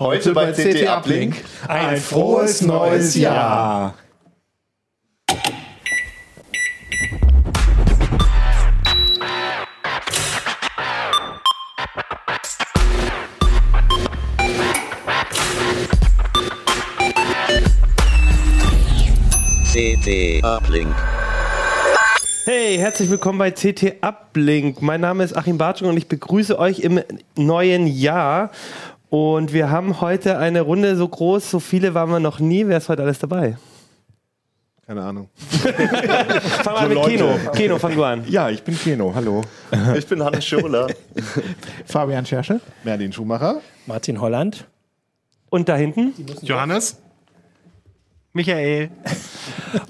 Heute bei CT Uplink ein frohes neues Jahr. CT Uplink. Hey, herzlich willkommen bei CT Uplink. Mein Name ist Achim Bartschung und ich begrüße euch im neuen Jahr. Und wir haben heute eine Runde so groß, so viele waren wir noch nie. Wer ist heute alles dabei? Keine Ahnung. Fang mal mit Keno. Keno, fang du an. Ja, ich bin Keno, hallo. Ich bin Hannes Schirler. Fabian Schersche. Merlin Schumacher. Martin Holland. Und da hinten? Johannes. Michael.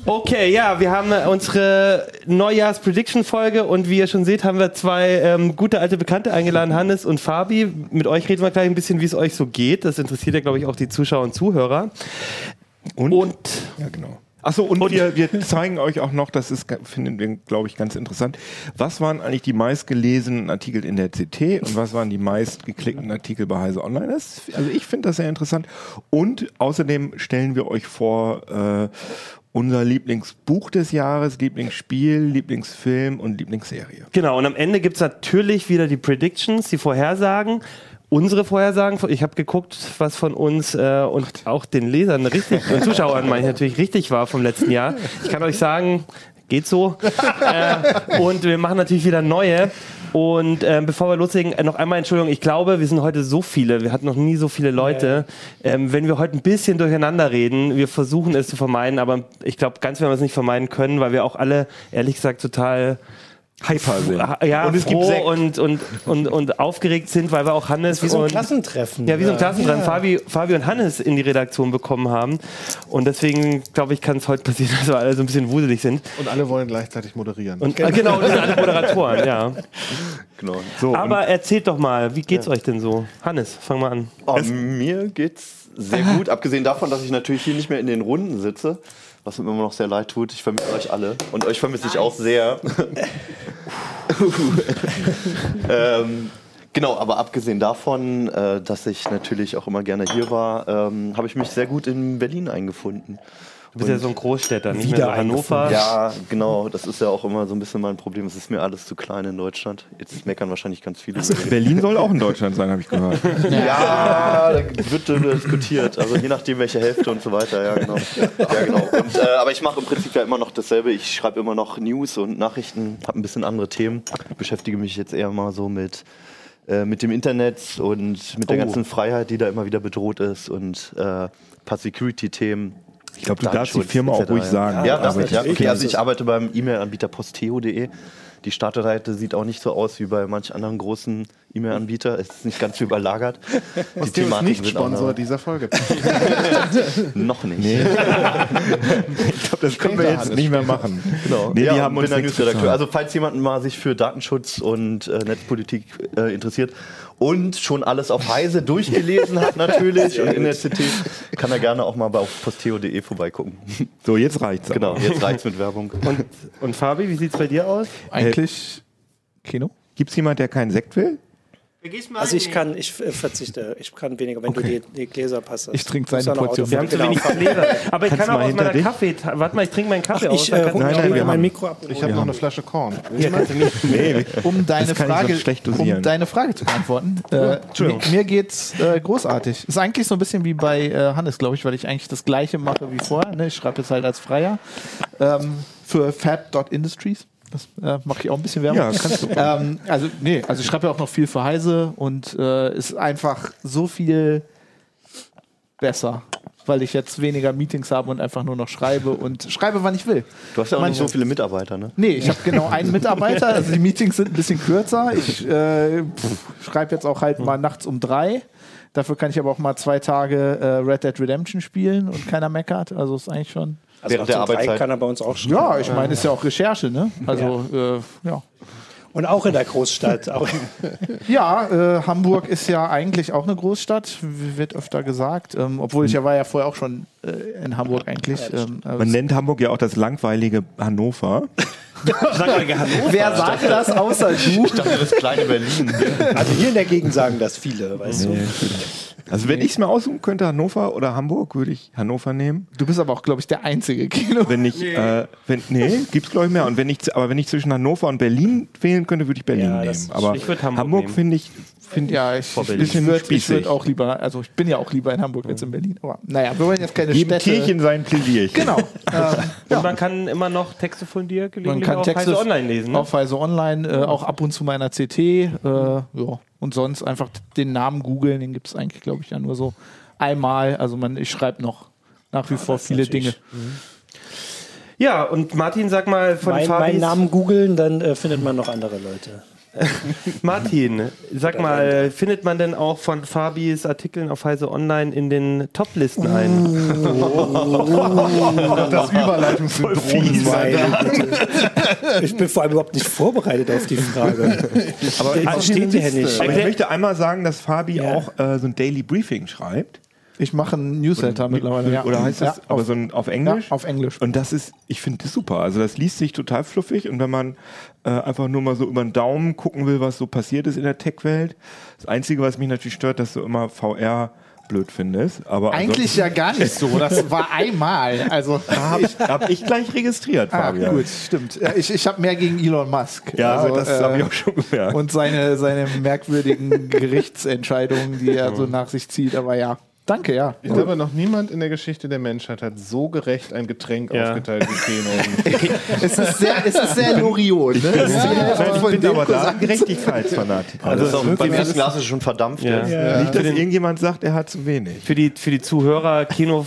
Okay, ja, wir haben äh, unsere Neujahrs-Prediction-Folge und wie ihr schon seht, haben wir zwei ähm, gute alte Bekannte eingeladen, Hannes und Fabi. Mit euch reden wir gleich ein bisschen, wie es euch so geht. Das interessiert ja, glaube ich, auch die Zuschauer und Zuhörer. Und? Und Ja, genau. Achso, und, wir, wir zeigen euch auch noch, das ist, finden wir, glaube ich, ganz interessant. Was waren eigentlich die meistgelesenen Artikel in der CT und was waren die meistgeklickten Artikel bei Heise Online? Das, also ich finde das sehr interessant. Und außerdem stellen wir euch vor, äh, unser Lieblingsbuch des Jahres, Lieblingsspiel, Lieblingsfilm und Lieblingsserie. Genau, und am Ende gibt es natürlich wieder die Predictions, die Vorhersagen. Unsere Vorhersagen, ich habe geguckt, was von uns äh, und auch den Lesern richtig, und Zuschauern meine ich natürlich richtig war vom letzten Jahr. Ich kann euch sagen, geht so. äh, und wir machen natürlich wieder neue. Und ähm, bevor wir loslegen, äh, noch einmal Entschuldigung, ich glaube, wir sind heute so viele, wir hatten noch nie so viele Leute. Ähm, wenn wir heute ein bisschen durcheinander reden, wir versuchen es zu vermeiden, aber ich glaube, ganz werden wir es nicht vermeiden können, weil wir auch alle, ehrlich gesagt, total Hyper sind. ja, Und es gibt Sekt. und, und, und, und aufgeregt sind, weil wir auch Hannes Wie so ein und Klassentreffen. ja, wie so ein Klassentreffen Ja. Fabi, Fabi und Hannes in die Redaktion bekommen haben. Und deswegen, glaube ich, kann es heute passieren, dass wir alle so ein bisschen wuselig sind. Und alle wollen gleichzeitig moderieren. Und genau, genau das sind alle Moderatoren, ja. Genau. so, Aber erzählt doch mal, wie geht's euch denn so? Hannes, fang mal an. Oh, mir geht's sehr gut, abgesehen davon, dass ich natürlich hier nicht mehr in den Runden sitze, was mir immer noch sehr leid tut. Ich vermisse euch alle und euch vermisse ich auch sehr. ähm, genau, aber abgesehen davon, äh, dass ich natürlich auch immer gerne hier war, ähm, habe ich mich sehr gut in Berlin eingefunden. Du bist ja so ein Großstädter, nicht Wieder mehr so Hannover. Ja, genau, das ist ja auch immer so ein bisschen mein Problem. Es ist mir alles zu klein in Deutschland. Jetzt meckern wahrscheinlich ganz viele. mich. Berlin soll auch in Deutschland sein, habe ich gehört. Ja, da wird darüber diskutiert. Also je nachdem, welche Hälfte und so weiter. Ja, genau. Ja, genau. Und, äh, aber ich mache im Prinzip ja immer noch dasselbe. Ich schreibe immer noch News und Nachrichten, habe ein bisschen andere Themen. Beschäftige mich jetzt eher mal so mit, äh, mit dem Internet und mit der Oh. ganzen Freiheit, die da immer wieder bedroht ist und äh, ein paar Security-Themen. Ich glaube, du darfst die Firma auch ruhig sagen. Ja, darf Aber ich, ja. Okay, also ich arbeite beim E-Mail-Anbieter posteo.de. Die Startseite sieht auch nicht so aus wie bei manch anderen großen E-Mail-Anbieter. Es ist nicht ganz so überlagert. Die Theo ist Thematiken nicht Sponsor noch- dieser Folge. Noch nicht. ich glaube, das können wir jetzt nicht mehr machen. Genau. Nee, ja, die haben bin uns Newsredakteur. Also falls jemand mal sich für Datenschutz und äh, Netzpolitik äh, interessiert und schon alles auf Heise durchgelesen hat natürlich und in der CT, kann er gerne auch mal bei auf posteo.de vorbeigucken. So, jetzt reicht's. genau, aber. jetzt reicht's mit Werbung. Und, und Fabi, wie sieht's bei dir aus? Eigentlich Kino. Gibt's jemand, der keinen Sekt will? Also ich kann, ich äh, verzichte, ich kann weniger, wenn du die, die Gläser passt. Ich trinke seine ja Portion. Wir haben zu fahren. wenig Genau. Gläser. Aber ich Kannst kann auch mal aus meiner dich? Kaffee... Warte mal, ich trinke meinen Kaffee aus. Ich äh, Nein, nein, wir mein Mikro ab. Ich habe noch eine Flasche Korn. Nicht. Nee, Um deine, Frage, um deine Frage zu beantworten. Äh, mir, mir geht's äh, großartig. Ist eigentlich so ein bisschen wie bei äh, Hannes, glaube ich, weil ich eigentlich das gleiche mache wie vorher. Ne? Ich schreibe jetzt halt als Freier ähm, für fab.industries. Das äh, mache ich auch ein bisschen Werbung. Ja, kannst du. ähm, also, nee, also ich schreibe ja auch noch viel für Heise und äh, ist einfach so viel besser, weil ich jetzt weniger Meetings habe und einfach nur noch schreibe und schreibe, wann ich will. Du hast ja auch Manche- nicht so viele Mitarbeiter, ne? Nee, ich habe genau einen Mitarbeiter. Also die Meetings sind ein bisschen kürzer. Ich äh, schreibe jetzt auch halt mal nachts um drei. Dafür kann ich aber auch mal zwei Tage äh, Red Dead Redemption spielen und keiner meckert. Also ist eigentlich schon. Also Während der Arbeitszeit. kann er bei uns auch schreiben. Ja, ich meine, ist ja auch Recherche, ne? Also äh, ja. Und auch in der Großstadt. Ja, äh, Hamburg ist ja eigentlich auch eine Großstadt, wird öfter gesagt. Ähm, obwohl ich ja war ja vorher auch schon äh, in Hamburg eigentlich. Ähm, Man nennt Hamburg ja auch das langweilige Hannover. wer sagt das außer du? Ich dachte, das kleine Berlin. also hier in der Gegend sagen das viele, weißt du. Also wenn ich es mir aussuchen könnte, Hannover oder Hamburg, würde ich Hannover nehmen. Du bist aber auch, glaube ich, der einzige Kino. Wenn ich, nee, äh, wenn, nee gibt's glaube ich mehr. Und wenn ich, aber wenn ich zwischen Hannover und Berlin wählen könnte, würde ich Berlin Ja, nehmen. Aber ich Hamburg Hamburg nehmen. finde ich, finde Ja, ich ich, ich, ich würde ich würd auch lieber, also ich bin ja auch lieber in Hamburg als in Berlin. Aber naja, wir wollen jetzt keine Jedem Städte. Tierchen sein Plädierchen. Genau. ähm, Und man kann immer noch Texte von dir man gelegentlich kann auf Texte Heise online lesen. Ne? Auf Weise Online, äh, auch ab und zu mal in der CT. Äh, ja. Und sonst einfach den Namen googeln, den gibt es eigentlich, glaube ich, ja nur so einmal. Also man, ich schreibe noch nach wie vor das ist viele Dinge. natürlich- Ja, und Martin, sag mal von Mein, Fabis. meinen Namen googeln, dann äh, findet man noch andere Leute. Martin, sag mal, findet man denn auch von Fabis Artikeln auf Heise Online in den Top-Listen ein? Das Überleitungssyndrom. Ich bin vor allem überhaupt nicht vorbereitet auf die Frage. Aber, aber, steht hier nicht. aber ich möchte einmal sagen, dass Fabi Ja. auch äh, so ein Daily Briefing schreibt. Ich mache einen Newsletter mittlerweile. Ja. Oder heißt das Ja, aber auf, so ein, auf ja, Englisch? auf Englisch. Und das ist, ich finde das super. Also das liest sich total fluffig und wenn man äh, einfach nur mal so über den Daumen gucken will, was so passiert ist in der Tech-Welt. Das Einzige, was mich natürlich stört, dass du immer VR blöd findest. Aber Eigentlich ja gar nicht so. Das war einmal. Also habe ich, hab ich gleich registriert, Ah, Fabian. gut, stimmt. Ja, Ich, ich habe mehr gegen Elon Musk. Ja, Also, das äh, habe ich auch schon gemerkt. Und seine, seine merkwürdigen Gerichtsentscheidungen, die er so nach sich zieht. Aber ja, danke, ja. Ich glaube, noch niemand in der Geschichte der Menschheit hat so gerecht ein Getränk Ja. aufgeteilt wie Keno. Es ist sehr, es ist sehr Loriot. Ne? Ist sehr ich bin aber da Cousin- Gerechtigkeitsfanatiker. Also das ist auch beim ersten Glas ist schon verdammt. Ja. jetzt. Nicht, dass irgendjemand sagt, er hat zu wenig. Für die, für die Zuhörer, Kino,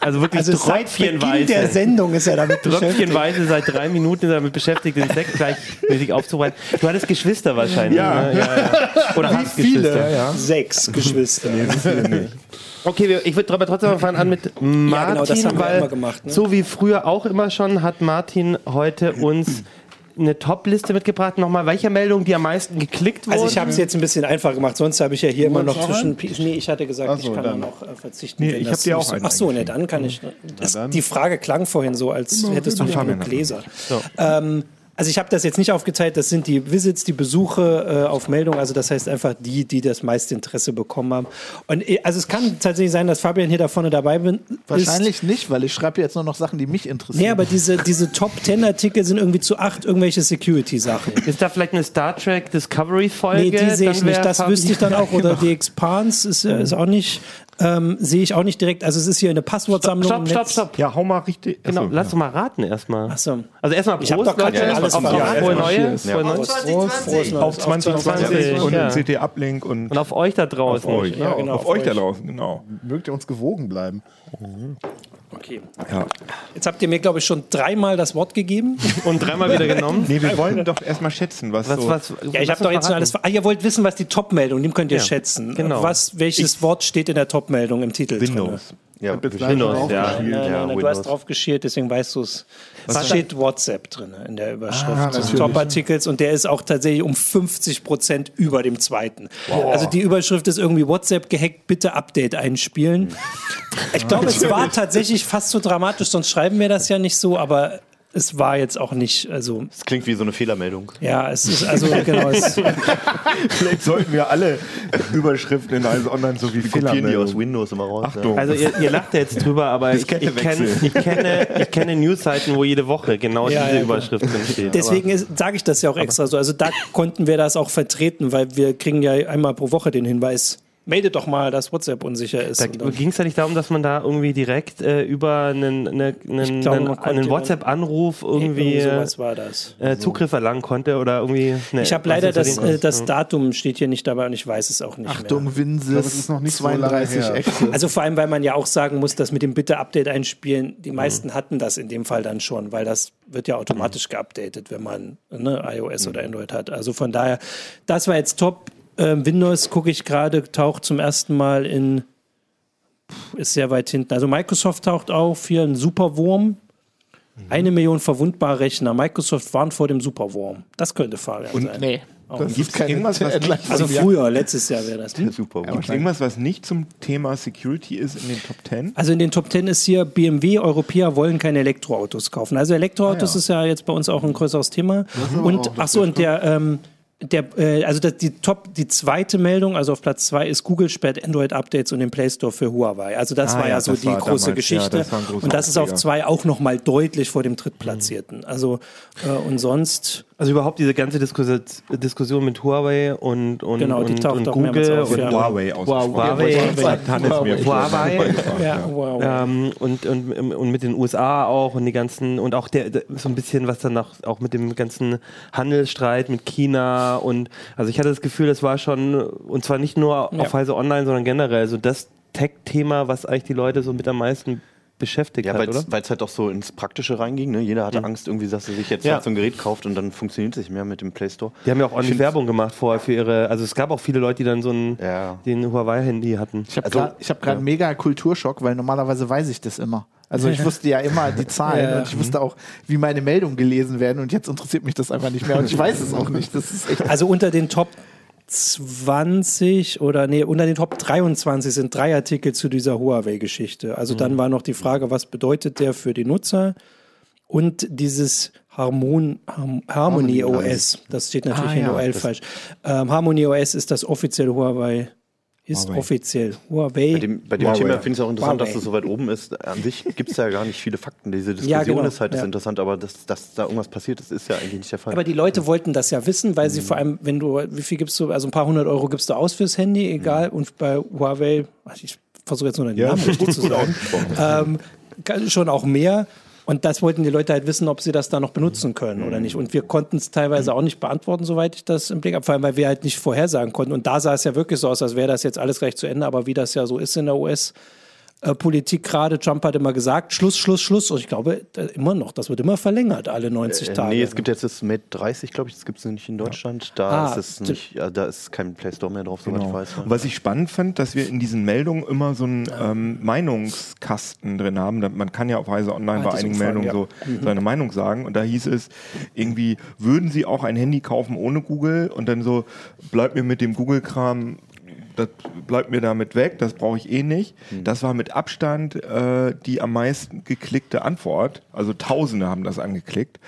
also wirklich Also seit Beginn der tröpfchenweise. Sendung ist er damit beschäftigt. Tröpfchenweise seit drei Minuten ist er damit beschäftigt, den Sekt gleichmäßig aufzubereiten. Du hattest Geschwister wahrscheinlich. Ja. Ne? ja, ja. Oder hast Geschwister. Sechs Geschwister. Okay, wir- ich würde aber trotzdem mal fangen an mit Martin, genau, das haben wir weil immer gemacht, ne? so wie früher auch immer schon, hat Martin heute uns eine Top-Liste mitgebracht. Nochmal, welche Meldung die am meisten geklickt wurden? Also ich habe es jetzt ein bisschen einfach gemacht, sonst habe ich ja hier immer noch zwischen... Nee, ich hatte gesagt, so, ich kann dann. da noch äh, verzichten. Nee, ich das hab dir auch so- einen Ach so, ne, dann kann ich... Das, die Frage klang vorhin so, als hättest du nicht genug Gläser. Ähm, also ich habe das jetzt nicht aufgeteilt, das sind die Visits, die Besuche äh, auf Meldung, also das heißt einfach die, die das meiste Interesse bekommen haben. Und äh, also es kann tatsächlich sein, dass Fabian hier da vorne dabei bin, ist. Wahrscheinlich nicht, weil ich schreibe jetzt nur noch Sachen, die mich interessieren. Nee, aber diese, diese Top Ten Artikel sind irgendwie zu acht irgendwelche Security-Sachen. ist da vielleicht eine Star Trek Discovery-Folge? Nee, die sehe ich nicht. Das wüsste ich dann auch. Oder die Expanse ist, äh, ist auch nicht, ähm, sehe ich auch nicht direkt. Also es ist hier eine Passwortsammlung. Stopp, stopp, stopp. Ja, hau mal richtig. Genau, Achso, lass ja. doch mal raten erstmal. Ach so. Also erstmal Ich hab Prost, doch gerade Leute. schon alles auf, auf, Ja, Frohe Neues. Auf 2020 2020, und ja. CT-Uplink und Und auf euch da draußen. auf euch. Ja, genau, auf auf euch da draußen, genau. Mögt ihr uns gewogen bleiben? Okay. Ja. Jetzt habt ihr mir, glaube ich, schon dreimal das Wort gegeben. Und dreimal wieder genommen. Nee, wir wollen doch erstmal schätzen, was, Was, so... was, Ja, ich habe doch jetzt schon alles. Ah, ihr wollt wissen, was die Top-Meldung, dem könnt ihr Ja, schätzen. genau. Was, welches Wort steht in der Top-Meldung im Titel? drin? Windows. Ja, jetzt bestimmt. Windows, ja. Nein, nein, nein, du Windows. hast drauf geschielt, deswegen weißt du es. Es steht WhatsApp drin in der Überschrift Ah, des. Top-Artikels und der ist auch tatsächlich um 50 Prozent über dem zweiten. Also die Überschrift ist irgendwie WhatsApp gehackt, bitte Update einspielen. Ich glaube, es war tatsächlich fast so dramatisch, sonst schreiben wir das ja nicht so, aber es war jetzt auch nicht, also Das klingt wie so eine Fehlermeldung. ja, es ist also genau. Es, Vielleicht sollten wir alle Überschriften in Heise Online so wie Kopieren die aus Fehlermeldungen. Windows immer raus. Achtung. Also ihr, ihr lacht ja jetzt drüber, aber ich, ich, kenn, ich kenne, ich kenne Newsseiten, wo jede Woche genau Ja, diese ja, Überschrift drin steht. Deswegen sage ich das ja auch extra so. Also da konnten wir das auch vertreten, weil wir kriegen ja einmal pro Woche den Hinweis, meldet doch mal, dass WhatsApp unsicher ist. Da ging es ja nicht darum, dass man da irgendwie direkt äh, über einen, eine, einen, glaube, einen, einen WhatsApp-Anruf irgendwie Irgendwie äh, das. äh, Zugriff erlangen konnte oder irgendwie. Ne, Ich habe leider das, äh, das. Datum steht hier nicht dabei und ich weiß es auch nicht Achtung, mehr. Glaube, es ist noch nicht so lange 32 her. Exe. Also vor allem, weil man ja auch sagen muss, dass mit dem Bitte-Update einspielen, Mhm. die meisten hatten das in dem Fall dann schon, weil das wird ja automatisch geupdatet, wenn man ne, iOS Mhm. oder Android hat. Also von daher, das war jetzt top. Ähm, Windows gucke ich gerade, taucht zum ersten Mal in, ist sehr weit hinten. Also Microsoft taucht auf, hier ein Superwurm. Mhm. Eine Million verwundbare Rechner. Microsoft warnt vor dem Superwurm. Das könnte Fabian sein. nee. Das Gibt's ist keine irgendwas, was nicht- Also früher, letztes Jahr wäre das. Super. Gibt es irgendwas, was nicht zum Thema Security ist in den Top 10? Also in den Top 10 ist hier BMW, Europäer wollen keine Elektroautos kaufen. Also Elektroautos Ah, ja. ist ja jetzt bei uns auch ein größeres Thema. Und auch ach so, und der ähm, der, äh, also das, die Top, die zweite Meldung, also auf Platz zwei ist Google sperrt Android-Updates und den Play Store für Huawei. Also das Ah, war ja, ja, so das die große damals, ja, Geschichte. das ein großer und das ist auf zwei auch nochmal deutlich vor dem drittplatzierten. Also äh, und sonst Also überhaupt diese ganze Diskussion, Diskussion mit Huawei und, und, Genau, und, und Google auf, und ja. Huawei ausgesprochen. Huawei. Huawei. ja, wow. Ähm, und, und, und mit den USA auch und die ganzen und auch der, so ein bisschen was dann auch, auch mit dem ganzen Handelsstreit mit China und also ich hatte das Gefühl, das war schon und zwar nicht nur Ja. auf Heise Online, sondern generell so das Tech-Thema, was eigentlich die Leute so mit am meisten beschäftigt Ja, hat, oder? weil es halt auch so ins Praktische reinging. Ne? Jeder hatte Angst, irgendwie, dass er sich jetzt Ja. so ein Gerät kauft und dann funktioniert es nicht mehr mit dem Play Store. Die haben ja auch ordentlich Werbung gemacht vorher für ihre, also es gab auch viele Leute, die dann so ein Ja. den Huawei-Handy hatten. Ich habe Also, gerade hab grad einen mega Kulturschock, weil normalerweise weiß ich das immer. Also ich wusste ja immer die Zahlen Ja. und ich wusste auch, wie meine Meldungen gelesen werden und jetzt interessiert mich das einfach nicht mehr und ich weiß es auch nicht. Das ist echt Also unter den Top 20 oder nee, unter den Top 23 sind drei Artikel zu dieser Huawei-Geschichte. Also dann war noch die Frage, was bedeutet der für die Nutzer? Und dieses Harmon, Harm, Harmony OS, das steht natürlich Ah, in ja, OL falsch. Ähm, Harmony OS ist das offizielle Huawei, ist Huawei. offiziell Huawei. Bei dem, bei dem Huawei. Thema finde ich es auch interessant, Huawei. dass es so weit oben ist. An sich gibt es ja gar nicht viele Fakten. Diese Diskussion Ja, genau, ist halt das ja. interessant, aber dass, dass da irgendwas passiert ist, ist ja eigentlich nicht der Fall. Aber die Leute wollten das ja wissen, weil sie vor allem, wenn du, wie viel gibst du, also ein paar hundert Euro gibst du aus fürs Handy, egal. Und bei Huawei, ach, ich versuche jetzt nur den Ja, Namen richtig zu gut sagen, ähm, schon auch mehr. Und das wollten die Leute halt wissen, ob sie das da noch benutzen können oder nicht. Und wir konnten es teilweise auch nicht beantworten, soweit ich das im Blick habe, vor allem weil wir halt nicht vorhersagen konnten. Und da sah es ja wirklich so aus, als wäre das jetzt alles gleich zu Ende. Aber wie das ja so ist in der US- äh, Politik gerade. Trump hat immer gesagt, Schluss, Schluss, Schluss. Und ich glaube immer noch, das wird immer verlängert, alle 90 Äh, Tage. Nee, es gibt jetzt das Mate 30, glaube ich, das gibt es nicht in Deutschland. Da Ah, ist es nicht, ja, da ist kein Play Store mehr drauf, soweit ich Genau. weiß. Und was ich spannend fand, dass wir in diesen Meldungen immer so einen ähm, Meinungskasten drin haben. Man kann ja auf Heise Online Ah, bei einigen Meldungen ja. so seine Meinung sagen. Und da hieß es irgendwie, würden Sie auch ein Handy kaufen ohne Google? Und dann so, bleibt mir mit dem Google-Kram das bleibt mir damit weg, das brauche ich eh nicht. Das war mit Abstand äh, die am meisten geklickte Antwort. Also Tausende haben das angeklickt.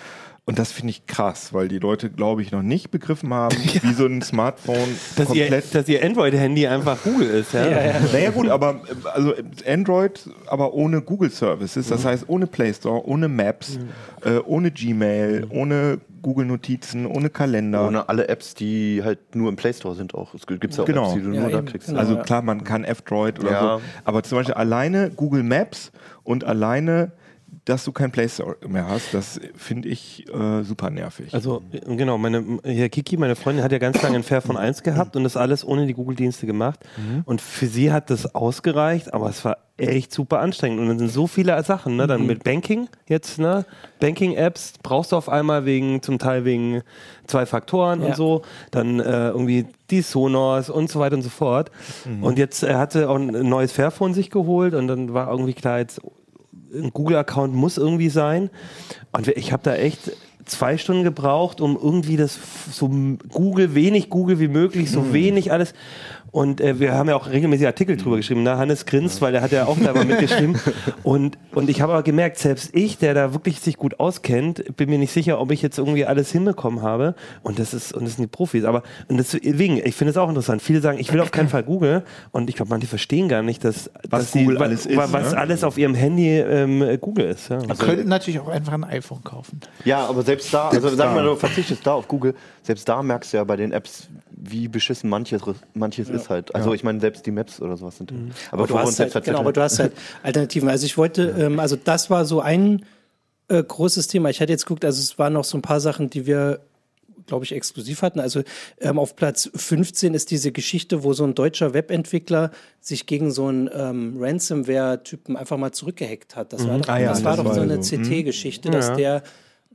Und das finde ich krass, weil die Leute, glaube ich, noch nicht begriffen haben, wie so ein Smartphone Dass ihr, komplett dass ihr Android-Handy einfach Google ist, ja? naja gut, aber also Android, aber ohne Google Services, das heißt ohne Play Store, ohne Maps, äh, ohne Gmail, ohne Google Notizen, ohne Kalender. Ohne alle Apps, die halt nur im Play Store sind auch. Es gibt ja auch Genau. Apps, die du Ja, nur da klickst. genau. also ja. klar, man kann F-Droid oder Ja. so, aber zum Beispiel alleine Google Maps und alleine, dass du kein Play Store mehr hast, das finde ich äh, super nervig. Also äh, genau, meine hier Kiki, meine Freundin, hat ja ganz lange ein Fairphone 1 gehabt und das alles ohne die Google-Dienste gemacht. Und für sie hat das ausgereicht, aber es war echt super anstrengend. Und dann sind so viele Sachen, ne? Dann mit Banking jetzt, ne? Banking-Apps brauchst du auf einmal wegen, zum Teil wegen zwei Faktoren Ja. und so. Dann äh, irgendwie die Sonors und so weiter und so fort. Und jetzt er hatte auch ein neues Fairphone sich geholt und dann war irgendwie klar, jetzt ein Google-Account muss irgendwie sein. Und ich habe da echt zwei Stunden gebraucht, um irgendwie das so Google, wenig Google wie möglich, so wenig alles. Und äh, wir haben ja auch regelmäßig Artikel drüber geschrieben. Ne? Hannes grinst, weil der hat ja auch da mal mitgeschrieben. Und, und ich habe aber gemerkt, selbst ich, der da wirklich sich gut auskennt, bin mir nicht sicher, ob ich jetzt irgendwie alles hinbekommen habe. Und das ist, und das sind die Profis. Aber und deswegen, ich finde es auch interessant. Viele sagen, ich will auf keinen Fall Google. Und ich glaube, manche verstehen gar nicht, dass, Was dass Google wa- alles ist, wa- was ne? alles auf ihrem Handy ähm, Google ist. Ja. Man könnte natürlich auch einfach ein iPhone kaufen. Ja, aber selbst da, also Selbst sag da. mal, du verzichtest da auf Google, selbst da merkst du ja bei den Apps, wie beschissen manches, manches ist halt. Also ich meine, selbst die Maps oder sowas sind. Aber, Aber du, hast halt, genau, aber du hast halt Alternativen. Also ich wollte, ähm, also das war so ein äh, großes Thema. Ich hatte jetzt geguckt, also es waren noch so ein paar Sachen, die wir glaube ich, exklusiv hatten. Also ähm, auf Platz 15 ist diese Geschichte, wo so ein deutscher Webentwickler sich gegen so einen ähm, Ransomware-Typen einfach mal zurückgehackt hat. Das war doch, Ah ja, das war das doch so war eine so. CT-Geschichte, dass der,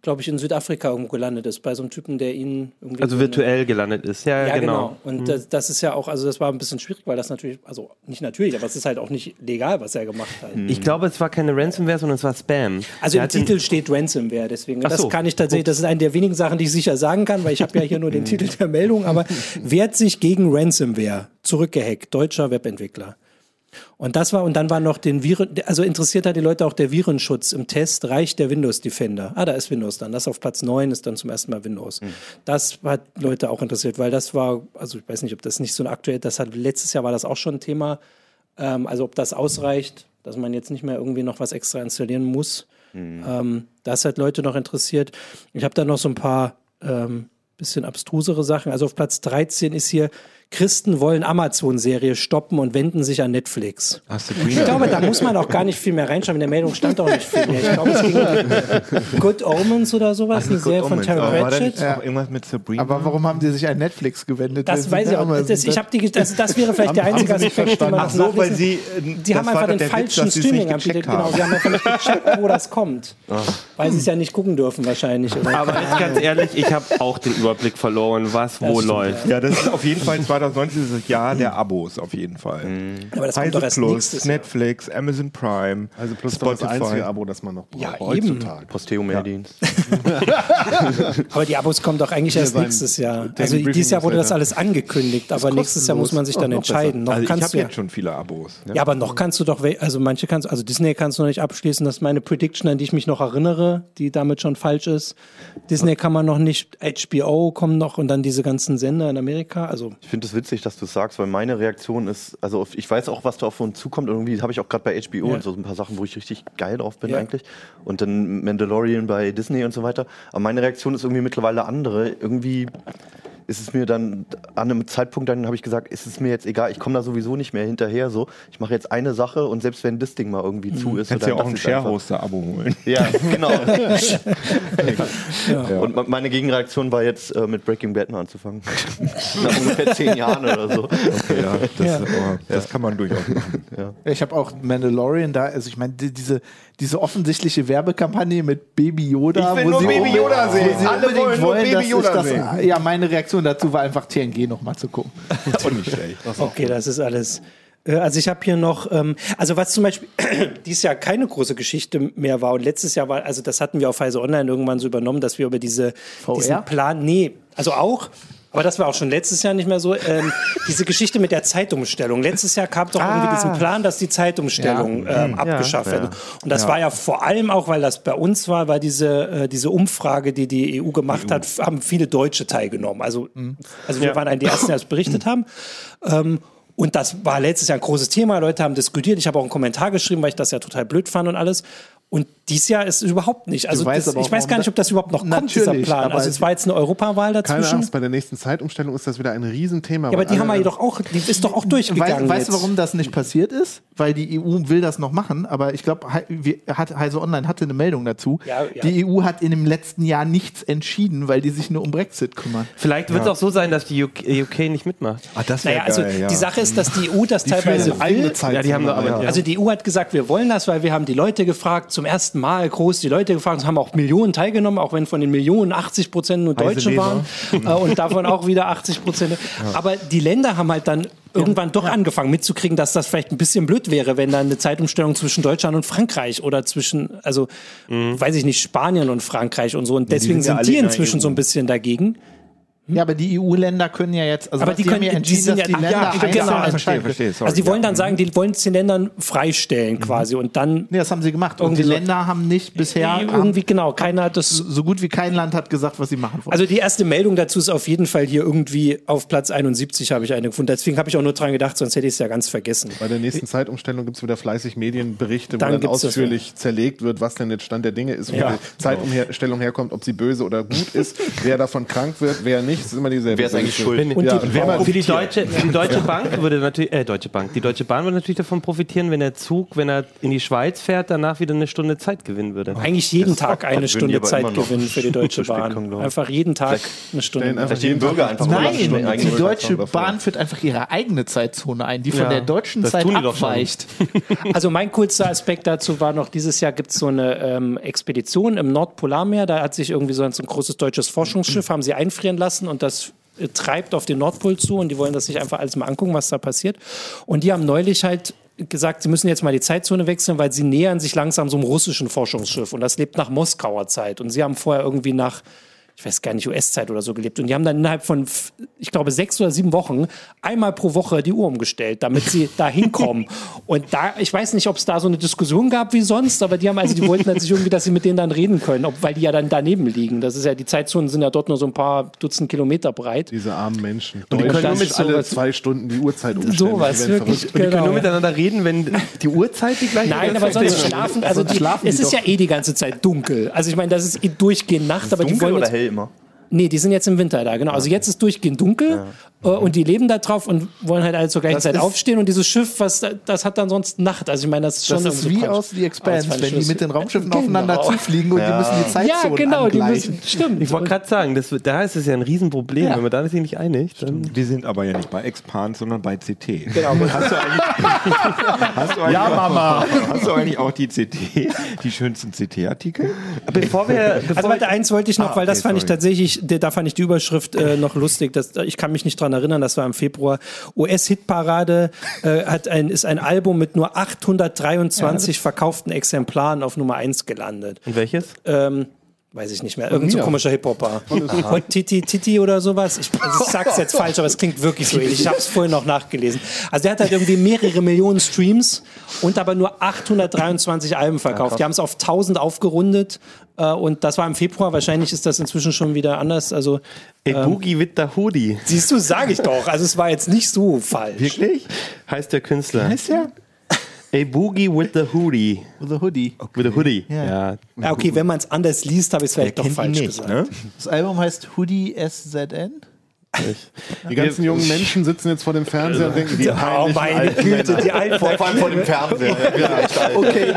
glaube ich, in Südafrika irgendwo gelandet ist, bei so einem Typen, der ihn irgendwie. Also virtuell gelandet ist. Ja, ja, genau. genau. Und das, das ist ja auch, also das war ein bisschen schwierig, weil das natürlich, also nicht natürlich, aber es ist halt auch nicht legal, was er gemacht hat. Ich glaube, es war keine Ransomware, sondern es war Spam. Also Der im Titel steht Ransomware, deswegen. Ach Das so. kann ich tatsächlich, das ist eine der wenigen Sachen, die ich sicher sagen kann, weil ich habe ja hier nur den Titel der Meldung, aber wehrt sich gegen Ransomware zurückgehackt, deutscher Webentwickler. Und das war, und dann war noch den Viren, also interessiert hat die Leute auch der Virenschutz im Test, reicht der Windows Defender. Ah, da ist Windows dann. Das auf Platz 9 ist dann zum ersten Mal Windows. Das hat Leute auch interessiert, weil das war, also ich weiß nicht, ob das nicht so ein aktuell, das hat, letztes Jahr war das auch schon ein Thema. Ähm, also ob das ausreicht, dass man jetzt nicht mehr irgendwie noch was extra installieren muss. Ähm, das hat Leute noch interessiert. Ich habe da noch so ein paar ähm, bisschen abstrusere Sachen. Also auf Platz 13 ist hier, Christen wollen Amazon-Serie stoppen und wenden sich an Netflix. Hast du Ich glaube, da muss man auch gar nicht viel mehr reinschreiben. In der Meldung stand auch nicht viel mehr. Ich glaube, es ging um Good Omens oder sowas, eine Serie von Terry Pratchett. irgendwas mit Sabrina? Aber warum haben die sich an Netflix gewendet? Das weiß ich auch. Das, ich die, das, das wäre vielleicht der einzige Aspekt, den man Ach noch so, weil sie. äh, Die haben einfach den Witz, falschen Streaming anbietet. Genau, haben. sie haben einfach nicht gecheckt, wo das kommt. Weil sie es ja nicht gucken dürfen wahrscheinlich. Oder? Aber jetzt ganz ehrlich, ich habe auch den Überblick verloren, was wo läuft. Ja, das ist auf jeden Fall 2019 ist das Jahr der Abos, auf jeden Fall. Aber das kommt doch erst Plus, nächstes Jahr. Netflix, Amazon Prime, Also plus doch das Spotify. einzige Abo, das man noch braucht Ja, heutzutage. Posteo-Maildienst. Aber die Abos kommen doch eigentlich erst nächstes Jahr. Also Briefing dieses Jahr wurde das alles angekündigt, aber nächstes Jahr muss man sich dann noch entscheiden. Noch Also ich kannst habe du ja, jetzt schon viele Abos. Ne? ja, aber noch kannst du doch, also manche kannst, also Disney kannst du noch nicht abschließen. Das ist meine Prediction, an die ich mich noch erinnere, die damit schon falsch ist. Disney kann man noch nicht, HBO kommen noch und dann diese ganzen Sender in Amerika. Also Ich finde es witzig, dass du es sagst, weil meine Reaktion ist, also ich weiß auch, was da auf uns zukommt. Und irgendwie habe ich auch gerade bei HBO Ja. und so ein paar Sachen, wo ich richtig geil drauf bin Ja. eigentlich. Und dann Mandalorian bei Disney und so weiter. Aber meine Reaktion ist irgendwie mittlerweile andere. Irgendwie ist es mir dann an einem Zeitpunkt, dann habe ich gesagt, ist es mir jetzt egal, ich komme da sowieso nicht mehr hinterher. So, ich mache jetzt eine Sache und selbst wenn das Ding mal irgendwie zu ist, so, Kannst ja dann auch ein. Sharehoster-Abo holen. Ja, genau. Und me- meine Gegenreaktion war jetzt äh, mit Breaking Bad mal anzufangen. Nach ungefähr zehn Jahren oder so. Ja, das, aber das kann man durchaus machen. Ich habe auch Mandalorian da, also ich meine, die, diese, diese offensichtliche Werbekampagne mit Baby Yoda. Ich will wo nur sie Baby unbedingt- Yoda sehen. Alle unbedingt wollen nur Baby Yoda das, sehen. Ja, meine Reaktion dazu war einfach TNG nochmal zu gucken. Und nicht schlecht. Okay, das ist alles. Äh, Also ich habe hier noch, ähm, also was zum Beispiel dieses Jahr keine große Geschichte mehr war und letztes Jahr war, also das hatten wir auf Heise Online irgendwann so übernommen, dass wir über diese diesen Plan, nee, also auch, aber das war auch schon letztes Jahr nicht mehr so, ähm, diese Geschichte mit der Zeitumstellung. Letztes Jahr kam doch irgendwie diesen Plan, dass die Zeitumstellung ähm, abgeschafft wird. Und das war ja vor allem auch, weil das bei uns war, weil diese, äh, diese Umfrage, die die EU gemacht hat, haben viele Deutsche teilgenommen. Also, also wir waren eine der ersten, die das berichtet haben. Ähm, und das war letztes Jahr ein großes Thema. Leute haben diskutiert. Ich habe auch einen Kommentar geschrieben, weil ich das ja total blöd fand und alles. Und dieses Jahr ist es überhaupt nicht. Also das, aber ich weiß gar nicht, ob das überhaupt noch kommt, dieser Plan. aber Also es war jetzt eine Europawahl Keine dazwischen. Angst, bei der nächsten Zeitumstellung ist das wieder ein Riesenthema. Ja, aber die haben wir jedoch auch, die ist doch auch durchgegangen. Weißt, weißt du, warum das nicht passiert ist? Weil die EU will das noch machen, aber ich glaube, Heise Online hatte eine Meldung dazu. Ja, ja. Die EU hat in dem letzten Jahr nichts entschieden, weil die sich nur um Brexit kümmern. Vielleicht wird es auch so sein, dass die UK, UK nicht mitmacht. Ah, das Naja, also geil, ja. die Sache ist, dass die EU das teilweise führen eigene will. Zeit. Ja, die haben ja. Also die EU hat gesagt, wir wollen das, weil wir haben die Leute gefragt, zum ersten Mal groß die Leute gefragt, es haben auch Millionen teilgenommen, auch wenn von den Millionen 80 Prozent nur Deutsche waren äh, und davon auch wieder 80 Prozent. Aber die Länder haben halt dann irgendwann doch angefangen mitzukriegen, dass das vielleicht ein bisschen blöd wäre, wenn dann eine Zeitumstellung zwischen Deutschland und Frankreich oder zwischen, also weiß ich nicht, Spanien und Frankreich und so. Und deswegen sind ja sind alle die inzwischen so ein bisschen dagegen. Ja, aber die EU-Länder können ja jetzt, also Aber die können- ja die entschieden, sind dass die ja- Länder ja, einzeln genau, entscheiden verstehe, können. verstehe. Sorry. Also die wollen ja. dann sagen, die wollen es den Ländern freistellen quasi und dann Nee, das haben sie gemacht. Und die so- Länder haben nicht bisher, haben, irgendwie genau, keiner hat das so gut wie kein Land hat gesagt, was sie machen wollen. Also die erste Meldung dazu ist auf jeden Fall hier irgendwie auf Platz 71 habe ich eine gefunden. Deswegen habe ich auch nur dran gedacht, sonst hätte ich es ja ganz vergessen. Bei der nächsten Zeitumstellung gibt es wieder fleißig Medienberichte, wo Dann dann, gibt's das ausführlich zerlegt wird, was denn jetzt Stand der Dinge ist, wo die Zeitumstellung herkommt, ob sie böse oder gut ist, wer davon krank wird, wer nicht. Das ist immer dieselbe Wer ist eigentlich schuld? Und Ja, die, und Für die Deutsche, für die Deutsche Bank würde natürlich, äh, Deutsche Bank, die Deutsche Bahn würde natürlich davon profitieren, wenn der Zug, wenn er in die Schweiz fährt, danach wieder eine Stunde Zeit gewinnen würde. eigentlich jeden Tag eine Stunde Zeit gewinnen für die Deutsche Bahn. Einfach jeden Tag eine Stunde. Einfach Vielleicht den Bürger einfach Nein, Stunden die Deutsche. Bahn führt einfach ihre eigene Zeitzone ein, die von Ja, der deutschen Zeit abweicht. Also mein coolster Aspekt dazu war noch, dieses Jahr gibt es so eine ähm, Expedition im Nordpolarmeer. Da hat sich irgendwie so ein, so ein großes deutsches Forschungsschiff, haben sie einfrieren lassen und das äh, treibt auf den Nordpol zu und die wollen das sich einfach alles mal angucken, was da passiert. Und die haben neulich halt gesagt, sie müssen jetzt mal die Zeitzone wechseln, weil sie nähern sich langsam so einem russischen Forschungsschiff und das lebt nach Moskauer Zeit. Und sie haben vorher irgendwie nach ich weiß gar nicht, US-Zeit oder so gelebt. Und die haben dann innerhalb von, ich glaube, sechs oder sieben Wochen einmal pro Woche die Uhr umgestellt, damit sie da hinkommen. Und da, ich weiß nicht, ob es da so eine Diskussion gab wie sonst, aber die haben also, die wollten halt sich irgendwie, dass sie mit denen dann reden können, ob, weil die ja dann daneben liegen. Das ist ja, die Zeitzonen sind ja dort nur so ein paar Dutzend Kilometer breit. Diese armen Menschen. die können nur mit alle zwei Stunden die Uhrzeit umstellen. Sowas, wirklich. Und die können Genau, nur ja. miteinander reden, wenn die Uhrzeit die gleiche Nein, ist. aber sonst schlafen, also die, schlafen es ist doch. ja eh die ganze Zeit dunkel. Also ich meine, das ist eh durchgehend Nacht, aber die wollen oder jetzt, hell immer? Nee, die sind jetzt im Winter da, genau. Also jetzt ist durchgehend dunkel äh, und die leben da drauf und wollen halt alle zur gleichen Das Zeit aufstehen und dieses Schiff, was da- das hat dann sonst Nacht. Also ich meine, das ist schon Das ist wie aus The Expanse, ich wenn die mit den Raumschiffen Genau. aufeinander zufliegen und die müssen die Zeitzonen Ja, genau, die angleichen. müssen, stimmt. Ich wollte gerade sagen, das, da ist es ja ein Riesenproblem. Ja. Wenn man da sich nicht einigt, dann. Die sind aber ja nicht bei Expand, sondern bei CT. Genau. Hast du eigentlich, hast du eigentlich Ja, Mama. Hast du eigentlich auch die CT, die schönsten CT-Artikel? Bevor wir. Bevor Also warte, eins wollte ich noch, Ah, weil das okay, fand ich sorry. tatsächlich, der- da fand ich die Überschrift äh, noch lustig. Das, ich kann mich nicht dran erinnern, das war im Februar. US-Hitparade äh, hat ein, ist ein Album mit nur 823 verkauften Exemplaren auf Nummer 1 gelandet. Und welches? Ähm, weiß ich nicht mehr. Irgend so komischer Hip-Hopper. Titi Titi oder sowas. Ich, also ich sag's jetzt falsch, aber es klingt wirklich so ähnlich. Ich habe es vorhin noch nachgelesen. Also der hat halt irgendwie mehrere Millionen Streams und aber nur 823 Alben verkauft. Die haben es auf 1000 aufgerundet äh, und das war im Februar. Wahrscheinlich ist das inzwischen schon wieder anders. Also A Boogie with the Hoodie. siehst du, sage ich doch. Also es war jetzt nicht so falsch. Wirklich? Heißt der Künstler. Ist ja A Boogie with the Hoodie. with a hoodie. With the Hoodie. Ja. Ja. Ja, okay, wenn man es anders liest, habe ich es vielleicht doch falsch nicht, gesagt. ne? Das Album heißt Hoodie SZN. Die ganzen jungen Menschen sitzen jetzt vor dem Fernseher und denken, die Oh, meine Güte, die alten Vor allem vor dem Fernseher. Okay,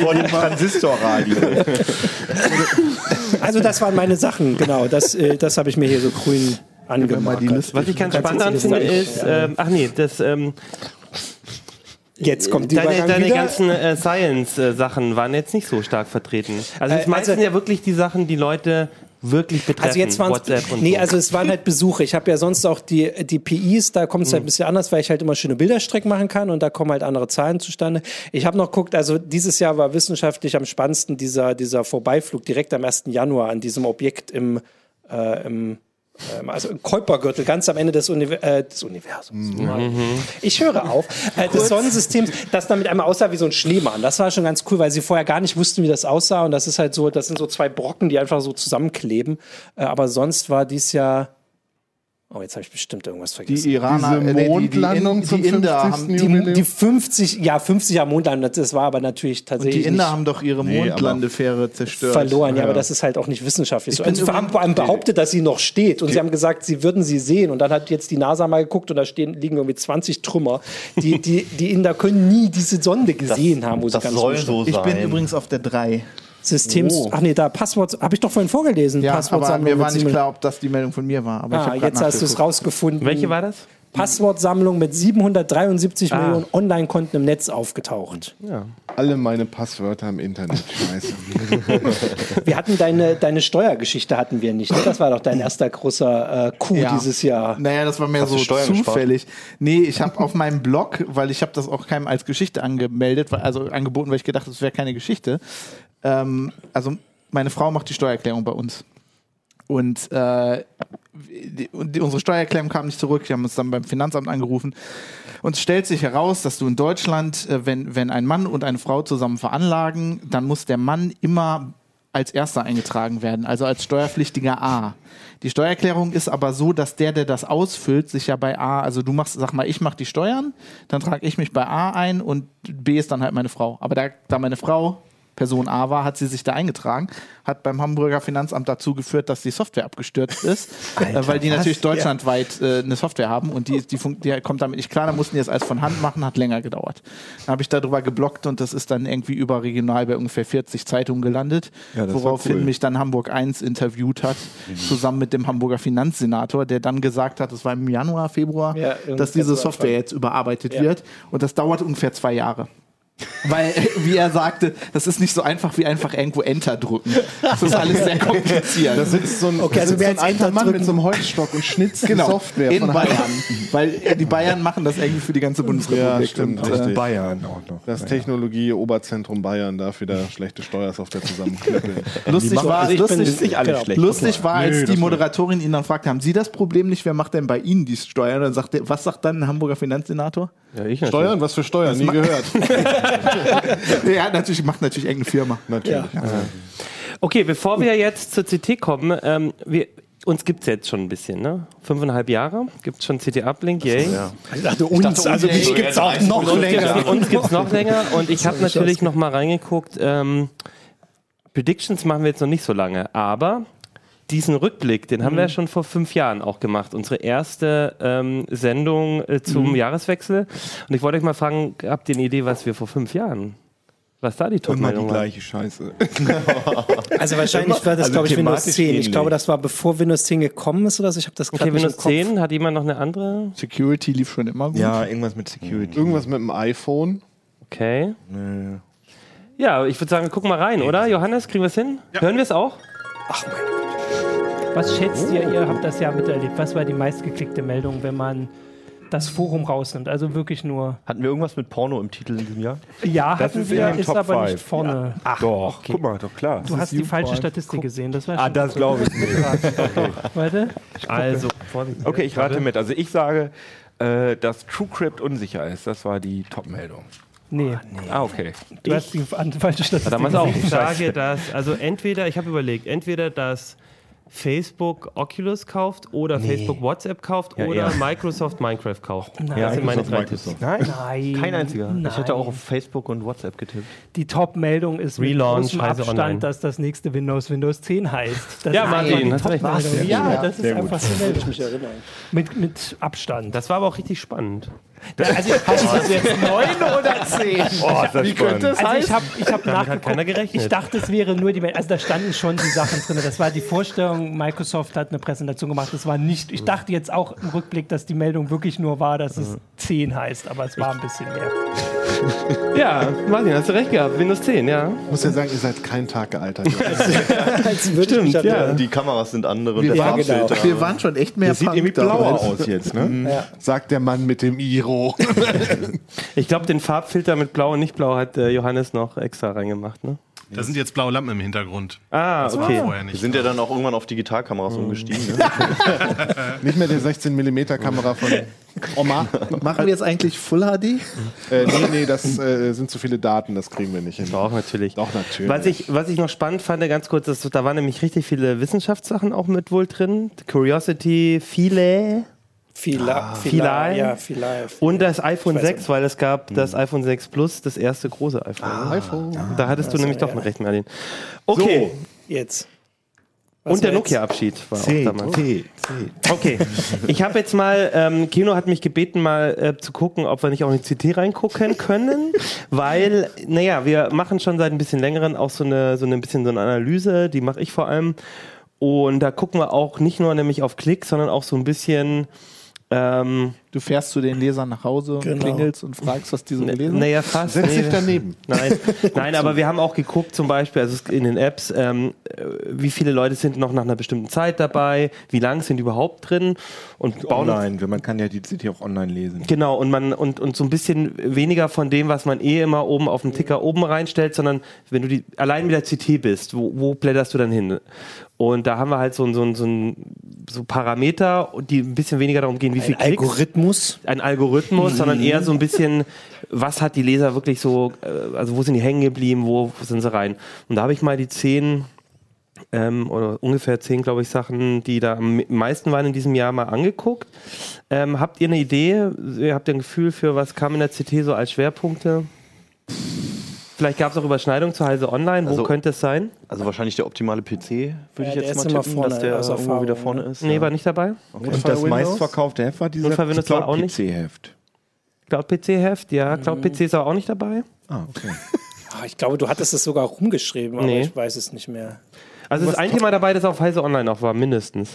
Vor dem Transistorradio. Also das waren meine Sachen, genau. Das, äh, das habe ich mir hier so grün angemacht. Was ich ganz spannend finde, ist, ähm, ach nee, das, ähm, Jetzt kommt die deine, deine wieder. ganzen äh, Science-Sachen waren jetzt nicht so stark vertreten. Also es Äh, meisten also- ja wirklich die Sachen, die Leute wirklich betreffen. Also jetzt waren WhatsApp und nee, so. also es waren halt Besuche. Ich habe ja sonst auch die, die PIs, da kommt es halt ein bisschen anders, weil ich halt immer schöne Bilderstrecken machen kann und da kommen halt andere Zahlen zustande. Ich habe noch geguckt, also dieses Jahr war wissenschaftlich am spannendsten dieser, dieser Vorbeiflug direkt am 1. Januar an diesem Objekt im, äh, im also im Kuipergürtel, ganz am Ende des, Univer äh, des Universums. Ich höre auf. Äh, des Sonnensystems, das damit einmal aussah wie so ein Schneemann. Das war schon ganz cool, weil sie vorher gar nicht wussten, wie das aussah. Und das ist halt so, das sind so zwei Brocken, die einfach so zusammenkleben. Äh, aber sonst war dies Jahr. Oh, jetzt habe ich bestimmt irgendwas vergessen. Die Iraner, Diese äh, nee, die- Mondlandung die, zum die, die Inder 50. haben, die, die 50, ja, 50 Jahre Mondlandung, das war aber natürlich die tatsächlich Inder nicht haben doch ihre Nee, Mondlandefähre zerstört. verloren. Ja, aber das ist halt auch nicht wissenschaftlich. So. bin Also, vor allem behauptet, dass sie noch steht. Und sie haben gesagt, sie würden sie sehen. Und dann hat jetzt die NASA mal geguckt und da stehen, liegen irgendwie 20 Trümmer. Die, die, die Inder können nie diese Sonde gesehen haben, wo sie Das ganz soll so Ich sein. bin übrigens auf der 3. Systems. Oh. Ach nee, da Passwort. Habe ich doch vorhin vorgelesen. Ja, aber mir war nicht klar, ob das die Meldung von mir war. Ah, jetzt hast du es rausgefunden. Welche war das? Passwortsammlung mit 773 Ah. Millionen Online-Konten im Netz aufgetaucht. Ja. Alle meine Passwörter im Internet. Scheiße. Wir hatten deine, deine Steuergeschichte hatten wir nicht. Ne? Das war doch dein erster großer äh, Coup Ja. dieses Jahr. Naja, das war mehr Hast so zufällig. Nee, ich habe auf meinem Blog, weil ich habe das auch keinem als Geschichte angemeldet, also angeboten, weil ich gedacht, das wäre keine Geschichte. Ähm, also meine Frau macht die Steuererklärung bei uns. Und, äh, die, die, unsere Steuererklärung kam nicht zurück. Wir haben uns dann beim Finanzamt angerufen. Und es stellt sich heraus, dass du in Deutschland, äh, wenn, wenn ein Mann und eine Frau zusammen veranlagen, dann muss der Mann immer als erster eingetragen werden, also als steuerpflichtiger A. Die Steuererklärung ist aber so, dass der, der das ausfüllt, sich ja bei A, also du machst, sag mal, ich mache die Steuern, dann trage ich mich bei A ein und B ist dann halt meine Frau. Aber da, da meine Frau Person A war, hat sie sich da eingetragen, hat beim Hamburger Finanzamt dazu geführt, dass die Software abgestürzt ist, äh, weil die natürlich deutschlandweit äh, eine Software haben und die, die, die kommt damit nicht klar, da mussten die das alles von Hand machen, hat länger gedauert. Dann habe ich darüber geblockt und das ist dann irgendwie überregional bei ungefähr 40 Zeitungen gelandet, Ja, woraufhin cool. mich dann Hamburg 1 interviewt hat, zusammen mit dem Hamburger Finanzsenator, der dann gesagt hat, das war im Januar, Februar, Ja, dass diese so Software jetzt überarbeitet Ja. wird und das dauert ungefähr zwei Jahre. Weil, wie er sagte, das ist nicht so einfach wie einfach irgendwo Enter drücken. Das ist alles sehr kompliziert. Da sitzt so ein, Okay, also so ein alter Mann mit drücken- so einem Holzstock und schnitzt die genau, Software in von Bayern. Hand. Weil die Bayern machen das irgendwie für die ganze Bundesrepublik. Ja, stimmt, Und, äh, Bayern auch noch. Das Technologie-Oberzentrum Bayern darf wieder schlechte Steuersoftware zusammenknüppeln. lustig war, ich bin lustig, nicht alle Genau. schlecht. lustig war, als Nö, die das Moderatorin ihn dann fragte, haben Sie das Problem nicht, wer macht denn bei Ihnen die Steuern? Dann sagt er, was sagt dann ein Hamburger Finanzsenator? Ja, ich natürlich. Steuern? Was für Steuern? Nie gehört. ja, natürlich, macht natürlich irgendeine Firma. Natürlich. Okay, bevor wir jetzt zur CT kommen, ähm, wir, uns gibt es jetzt schon ein bisschen, ne? Fünfeinhalb Jahre gibt es schon CT Uplink, yay. Ich dachte, uns, also mich gibt es auch noch länger. Uns gibt es noch länger und ich habe natürlich noch mal reingeguckt. Ähm, Predictions machen wir jetzt noch nicht so lange, aber diesen Rückblick, den haben wir ja schon vor fünf Jahren auch gemacht. Unsere erste ähm, Sendung äh, zum Jahreswechsel. Und ich wollte euch mal fragen, habt ihr eine Idee, was wir vor fünf Jahren, was da die Immer die Top-Meldung gleiche Scheiße. Also wahrscheinlich war das, Also glaube ich, Windows thematisch 10. Ich ähnlich. glaube, das war bevor Windows 10 gekommen ist oder so. Ich habe das gerade Okay, Windows im Kopf. 10, hat jemand noch eine andere? Security lief schon immer gut. Ja, irgendwas mit Security. Irgendwas mit dem iPhone. Okay. Ja, ich würde sagen, wir gucken mal rein, oder? Johannes, kriegen wir es hin? Hören wir es auch? Was schätzt ihr? Ihr habt das ja miterlebt. Was war die meistgeklickte Meldung, wenn man das Forum rausnimmt? Also wirklich nur. Hatten wir irgendwas mit Porno im Titel in diesem Jahr? Ja, Das hatten ist wir, ist Top aber five. nicht vorne. Ach, doch. Guck mal, doch klar. Du hast die falsche Statistik gesehen. Das war Ah, das glaube ich nicht. Warte. Also, Okay, ich rate mit. Also ich sage, äh, dass TrueCrypt unsicher ist. Das war die Top-Meldung. Nee, Ah, okay. du hast die falsche Statistik damals auch. gesehen. Ich sage, dass, also entweder, ich habe überlegt, entweder, dass Facebook Oculus kauft oder Facebook WhatsApp kauft Ja, oder eher. Microsoft Minecraft kauft. Nein. das sind meine drei Microsoft. Tipps. Nein. Kein einziger. Nein. Ich hätte auch auf Facebook und WhatsApp getippt. Die Top-Meldung ist mit Relaunch, großem Heise Abstand, Online. dass das nächste Windows Windows 10 heißt. Das Ja, ist Martin, hast recht. Top-Meldung. Ja, das ist einfach die Meldung. Mit, mit Abstand. Das war aber auch richtig spannend. Also, Ist jetzt neun oder zehn? Oh, Wie könnte es Also ich habe ich hab nachgeguckt. keiner gerechnet. Ich dachte, es wäre nur die Meldung. Also da standen schon die Sachen drin. Das war die Vorstellung. Microsoft hat eine Präsentation gemacht. Das war nicht. Ich dachte jetzt auch im Rückblick, dass die Meldung wirklich nur war, dass es 10 heißt. Aber es war ein bisschen mehr. Ja, Martin, hast du recht gehabt. Windows 10, ja. Ich muss ja sagen, ihr seid kein Tag gealtert. An- ja. Die Kameras sind andere und Wir, der waren, Farbfilter. wir waren schon echt mehr Das sieht irgendwie blauer aus jetzt, ne? Sagt der Mann mit dem Iro. Ich glaube, den Farbfilter mit blau und nicht blau hat äh, Johannes noch extra reingemacht, ne? Da sind jetzt blaue Lampen im Hintergrund. Ah, okay. Vorher Wir nicht. sind ja dann auch irgendwann auf Digitalkameras umgestiegen. Ne? Nicht mehr die 16 mm Kamera von Oma. Machen wir jetzt eigentlich Full HD? Äh, nee, nee, das äh, sind zu viele Daten, das kriegen wir nicht hin. Doch, natürlich. Doch, natürlich. Was ich, was ich noch spannend fand, ganz kurz, das, da waren nämlich richtig viele Wissenschaftssachen auch mit wohl drin. Curiosity, viele. Fila, Filai. Ja, Filai. Und das iPhone weiß 6, weil es gab das iPhone 6 Plus, das erste große iPhone. iPhone. da hattest du nämlich doch mit recht, Merlin. Okay. Jetzt. Was Und der? Nokia-Abschied war C, auch damals. C, C. Okay, ich habe jetzt mal, ähm, Kino hat mich gebeten, mal äh, zu gucken, ob wir nicht auch in die CT reingucken können, weil, naja, wir machen schon seit ein bisschen längeren auch so eine, so eine bisschen so eine Analyse, die mache ich vor allem. Und da gucken wir auch nicht nur nämlich auf Klick, sondern auch so ein bisschen, ähm, Du fährst zu den Lesern nach Hause und Genau. klingelst und fragst, was die so gelesen haben. naja, fast. Setz nee, dich daneben. Nein, nein, aber wir haben auch geguckt, zum Beispiel, also in den Apps, ähm, äh, wie viele Leute sind noch nach einer bestimmten Zeit dabei, wie lang sind die überhaupt drin und bauen Online, weil man kann ja die CT auch online lesen. Genau, und man und, und so ein bisschen weniger von dem, was man eh immer oben auf dem Ticker oben reinstellt, sondern wenn du die allein mit der CT bist, wo, wo blätterst du dann hin? Und da haben wir halt so, ein- so, ein- so, ein- so Parameter, die ein bisschen weniger darum gehen, wie viel Ein Algorithmus. ein Algorithmus, sondern eher so ein bisschen, was hat die Leser wirklich so, äh, also wo sind die hängen geblieben, wo sind sie rein? Und da habe ich mal die zehn ähm, oder ungefähr zehn, glaube ich, Sachen, die da am meisten waren in diesem Jahr mal angeguckt. Ähm, habt ihr eine Idee? Ihr habt ihr ein Gefühl für, was kam in der CT so als Schwerpunkte? Vielleicht gab es auch Überschneidungen zu Heise Online. Also- Wo könnte es sein? Also wahrscheinlich der optimale PC, würde ich der jetzt mal tippen, vorne dass der aus irgendwo wieder vorne ist. Nee, ja. war nicht dabei. Und das meistverkaufte Heft war dieser Notfall Windows war auch nicht. PC-Heft. Cloud-PC-Heft, ja. Cloud-PC ist aber auch nicht dabei. Ah, okay. Ah, Ich glaube, du hattest es sogar rumgeschrieben, aber Nee. ich weiß es nicht mehr. Also es ist ein Thema dabei, das auf Heise Online auch war, mindestens.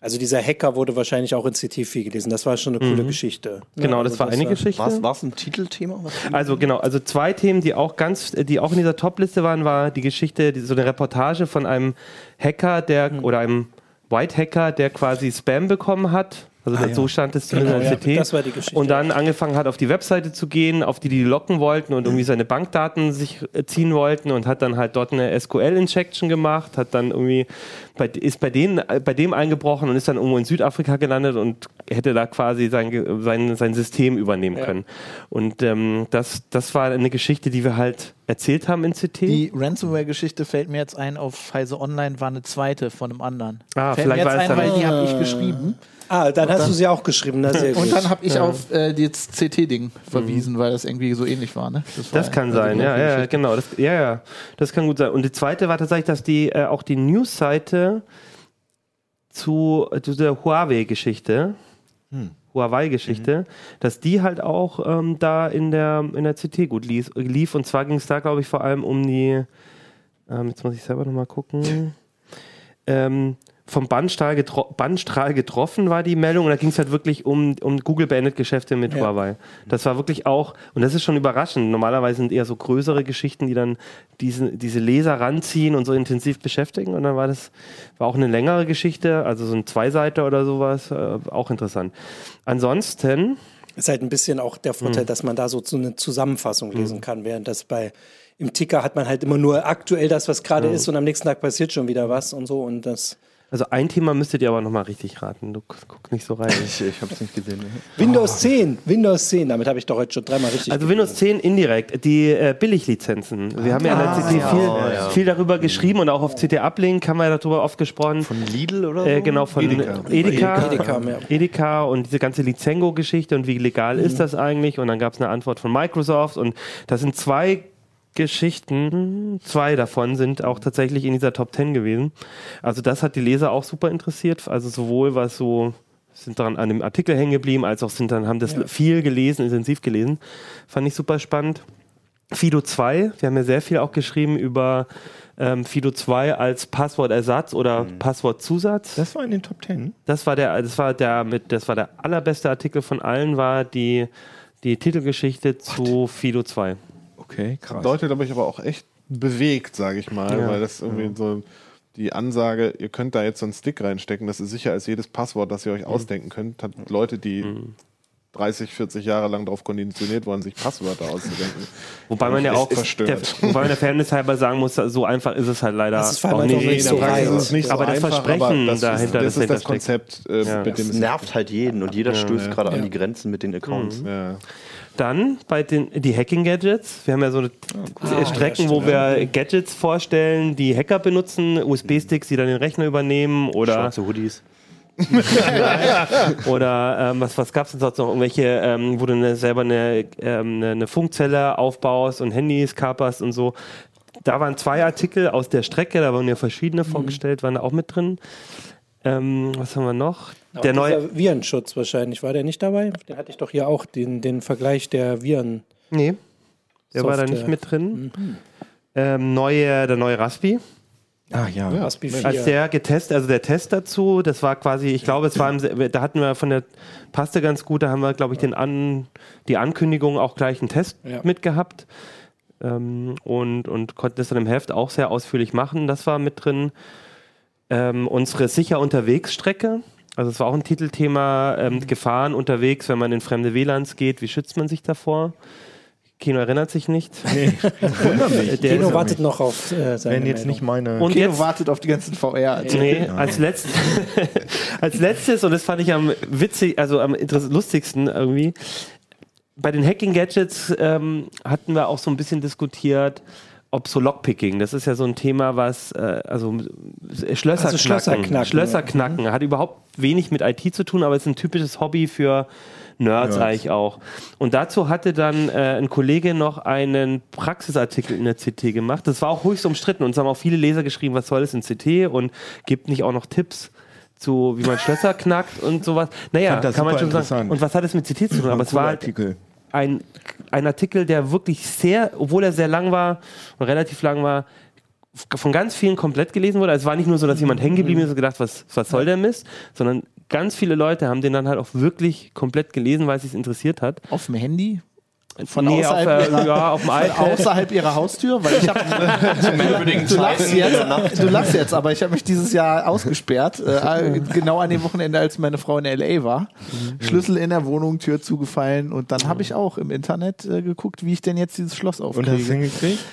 Also dieser Hacker wurde wahrscheinlich auch in CT viel gelesen. Das war schon eine coole Geschichte. Genau, Ja, das also war eine war- Geschichte. War es ein Titelthema? Also genau, also zwei Themen, die auch ganz, die auch in dieser Top-Liste waren, war die Geschichte, die, so eine Reportage von einem Hacker, der Hm. oder einem White Hacker, der quasi Spam bekommen hat. Also so stand es zumindest Ah, Genau, in ja, CT. das war die Geschichte. Und dann angefangen hat, auf die Webseite zu gehen, auf die die locken wollten und irgendwie seine Bankdaten sich äh, ziehen wollten und hat dann halt dort eine SQL-Injection gemacht, hat dann irgendwie bei, ist bei denen, äh, bei dem eingebrochen und ist dann irgendwo in Südafrika gelandet und hätte da quasi sein, sein, sein System übernehmen Ja. können. Und ähm, das, das war eine Geschichte, die wir halt erzählt haben in CT. Die Ransomware-Geschichte fällt mir jetzt ein, auf Heise Online war eine zweite von einem anderen. Ah, fällt mir vielleicht jetzt war es ein, weil die habe ich geschrieben. Ah, dann hast du sie auch geschrieben. Na, sehr gut. Und dann habe ich auf äh, das CT-Ding verwiesen, weil das irgendwie so ähnlich war. Ne? war Das kann also sein, die ja, ja, genau. Das, ja, ja, das kann gut sein. Und die zweite war tatsächlich, dass die äh, auch die News-Seite zu, zu der Huawei-Geschichte, Huawei-Geschichte, dass die halt auch ähm, da in der, in der CT gut lief. lief. Und zwar ging es da, glaube ich, vor allem um die, ähm, jetzt muss ich selber nochmal gucken, ähm, vom Bandstrahl, getro Bandstrahl getroffen war die Meldung und da ging es halt wirklich um, um Google beendet Geschäfte mit Ja. Huawei. Das war wirklich auch, und das ist schon überraschend, normalerweise sind eher so größere Geschichten, die dann diese, diese Leser ranziehen und so intensiv beschäftigen und dann war das, war auch eine längere Geschichte, also so ein Zweiseiter oder sowas, äh, auch interessant. Ansonsten, ist halt ein bisschen auch der Vorteil, dass man da so so eine Zusammenfassung lesen kann, während das bei im Ticker hat man halt immer nur aktuell das, was gerade ist und am nächsten Tag passiert schon wieder was und so und das also ein Thema müsstet ihr aber nochmal richtig raten, du guck nicht so rein. Ich, ich habe es nicht gesehen. Ne? Windows 10, Windows 10, damit habe ich doch heute schon dreimal richtig Also Windows 10 indirekt, die äh, Billiglizenzen. Wir haben ja in der CT viel, ja. viel darüber geschrieben und auch auf CT Uplink haben wir darüber oft gesprochen. Von Lidl oder so? Äh, genau, von Edeka. Edeka. Edeka, ja. Edeka und diese ganze Lizengo-Geschichte und wie legal ist das eigentlich? Und dann gab es eine Antwort von Microsoft und das sind zwei Geschichten, zwei davon sind auch tatsächlich in dieser Top 10 gewesen. Also das hat die Leser auch super interessiert. Also sowohl was so sind daran an dem Artikel hängen geblieben, als auch sind dann haben das viel gelesen, intensiv gelesen. Fand ich super spannend. Fido 2, wir haben ja sehr viel auch geschrieben über ähm, Fido 2 als Passwortersatz oder Passwortzusatz. Das war in den Top Ten. Das war der, das war der mit, das war der allerbeste Artikel von allen, war die, die Titelgeschichte zu Fido 2. Okay, krass. Deutet aber ich aber auch echt bewegt, sage ich mal, Ja. weil das irgendwie so die Ansage, ihr könnt da jetzt so einen Stick reinstecken, das ist sicher als jedes Passwort, das ihr euch ausdenken könnt, hat Leute, die 30, 40 Jahre lang darauf konditioniert worden, sich Passwörter auszudenken. Wobei man ja auch, der, wobei man der Fairness halber sagen muss, so einfach ist es halt leider Das ist auch nicht. auch nicht so ist es nicht Aber so das einfach, Versprechen aber das dahinter, ist, das das ist das. Konzept, äh, Ja. mit dem Es nervt halt jeden und jeder stößt gerade an die Grenzen mit den Accounts. ja. Dann bei den die Hacking Gadgets. Wir haben ja so eine Ah, Strecken, ja, wo wir Gadgets vorstellen, die Hacker benutzen, USB-Sticks, die dann den Rechner übernehmen oder Schwarze Hoodies. Oder ähm, was, was gab es denn sonst noch? Irgendwelche, ähm, wo du eine, selber eine, ähm, eine, eine Funkzelle aufbaust und Handys kaperst und so. Da waren zwei Artikel aus der Strecke, da wurden ja verschiedene vorgestellt, waren da auch mit drin. Ähm, was haben wir noch? Der Auch neue. dieser Virenschutz wahrscheinlich, war der nicht dabei? Den hatte ich doch hier auch, den, den Vergleich der Viren. Nee, der war da Software. nicht mit drin. Ähm, neue, der neue Raspi. Ah ja. 4. Als der getestet, also der Test dazu, das war quasi, ich glaube, es war, im, da hatten wir von der, passte ganz gut, da haben wir, glaube ich, den An, die Ankündigung auch gleich einen Test Ja. mitgehabt ähm, und, und konnten das dann im Heft auch sehr ausführlich machen. Das war mit drin. Ähm, unsere sicher unterwegs Strecke. Also es war auch ein Titelthema, ähm, Gefahren unterwegs, wenn man in fremde WLANs geht, wie schützt man sich davor? Kino erinnert sich nicht. Nee. Der Keno ist- wartet noch auf äh, seine Wenn jetzt Meldung. nicht meine. Und Keno jetzt, wartet auf die ganzen VR. Nee, als, letzt, als letztes, und das fand ich am witzig, also am lustigsten irgendwie, bei den Hacking-Gadgets ähm, hatten wir auch so ein bisschen diskutiert, ob so Lockpicking, das ist ja so ein Thema, was, äh, also äh, Schlösser Also Schlösser knacken. knacken, Schlösser ja. knacken. Hat überhaupt wenig mit IT zu tun, aber ist ein typisches Hobby für Nerds Nerds. eigentlich auch. Und dazu hatte dann äh, ein Kollege noch einen Praxisartikel in der CT gemacht. Das war auch höchst umstritten und es haben auch viele Leser geschrieben, was soll das in CT und gibt nicht auch noch Tipps zu, wie man Schlösser knackt und sowas. Naja, kann man schon sagen. Und was hat es mit CT zu tun? Aber es war Artikel. ein, ein Artikel, der wirklich sehr, obwohl er sehr lang war und relativ lang war, von ganz vielen komplett gelesen wurde. Also es war nicht nur so, dass jemand hängen geblieben ist und gedacht, was, was soll der Mist, sondern ganz viele Leute haben den dann halt auch wirklich komplett gelesen, weil es sich interessiert hat. Auf dem Handy? Von Nee, auf, außerhalb, äh, ihrer, ja, auf dem von iPad. außerhalb ihrer Haustür? Weil ich habe du, lachst jetzt, du lachst jetzt, aber ich habe mich dieses Jahr ausgesperrt, äh, genau an dem Wochenende, als meine Frau in LA war. Schlüssel in der Wohnung, Tür zugefallen und dann habe ich auch im Internet äh, geguckt, wie ich denn jetzt dieses Schloss Und hast du aufkriege. hingekriegt?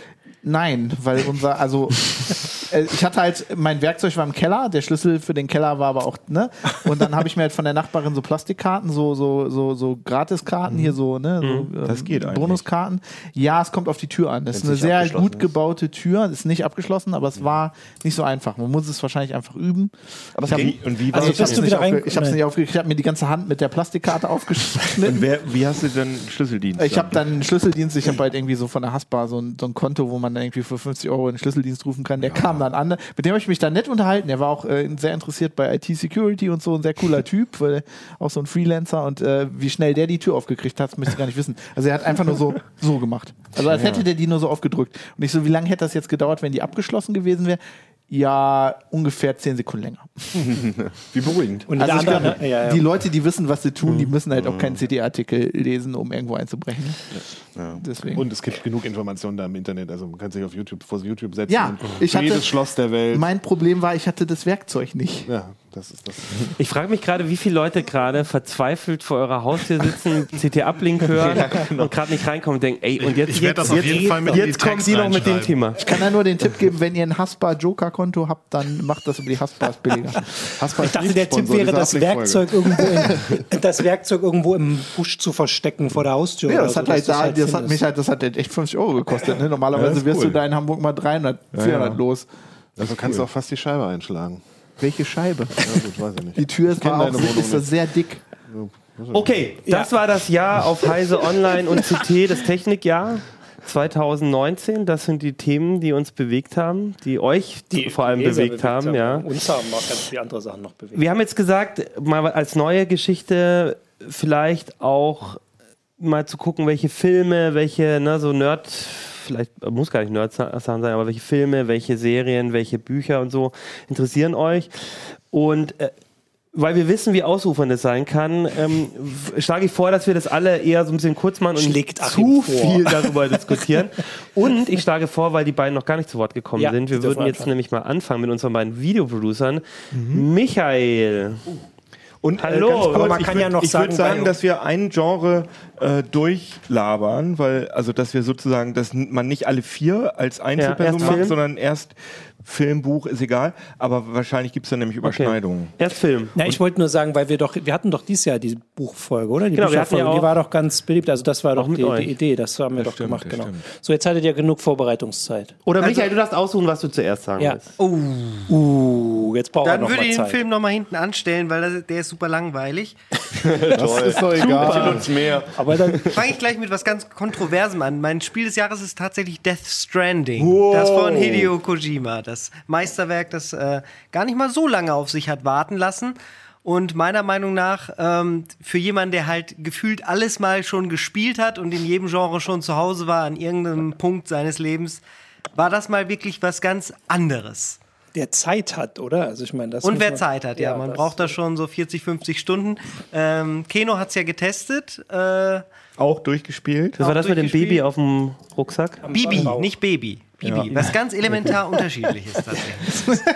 Nein, weil unser, also äh, ich hatte halt, mein Werkzeug war im Keller, der Schlüssel für den Keller war aber auch, ne? Und dann habe ich mir halt von der Nachbarin so Plastikkarten, so, so, so, so Gratiskarten hier, so, ne? So, ähm, Das geht eigentlich. Bonuskarten. Ja, es kommt auf die Tür an. Das ist eine sehr gut ist. gebaute Tür, ist nicht abgeschlossen, aber es war nicht so einfach. Man muss es wahrscheinlich einfach üben. Aber ich hab, Wie, und wie war also das? ich du nicht, aufge ich hab's nicht aufgekriegt. Ich habe mir die ganze Hand mit der Plastikkarte Und aufgeschnitten. wer, wie hast du denn Schlüsseldienst? Ich habe dann? einen Schlüsseldienst, ich habe halt irgendwie so von der Haspa so ein, so ein Konto, wo man dann irgendwie für 50 Euro einen Schlüsseldienst rufen kann. Der kam dann an. Mit dem habe ich mich dann nett unterhalten. Der war auch äh, sehr interessiert bei IT-Security und so, ein sehr cooler Typ, weil auch so ein Freelancer. Und äh, wie schnell der die Tür aufgekriegt hat, müsste ich gar nicht wissen. Also er hat einfach nur so, so gemacht. Also als hätte der die nur so aufgedrückt. Und ich so, wie lange hätte das jetzt gedauert, wenn die abgeschlossen gewesen wäre? Ja, ungefähr 10 Sekunden länger. Wie beruhigend. Und Also ich andere, glaube, ja, ja. die Leute, die wissen, was sie tun, die müssen halt auch keinen CD-Artikel lesen, um irgendwo einzubrechen. Deswegen. Und es gibt genug Informationen da im Internet. Also man kann sich auf YouTube vor YouTube setzen. Ja, und ich hatte- jedes Schloss der Welt. Mein Problem war, ich hatte das Werkzeug nicht. Ja, das ist das. Ich frage mich gerade, wie viele Leute gerade verzweifelt vor eurer Haustür sitzen, CT-Uplink hören und gerade nicht reinkommen und denken, ey, und jetzt, Ich jetzt, das auf jetzt, jeden Fall mit in die jetzt kommen die noch mit dem. Thema. Ich kann da nur den Tipp geben, wenn ihr ein Haspa-Joker-Konto habt, dann macht das über die Haspas billiger. Haspa Ich dachte, der Tipp wäre, das Werkzeug, irgendwo in, das Werkzeug irgendwo im Busch zu verstecken vor der Haustür. Ja, oder das so, hat halt da, das hat mich halt, das hat halt echt 50 Euro gekostet. Ne? Normalerweise Ja, das wirst cool. du da in Hamburg mal 300, 400 ja. los. Also kannst du auch fast die Scheibe einschlagen. Welche Scheibe? Ja, gut, weiß ich nicht. Die Tür ist, war auch, ist so sehr dick. Okay, das war das Jahr auf Heise Online und CT, das Technikjahr 2019. Das sind die Themen, die uns bewegt haben, die euch Die vor allem Leser bewegt, haben. Ja. Uns haben auch ganz viele andere Sachen noch bewegt. Wir haben jetzt gesagt, mal als neue Geschichte vielleicht auch mal zu gucken, welche Filme, welche, ne, so Nerd, vielleicht muss gar nicht Nerd-Sachen sein, aber welche Filme, welche Serien, welche Bücher und so interessieren euch. Und äh, weil wir wissen, wie ausufernd es sein kann, ähm, schlage ich vor, dass wir das alle eher so ein bisschen kurz machen und Schlägt nicht zu viel darüber diskutieren. Und ich schlage vor, weil die beiden noch gar nicht zu Wort gekommen Ja, sind, wir würden jetzt anfangen. nämlich mal anfangen mit unseren beiden Videoproducern. Mhm. Michael. Und Hallo. Äh, kurz, Aber man ich kann würd, ja noch ich sagen, würde sagen, dass wir ein Genre äh, durchlabern, weil also dass wir sozusagen, dass man nicht alle vier als Einzelperson erst macht, Film. sondern erst Film, Buch, ist egal. Aber wahrscheinlich gibt es dann nämlich Überschneidungen. Erst Film. Na, ich wollte nur sagen, weil wir doch, wir hatten doch dieses Jahr die Buchfolge, oder? Die Genau, Bücherfolge, ja die war doch ganz beliebt. Also das war doch die, die Idee, das haben wir Das doch stimmt, gemacht, genau. stimmt. So, jetzt hattet ihr genug Vorbereitungszeit. Oder Also- Michael, du darfst aussuchen, was du zuerst sagen Ja. willst. Uh, jetzt brauchen wir Dann noch würde mal ich den Zeit. Film nochmal hinten anstellen, weil das, der ist super langweilig. Das ist doch egal. uns mehr. Aber dann, Fange ich gleich mit was ganz Kontroversem an. Mein Spiel des Jahres ist tatsächlich Death Stranding. Das von Hideo Kojima. Das Meisterwerk, das äh, gar nicht mal so lange auf sich hat warten lassen. Und meiner Meinung nach, ähm, für jemanden, der halt gefühlt alles mal schon gespielt hat und in jedem Genre schon zu Hause war, an irgendeinem Punkt seines Lebens, war das mal wirklich was ganz anderes. der Zeit hat, oder? Also ich meine, das Und wer man- Zeit hat, ja. man das- braucht da schon so 40, 50 Stunden. Ähm, Keno hat es ja getestet. Äh, Auch durchgespielt. Das war Auch das mit dem. Baby auf dem Rucksack? Bibi, nicht Baby. Bibi, was ganz elementar unterschiedliches tatsächlich.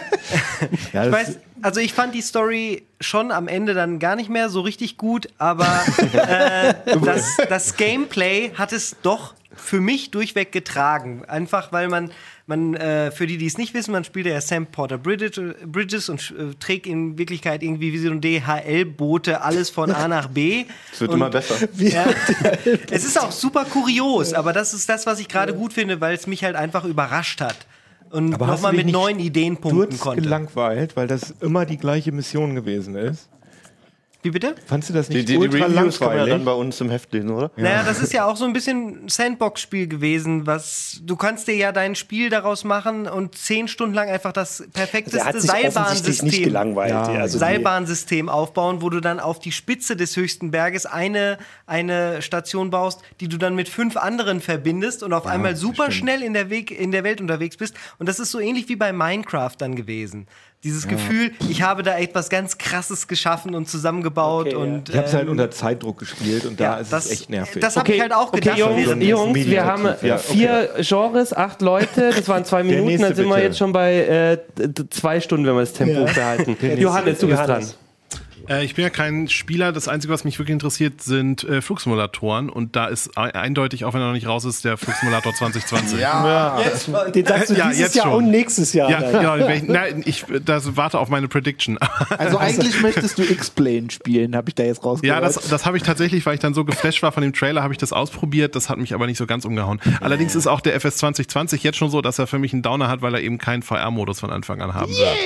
Ja, Ich weiß, also ich fand die Story schon am Ende dann gar nicht mehr so richtig gut, aber äh, das, das Gameplay hat es doch für mich durchweg getragen. Einfach weil man, man äh, für die, die es nicht wissen, man spielt ja Sam Porter Bridges, und äh, trägt in Wirklichkeit irgendwie wie so ein DHL-Bote alles von A nach B. Es wird Und- immer besser. ja. es ist auch super kurios, aber das ist das, was ich gerade gut finde, weil es mich halt einfach überrascht hat. Und nochmal mit neuen Ideen punkten konnte. gelangweilt, weil das immer die gleiche Mission gewesen ist. Wie bitte? Fandst du das Die, nicht die, die ultra Reviews kann man ja dann bei uns im Heft lesen, oder? Naja, das ist ja auch so ein bisschen Sandbox-Spiel gewesen, was du kannst dir ja dein Spiel daraus machen und zehn Stunden lang einfach das perfekteste offensichtlich nicht Seilbahnsystem gelangweilt. also die- Seilbahnsystem aufbauen, wo du dann auf die Spitze des höchsten Berges eine, eine Station baust, die du dann mit fünf anderen verbindest und auf einmal super schnell in der, Weg, in der Welt unterwegs bist. Und das ist so ähnlich wie bei Minecraft dann gewesen. Dieses Gefühl, ich habe da etwas ganz Krasses geschaffen und zusammengebaut Okay, ja. und Ich habe es halt ähm, unter Zeitdruck gespielt und da ja, ist das, es echt nervig. Das habe ich halt auch okay, gedacht. Jungs, während- Jungs wir haben Ja, vier Genres, acht Leute, das waren zwei Minuten, dann sind wir bitte. jetzt schon bei äh, zwei Stunden, wenn wir das Tempo behalten. Johannes, du bist Johannes. dran. Äh, ich bin ja kein Spieler. Das Einzige, was mich wirklich interessiert, sind äh, Flugsimulatoren. Und da ist ei- eindeutig, auch wenn er noch nicht raus ist, der Flugsimulator 2020. Den sagst du Ja, dieses jetzt Jahr schon. und nächstes Jahr. Ja, dann. genau. Ich, nein, ich das warte auf meine Prediction. Also eigentlich möchtest du X-Plane spielen, habe ich da jetzt rausgehört. Ja, das, das habe ich tatsächlich, weil ich dann so geflasht war von dem Trailer, habe ich das ausprobiert. Das hat mich aber nicht so ganz umgehauen. Allerdings ist auch der FS 2020 jetzt schon so, dass er für mich einen Downer hat, weil er eben keinen VR-Modus von Anfang an haben wird.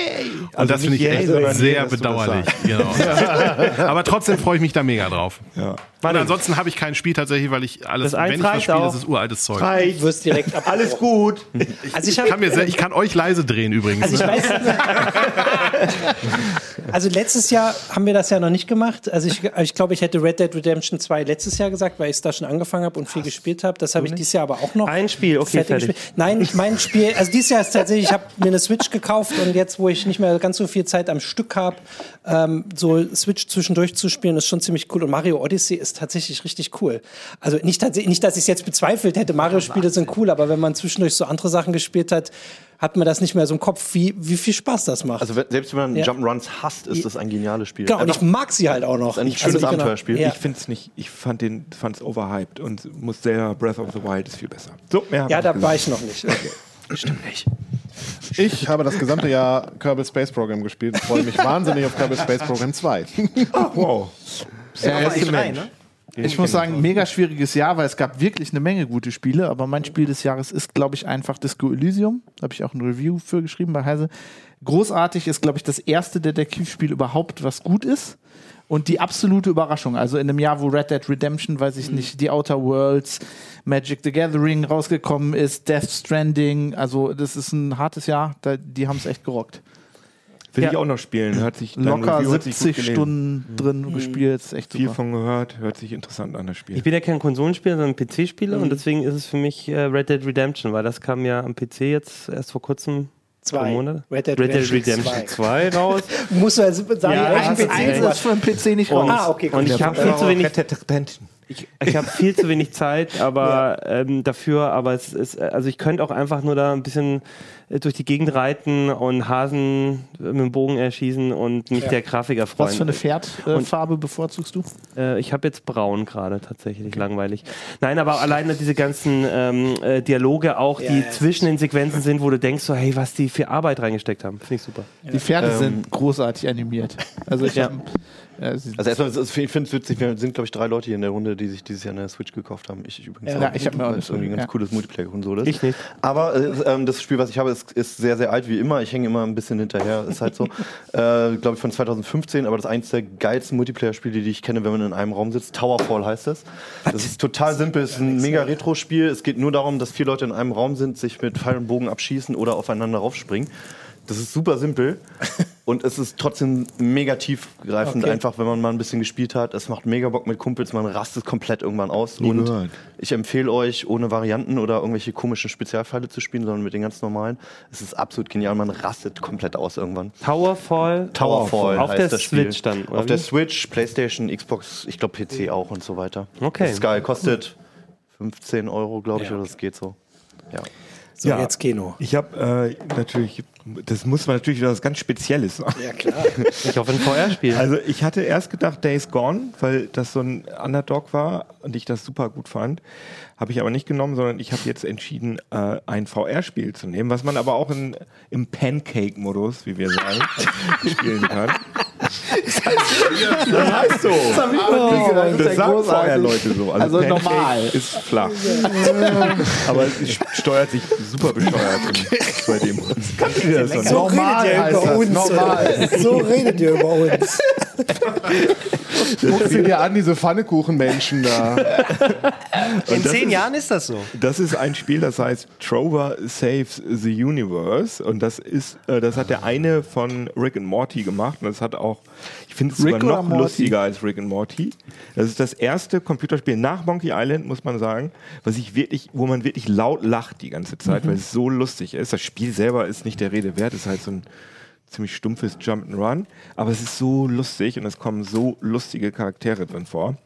Und Also das finde ich echt sehr bedauerlich. Genau. aber trotzdem freue ich mich da mega drauf. Ja. Und ansonsten habe ich kein Spiel tatsächlich, weil ich alles, Das wenn ich was reicht spiele, das ist uraltes Zeug. Du wirst direkt ab. Alles gut. Also ich, Ich kann, mir sehr, ich kann euch leise drehen übrigens. Also ich weiß. also letztes Jahr haben wir das ja noch nicht gemacht. Also ich, ich glaube, ich hätte Red Dead Redemption 2 letztes Jahr gesagt, weil ich es da schon angefangen habe und viel gespielt habe. Das habe ich dieses Jahr aber auch noch. Ein Spiel, okay, fertig. gespielt. Nein, ich mein Spiel, also dieses Jahr ist tatsächlich, ich habe mir eine Switch gekauft und jetzt, wo ich nicht mehr ganz so viel Zeit am Stück habe, ähm, so Switch zwischendurch zu spielen, ist schon ziemlich cool. Und Mario Odyssey ist tatsächlich richtig cool. Also nicht, nicht dass ich es jetzt bezweifelt hätte, Mario-Spiele sind cool, aber wenn man zwischendurch so andere Sachen gespielt hat, hat man das nicht mehr so im Kopf, wie, wie viel Spaß das macht. Also selbst wenn man Ja. Jump'n'Runs hasst, ist das ein geniales Spiel. genau, und ich Einfach mag sie halt auch noch. ein Ich- schönes genau. Abenteuerspiel. Ja. Ich finde es nicht, ich fand den, fand es overhyped und muss sehr Breath of the Wild ist viel besser. So, mehr Ja, da gesagt. war ich noch nicht. Ich habe das gesamte Jahr Kerbal Space Program gespielt und freue mich wahnsinnig auf Kerbal Space Program 2. Wow. Äh, Aber ich, E3, ne? Ich muss sagen, mega schwieriges Jahr, weil es gab wirklich eine Menge gute Spiele, aber mein Spiel des Jahres ist, glaube ich, einfach Disco Elysium. Da habe ich auch ein Review für geschrieben bei Heise. Großartig ist, glaube ich, das erste Detektivspiel überhaupt, was gut ist. Und die absolute Überraschung, also in einem Jahr, wo Red Dead Redemption, weiß ich nicht, die Outer Worlds, Magic the Gathering rausgekommen ist, Death Stranding, also das ist ein hartes Jahr, da, die haben es echt gerockt. Will Ja. ich auch noch spielen. Hört sich, Locker Review hat sich gut 70 gelesen. Stunden drin gespielt, ist echt Viel super. von gehört, hört sich interessant an das Spiel. Ich bin ja kein Konsolenspieler, sondern PC-Spieler und deswegen ist es für mich äh, Red Dead Redemption, weil das kam ja am PC jetzt erst vor kurzem. Zwei. vor einem Monat. Red Dead Red Dead Redemption Redemption 2 raus. Musst du also sagen, Ja, ist PC ist für einen PC nicht raus. Ah, okay. Und ich habe viel zu wenig Redemption. Ich, ich habe viel zu wenig Zeit, aber ähm, dafür, aber es ist, also ich könnte auch einfach nur da ein bisschen äh, durch die Gegend reiten und Hasen mit dem Bogen erschießen und mich der Grafik erfreuen. Was für eine Pferdfarbe bevorzugst du? Äh, ich habe jetzt braun gerade tatsächlich, langweilig. Nein, aber alleine diese ganzen ähm, äh, Dialoge auch, die ja, zwischen den Sequenzen sind, wo du denkst so, hey, was die für Arbeit reingesteckt haben. Finde ich super. Die Pferde Ähm, sind großartig animiert. Also ich Ja. Also erstmal, es- ich finde es witzig, wir sind, glaube ich, drei Leute hier in der Runde, die sich dieses Jahr eine Switch gekauft haben. Ich übrigens Ja, auch. ich hab mir auch es irgendwie ein ganz ja. cooles Multiplayer-Konsole ist. Ich nicht. Aber äh, ähm, das Spiel, was ich habe, ist, ist sehr, sehr alt, wie immer. Ich hänge immer ein bisschen hinterher, ist halt so. äh, glaube ich, von 2015, aber das eins der geilsten Multiplayer-Spiele, die ich kenne, wenn man in einem Raum sitzt. Towerfall heißt das. Das ist total simpel, es ist ein mega Retro-Spiel. Es geht nur darum, dass vier Leute in einem Raum sind, sich mit Pfeil und Bogen abschießen oder aufeinander raufspringen. Das ist super simpel und es ist trotzdem mega tiefgreifend, Okay. einfach wenn man mal ein bisschen gespielt hat. Es macht mega Bock mit Kumpels, man rastet komplett irgendwann aus. und gehört. ich empfehle euch, ohne Varianten oder irgendwelche komischen Spezialpfeile zu spielen, sondern mit den ganz normalen. Es ist absolut genial, man rastet komplett aus irgendwann. Towerfall. Towerfall Auf heißt der das Spiel. Switch dann, oder Auf der wie? Switch, Playstation, Xbox, ich glaube PC auch und so weiter. Okay. Das ist geil, kostet 15 Euro, glaube ich, oder das geht so. Ja. So, Ja. jetzt Keno. Ich habe äh, natürlich, das muss man natürlich wieder was ganz Spezielles sagen. Ja, klar. Ich hoffe, ein VR-Spiel. Also ich hatte erst gedacht Days Gone, weil das so ein Underdog war und ich das super gut fand. Habe ich aber nicht genommen, sondern ich habe jetzt entschieden, äh, ein VR-Spiel zu nehmen, was man aber auch in, im Pancake-Modus, wie wir sagen, spielen kann. Das heißt so. das hab ich noch nie gedacht. Das ja sagen großartig. VR-Leute so. Also Pancake normal. ist flach. aber es steuert sich super bescheuert im 2D-Modus. So Normal redet ihr über das, uns. normal. So redet ihr über uns. Guck sie dir an, diese Pfannekuchenmenschen da. In zehn ist- Jahren ist das so. Das ist ein Spiel, das heißt Trover Saves the Universe und das ist, äh, das hat der eine von Rick and Morty gemacht und das hat auch, ich finde es sogar noch Morty? lustiger als Rick and Morty. Das ist das erste Computerspiel nach Monkey Island, muss man sagen, was ich wirklich, wo man wirklich laut lacht die ganze Zeit, weil es so lustig ist. Das Spiel selber ist nicht der Rede wert, ist halt so ein ziemlich stumpfes Jump'n'Run, aber es ist so lustig und es kommen so lustige Charaktere drin vor.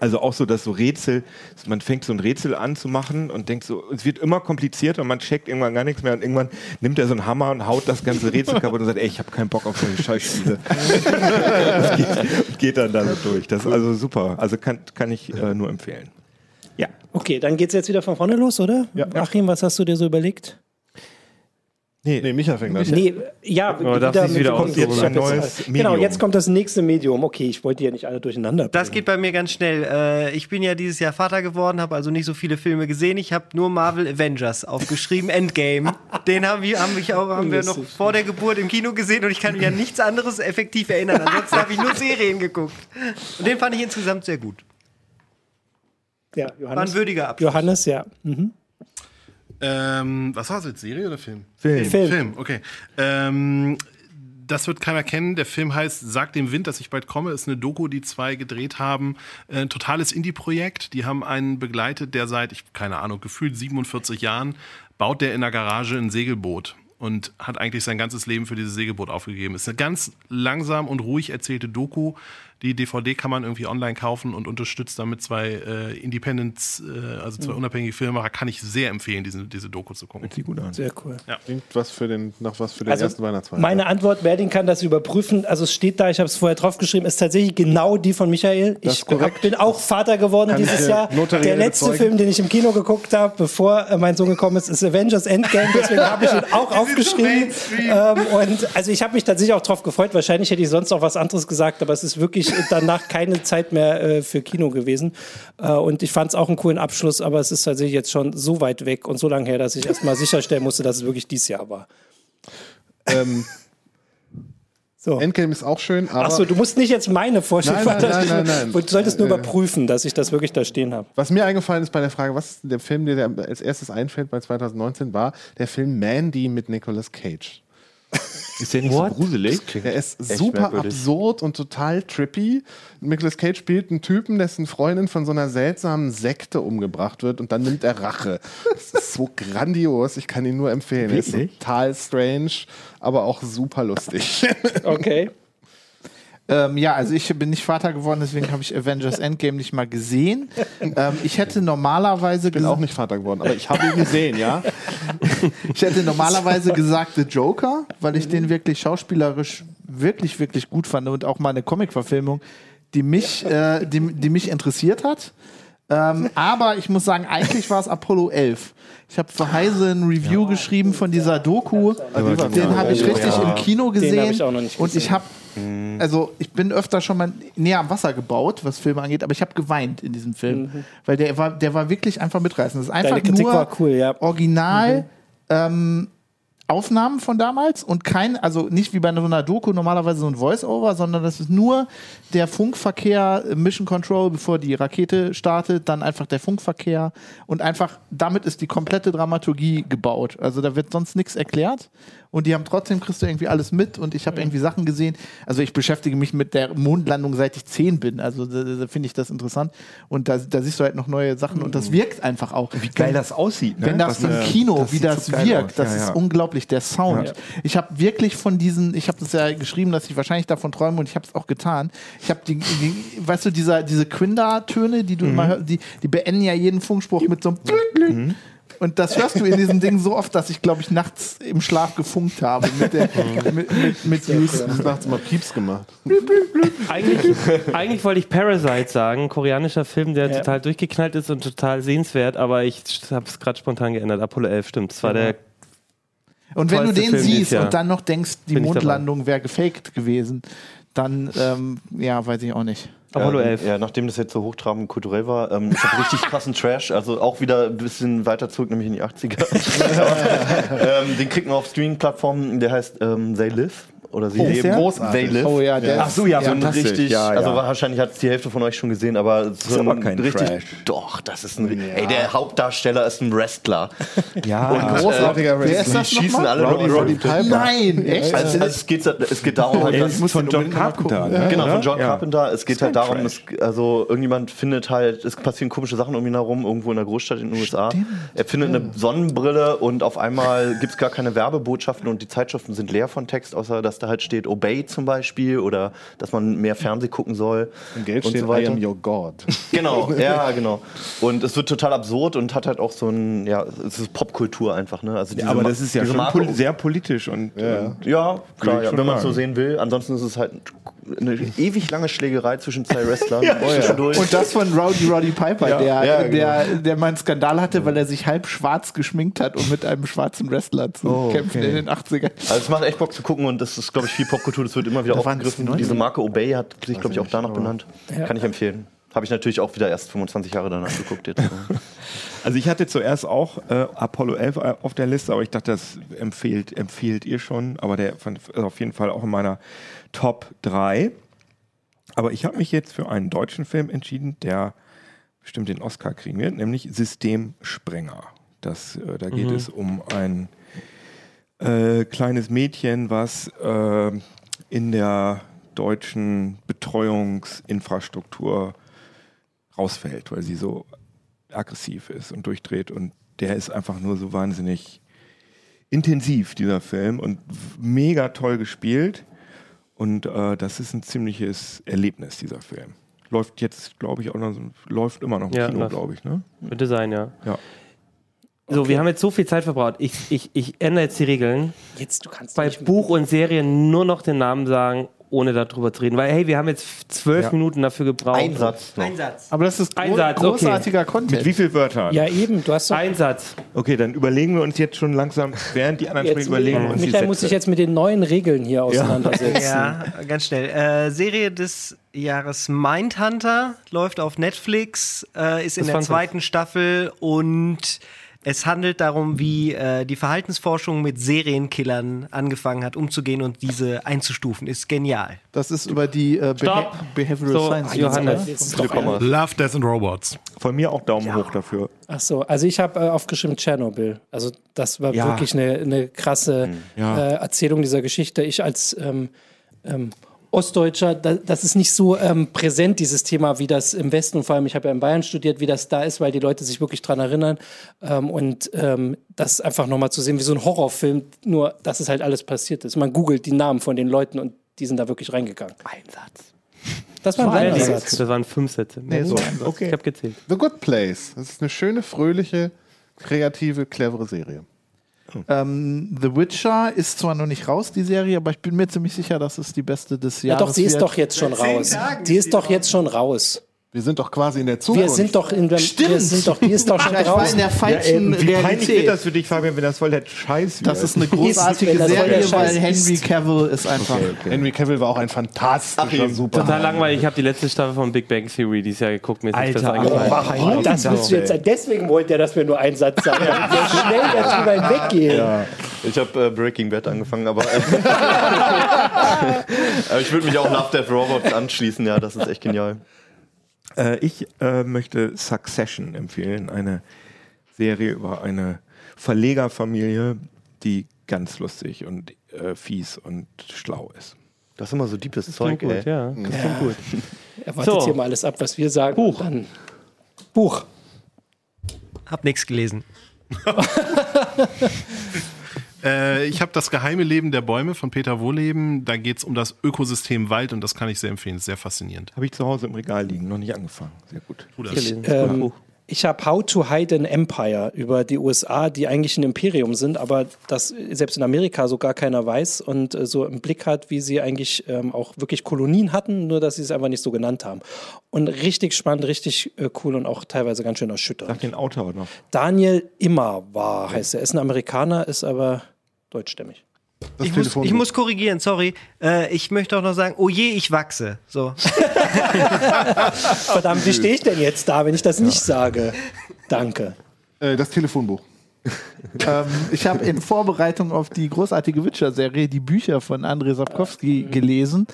Also auch so, dass so Rätsel, man fängt so ein Rätsel an zu machen und denkt so, es wird immer komplizierter und man checkt irgendwann gar nichts mehr und irgendwann nimmt er so einen Hammer und haut das ganze Rätsel kaputt und sagt, ey, ich habe keinen Bock auf solche Scheißspiele. das geht, und geht dann damit durch. Das ist also super. Also kann, kann ich äh, nur empfehlen. Ja. Okay, dann geht's jetzt wieder von vorne los, oder? Ja. Achim, was hast du dir so überlegt? Nee, Micha fängt an. Nee, ja, darf sich wieder kommt jetzt Ein neues Genau, Medium. jetzt kommt das nächste Medium. Okay, ich wollte die ja nicht alle durcheinander Das bringen. geht bei mir ganz schnell. Äh, ich bin ja dieses Jahr Vater geworden, habe also nicht so viele Filme gesehen. Ich habe nur Marvel Avengers aufgeschrieben, Endgame. Den haben wir, haben wir, auch, haben wir noch vor der Geburt im Kino gesehen und ich kann mich an nichts anderes effektiv erinnern. Ansonsten habe ich nur Serien geguckt. Und den fand ich insgesamt sehr gut. Ja, War Johannes. ein würdiger Abschluss. Johannes, ja. Mhm. Ähm, was war es jetzt, Serie oder Film? Film. Film. Film, okay. Ähm, das wird keiner kennen. Der Film heißt Sag dem Wind, dass ich bald komme. Ist eine Doku, die zwei gedreht haben. Äh, Ein totales Indie-Projekt. Die haben einen begleitet, der seit, ich keine Ahnung, gefühlt 47 Jahren baut der in der Garage ein Segelboot und hat eigentlich sein ganzes Leben für dieses Segelboot aufgegeben. Ist eine ganz langsam und ruhig erzählte Doku. Die DVD kann man irgendwie online kaufen und unterstützt damit zwei äh, Independents, äh, also zwei unabhängige Filmemacher. Kann ich sehr empfehlen, diese, diese Doku zu gucken. Sieht gut an. Sehr cool. Klingt was für den, nach was für den Also ersten Weihnachtsfeier. meine Antwort, Berding kann das überprüfen. Also es steht da, ich habe es vorher draufgeschrieben, ist tatsächlich genau die von Michael. Das Ich korrekt. bin auch Vater geworden Kann dieses Jahr. Der letzte bezeugen. Film, den ich im Kino geguckt habe, bevor äh, mein Sohn gekommen ist, ist Avengers Endgame. Deswegen habe ich ihn auch aufgeschrieben. Ähm, und also ich habe mich tatsächlich auch drauf gefreut. Wahrscheinlich hätte ich sonst auch was anderes gesagt, aber es ist wirklich danach keine Zeit mehr äh, für Kino gewesen. Äh, und ich fand es auch einen coolen Abschluss, aber es ist tatsächlich jetzt schon so weit weg und so lange her, dass ich erstmal sicherstellen musste, dass es wirklich dieses Jahr war. ähm, So. Endgame ist auch schön, aber Achso, du musst nicht jetzt meine Vorstellung Nein, nein, nein, nein, nein. Du solltest nur Äh, überprüfen, dass ich das wirklich da stehen habe. was mir eingefallen ist bei der Frage, was der Film, der dir als erstes einfällt bei 2019, war der Film Mandy mit Nicolas Cage. Ist der nicht so gruselig? Der ist super merkwürdig. absurd und total trippy. Nicolas Cage spielt einen Typen, dessen Freundin von so einer seltsamen Sekte umgebracht wird und dann nimmt er Rache. Das ist so grandios, ich kann ihn nur empfehlen. Er ist total strange, aber auch super lustig. Okay. Ähm, ja, also ich bin nicht Vater geworden, deswegen habe ich Avengers Endgame nicht mal gesehen. Ähm, ich hätte normalerweise Ich bin auch nicht Vater geworden, aber ich habe ihn gesehen, ja. ich hätte normalerweise gesagt The Joker, weil ich den wirklich schauspielerisch wirklich, wirklich gut fand und auch mal eine Comic-Verfilmung, die mich, äh, die, die mich interessiert hat. Ähm, aber ich muss sagen, eigentlich war es Apollo 11. Ich habe für Heise ein Review geschrieben von dieser Doku. Den habe ich richtig im Kino gesehen. hab ich auch noch nicht und ich gesehen. habe also ich bin öfter schon mal näher am Wasser gebaut, was Filme angeht, aber ich habe geweint in diesem Film, weil der war, der war wirklich einfach mitreißend. Das ist einfach Mhm. Deine Kritik nur war cool, ja. Mhm. Ähm, Aufnahmen von damals und kein, also nicht wie bei so einer Doku normalerweise so ein Voice-Over, sondern das ist nur der Funkverkehr, äh, Mission Control, bevor die Rakete startet, dann einfach der Funkverkehr und einfach damit ist die komplette Dramaturgie gebaut. Also da wird sonst nichts erklärt und die haben trotzdem kriegst du irgendwie alles mit und ich habe irgendwie Sachen gesehen. Also ich beschäftige mich mit der Mondlandung seit ich zehn bin, also da, da finde ich das interessant und da, da siehst du halt noch neue Sachen und das wirkt einfach auch. Wie geil das aussieht. Ne? Wenn das Was, im Kino, das wie das so wirkt, aus. das Ja, ist ja. unglaublich, der Sound. Ja. Ich habe wirklich von diesen, ich habe das ja geschrieben, dass ich wahrscheinlich davon träume und ich habe es auch getan. Ich habe die, die, weißt du, dieser, diese Quinder-Töne, die du Mhm. immer hörst, die, die beenden ja jeden Funkspruch mit so einem. Mhm. Und das hörst du in diesem Ding so oft, dass ich, glaube ich, nachts im Schlaf gefunkt habe mit, der, Mhm. mit, mit, mit Houston. Das nachts mal Pieps gemacht. Eigentlich, eigentlich wollte ich Parasite sagen, koreanischer Film, der Ja. total durchgeknallt ist und total sehenswert, aber ich habe es gerade spontan geändert. Apollo 11, stimmt. Das war der. Und wenn du den Film siehst Jahr. und dann noch denkst, die Bin ich. Mondlandung wäre gefaked gewesen, dann, ähm, ja, weiß ich auch nicht. Apollo ähm, 11. Ja, nachdem das jetzt so hochtrabend kulturell war, ähm, ich habe richtig krassen Trash, also auch wieder ein bisschen weiter zurück, nämlich in die 80er. ähm, den kriegt man auf Streaming-Plattformen, der heißt ähm, They Live. Oder sie Oh, leben. großartig. They live. Oh ja, der Ach so, ja, so ein richtig, ja, ja. also wahrscheinlich hat es die Hälfte von euch schon gesehen, aber so aber ein kein richtig, Trash. doch, das ist ein, ey, der Hauptdarsteller ist ein Wrestler. ja, Und, Großartiger Wer ist Wrestler. das Die schießen nochmal? alle Roddy, Roddy Piper. Nein, echt? Also, also es, geht, es geht darum, halt, das dass, muss von John Carpenter. Ne? Genau, von? John Ja. Carpenter. Es geht halt darum, es, also irgendjemand findet halt, es passieren komische Sachen um ihn herum, irgendwo in der Großstadt in den USA. Er findet eine Sonnenbrille und auf einmal gibt es gar keine Werbebotschaften und die Zeitschriften sind leer von Text, außer dass da halt steht Obey zum Beispiel oder dass man mehr Fernseh gucken soll. Im Geld und steht so I weiter. am your God. Genau, ja, genau. Und es wird total absurd und hat halt auch so ein, ja, es ist Popkultur einfach, ne? Also diese aber Ma- das ist ja schon pol sehr politisch und, und ja, klar, ja, wenn man es so sehen will. Ansonsten ist es halt eine ewig lange Schlägerei zwischen zwei Wrestlern. Oh zwischendurch. Und das von Rowdy Roddy Piper, der, ja, genau. der, der mal einen Skandal hatte, weil er sich halb schwarz geschminkt hat, um mit einem schwarzen Wrestler zu kämpfen in den 80ern. Also es macht echt Bock zu gucken und das ist, glaube ich, viel Popkultur. Das wird immer wieder Da aufgegriffen. Diese Marke Obey hat sich, glaube ich, auch danach benannt. Kann ich empfehlen. Habe ich natürlich auch wieder erst 25 Jahre danach geguckt jetzt. Also ich hatte zuerst auch äh, Apollo 11 auf der Liste, aber ich dachte, das empfehlt, empfehlt ihr schon. Aber der fand- ist auf jeden Fall auch in meiner Top 3. Aber ich habe mich jetzt für einen deutschen Film entschieden, der bestimmt den Oscar kriegen wird, nämlich Systemsprenger. Das, äh, da geht es um ein äh, kleines Mädchen, was äh, in der deutschen Betreuungsinfrastruktur rausfällt, weil sie so aggressiv ist und durchdreht. Und der ist einfach nur so wahnsinnig intensiv, dieser Film, und mega toll gespielt. Und äh, das ist ein ziemliches Erlebnis, dieser Film. Läuft jetzt, glaube ich, auch noch, so- läuft immer noch im Ja, Kino, glaube ich. Ne? Könnte sein, ja. Ja. So, wir haben jetzt so viel Zeit verbraucht. Ich, ich, ich ändere jetzt die Regeln. Jetzt, du kannst Bei nicht Buch und Serien nur noch den Namen sagen, ohne darüber zu reden. Weil, hey, wir haben jetzt zwölf Ja. Minuten dafür gebraucht. Ein Satz noch. Einsatz. Aber das ist Ein gro Satz, okay. großartiger Content. Mit wie vielen Wörtern? Ja, eben, du hast doch. Ein Satz. Okay, dann überlegen wir uns jetzt schon langsam, während die anderen sprechen, überlegen wir uns die Michael muss sich jetzt mit den neuen Regeln hier auseinandersetzen. Ja, ganz schnell. Äh, Serie des Jahres Mindhunter läuft auf Netflix, äh, ist in Das der fand ich. zweiten Staffel und es handelt darum, wie äh, die Verhaltensforschung mit Serienkillern angefangen hat, umzugehen und diese einzustufen. Ist genial. Das ist über die äh, Beha. Behavioral So, Science. Johannes. Love, Death and Robots. Von mir auch Daumen hoch dafür. Ach so, also ich habe äh, aufgeschrieben Tschernobyl. Also das war Ja. wirklich eine, eine krasse Ja. äh, Erzählung dieser Geschichte. Ich als ähm, ähm, Ostdeutscher, da, das ist nicht so ähm, präsent, dieses Thema, wie das im Westen und vor allem, ich habe ja in Bayern studiert, wie das da ist, weil die Leute sich wirklich dran erinnern. Ähm, und ähm, das einfach nochmal zu sehen, wie so ein Horrorfilm, nur dass es halt alles passiert ist. Man googelt die Namen von den Leuten und die sind da wirklich reingegangen. Ein Satz. Das war ein Satz. Das waren fünf Sätze. Nee, so ein Satz. Okay. Ich habe gezählt. The Good Place. Das ist eine schöne, fröhliche, kreative, clevere Serie. Ähm, The Witcher ist zwar noch nicht raus, die Serie, aber ich bin mir ziemlich sicher, dass es die beste des Ja, Jahres doch, sie ist wird. doch jetzt schon raus. Die ist doch jetzt schon raus. Wir sind doch quasi in der Zukunft. Wir sind doch in der, wir sind doch, die ist doch schon Ja, war in draußen. der falschen Wie peinlich wird das für dich, Fabian, wenn das voll der Scheiß wird? Das ist eine großartige das Serie, weil Henry. Cavill ist einfach. Henry Cavill war auch ein fantastischer Super. Total langweilig. Ich habe die letzte Staffel von Big Bang Theory dieses Jahr geguckt. Mir ist Alter, das eingefallen. aber Das müsst ihr jetzt sagen. Deswegen wollte er, dass wir nur einen Satz sagen. Sehr schnell jetzt drüber hinweggehen. Ich habe äh, Breaking Bad angefangen, aber, aber ich würde mich auch Love, Death Robots anschließen. Ja, das ist echt genial. Äh, ich äh, möchte Succession empfehlen, eine Serie über eine Verlegerfamilie, die ganz lustig und äh, fies und schlau ist. Das ist immer so deepes Zeug, gut, ey. ja. Das klingt gut. Er wartet So. hier mal alles ab, was wir sagen. Buch. Dann Buch. Hab nichts gelesen. Äh, ich habe das geheime Leben der Bäume von Peter Wohleben. Da geht es um das Ökosystem Wald und das kann ich sehr empfehlen. Sehr faszinierend. Habe ich zu Hause im Regal liegen, noch nicht angefangen. Sehr gut. Gelesen. Ähm, ich habe How to Hide an Empire über die USA, die eigentlich ein Imperium sind, aber das selbst in Amerika so gar keiner weiß und äh, so im Blick hat, wie sie eigentlich ähm, auch wirklich Kolonien hatten, nur dass sie es einfach nicht so genannt haben. Und richtig spannend, richtig äh, cool und auch teilweise ganz schön erschütternd. Sag den Autor noch. Daniel Immer war, heißt er. Er ist ein Amerikaner, ist aber deutschstämmig. Das Ich muss, ich muss korrigieren, sorry. Äh, ich möchte auch noch sagen, oh je, ich wachse. So. Verdammt, wie stehe ich denn jetzt da, wenn ich das nicht sage? Danke. Äh, das Telefonbuch. ähm, ich habe in Vorbereitung auf die großartige Witcher-Serie die Bücher von Andrei Sapkowski gelesen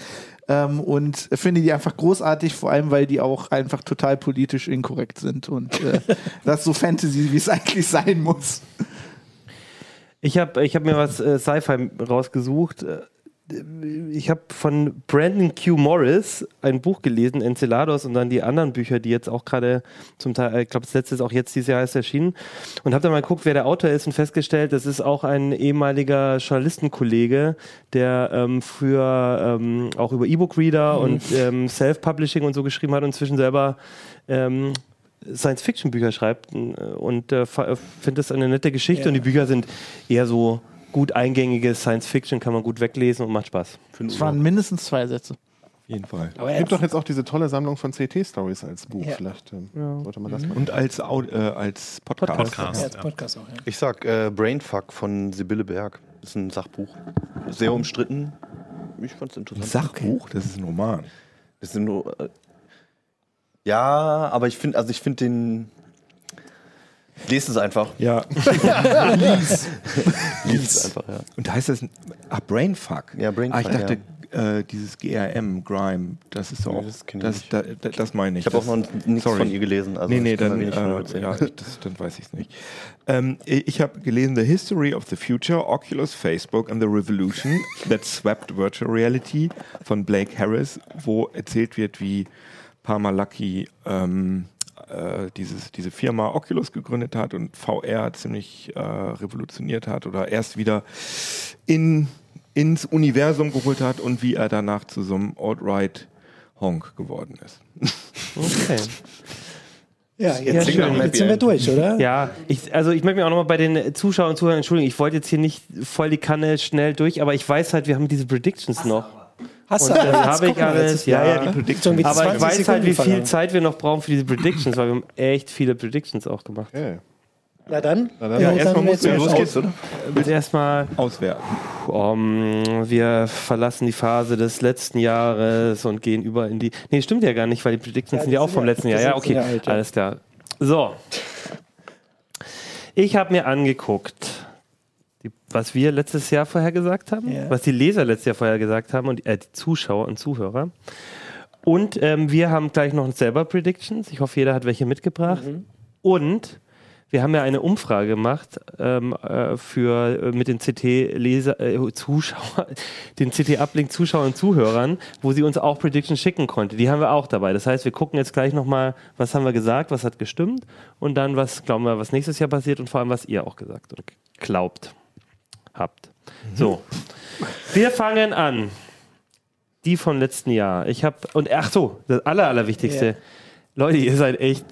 ähm, und finde die einfach großartig, vor allem weil die auch einfach total politisch inkorrekt sind und äh, das ist so Fantasy, wie es eigentlich sein muss. Ich habe ich hab mir was äh, Sci-Fi rausgesucht. Äh, Ich habe von Brandon Q. Morris ein Buch gelesen, Enceladus, und dann die anderen Bücher, die jetzt auch gerade zum Teil, äh, ich glaube, das letzte ist auch jetzt dieses Jahr erst erschienen. Und habe dann mal geguckt, wer der Autor ist und festgestellt, das ist auch ein ehemaliger Journalistenkollege, der ähm, früher ähm, auch über E-Book-Reader und ähm, Self-Publishing und so geschrieben hat und inzwischen selber ähm, Science-Fiction-Bücher schreibt äh, und äh, äh, finde das eine nette Geschichte und die Bücher sind eher so gut eingängige Science-Fiction, kann man gut weglesen und macht Spaß. Es waren mindestens zwei Sätze. Auf jeden Fall. Aber Es er gibt doch jetzt auch diese tolle Sammlung von CT-Stories als Buch. Ja. Vielleicht ähm, sollte man das mal. Und als, äh, als Podcast. Podcast. Ja, als Podcast auch, ja. Ich sag äh, Brainfuck von Sibylle Berg. Ist ein Sachbuch. Sehr umstritten. Ich fand's Ein interessant. Sachbuch, das ist ein Roman. Das sind nur. Ja, aber ich finde, also ich finde den. Lest es einfach. Ja. Lies es einfach, ja. Und heißt das. Ach, Brainfuck. Ja, Brainfuck, Ah, ich dachte, äh, dieses GRM, Grime, das ist so Nee, auch. das das, nicht. da, da, das meine ich. Ich habe auch noch nichts sorry. von ihr gelesen. Also nee, nee, da dann, wenig von äh, ja, das, dann weiß ich es nicht. Ähm, ich habe gelesen The History of the Future, Oculus, Facebook and the Revolution that Swept Virtual Reality von Blake Harris, wo erzählt wird, wie Parmalucky ähm, äh, dieses, diese Firma Oculus gegründet hat und VR ziemlich äh, revolutioniert hat oder erst wieder in, ins Universum geholt hat und wie er danach zu so einem Alt-Right Honk geworden ist. Okay. Ja, jetzt, nach einem jetzt sind wir durch, oder? Ja, ich, also ich möchte mich auch nochmal bei den Zuschauern und Zuhörern entschuldigen. Ich wollte jetzt hier nicht voll die Kanne schnell durch, aber ich weiß halt, wir haben diese Predictions noch. Hast Und du das alles? habe ich alles. jetzt- Ja, ja, die. Aber ich weiß halt, wie viel verlangen. Zeit wir noch brauchen für diese Predictions, weil wir haben echt viele Predictions auch gemacht. Okay. Na dann. Na dann, Ja, erstmal ja mal los aus. geht's, oder? Jetzt erstmal, Auswerten. um, wir verlassen die Phase des letzten Jahres und gehen über in die. Nee, stimmt ja gar nicht, weil die Predictions Ja, sind ja auch vom ja- letzten Jahr. Ja, okay, ja alt, ja. alles klar. So. Ich habe mir angeguckt, die, was wir letztes Jahr vorher gesagt haben, Ja. was die Leser letztes Jahr vorher gesagt haben und äh, die Zuschauer und Zuhörer. Und ähm, wir haben gleich noch selber Predictions. Ich hoffe, jeder hat welche mitgebracht. Und wir haben ja eine Umfrage gemacht ähm, äh, für äh, mit den CT-Leser, äh, Zuschauer, den CT-Uplink Zuschauern und Zuhörern, wo sie uns auch Predictions schicken konnte. Die haben wir auch dabei. Das heißt, wir gucken jetzt gleich nochmal, was haben wir gesagt, was hat gestimmt und dann, was glauben wir, was nächstes Jahr passiert und vor allem, was ihr auch gesagt und glaubt habt. So, wir fangen an. Die vom letzten Jahr. Ich habe und ach so, das aller allerwichtigste. Ja. Leute, ihr seid echt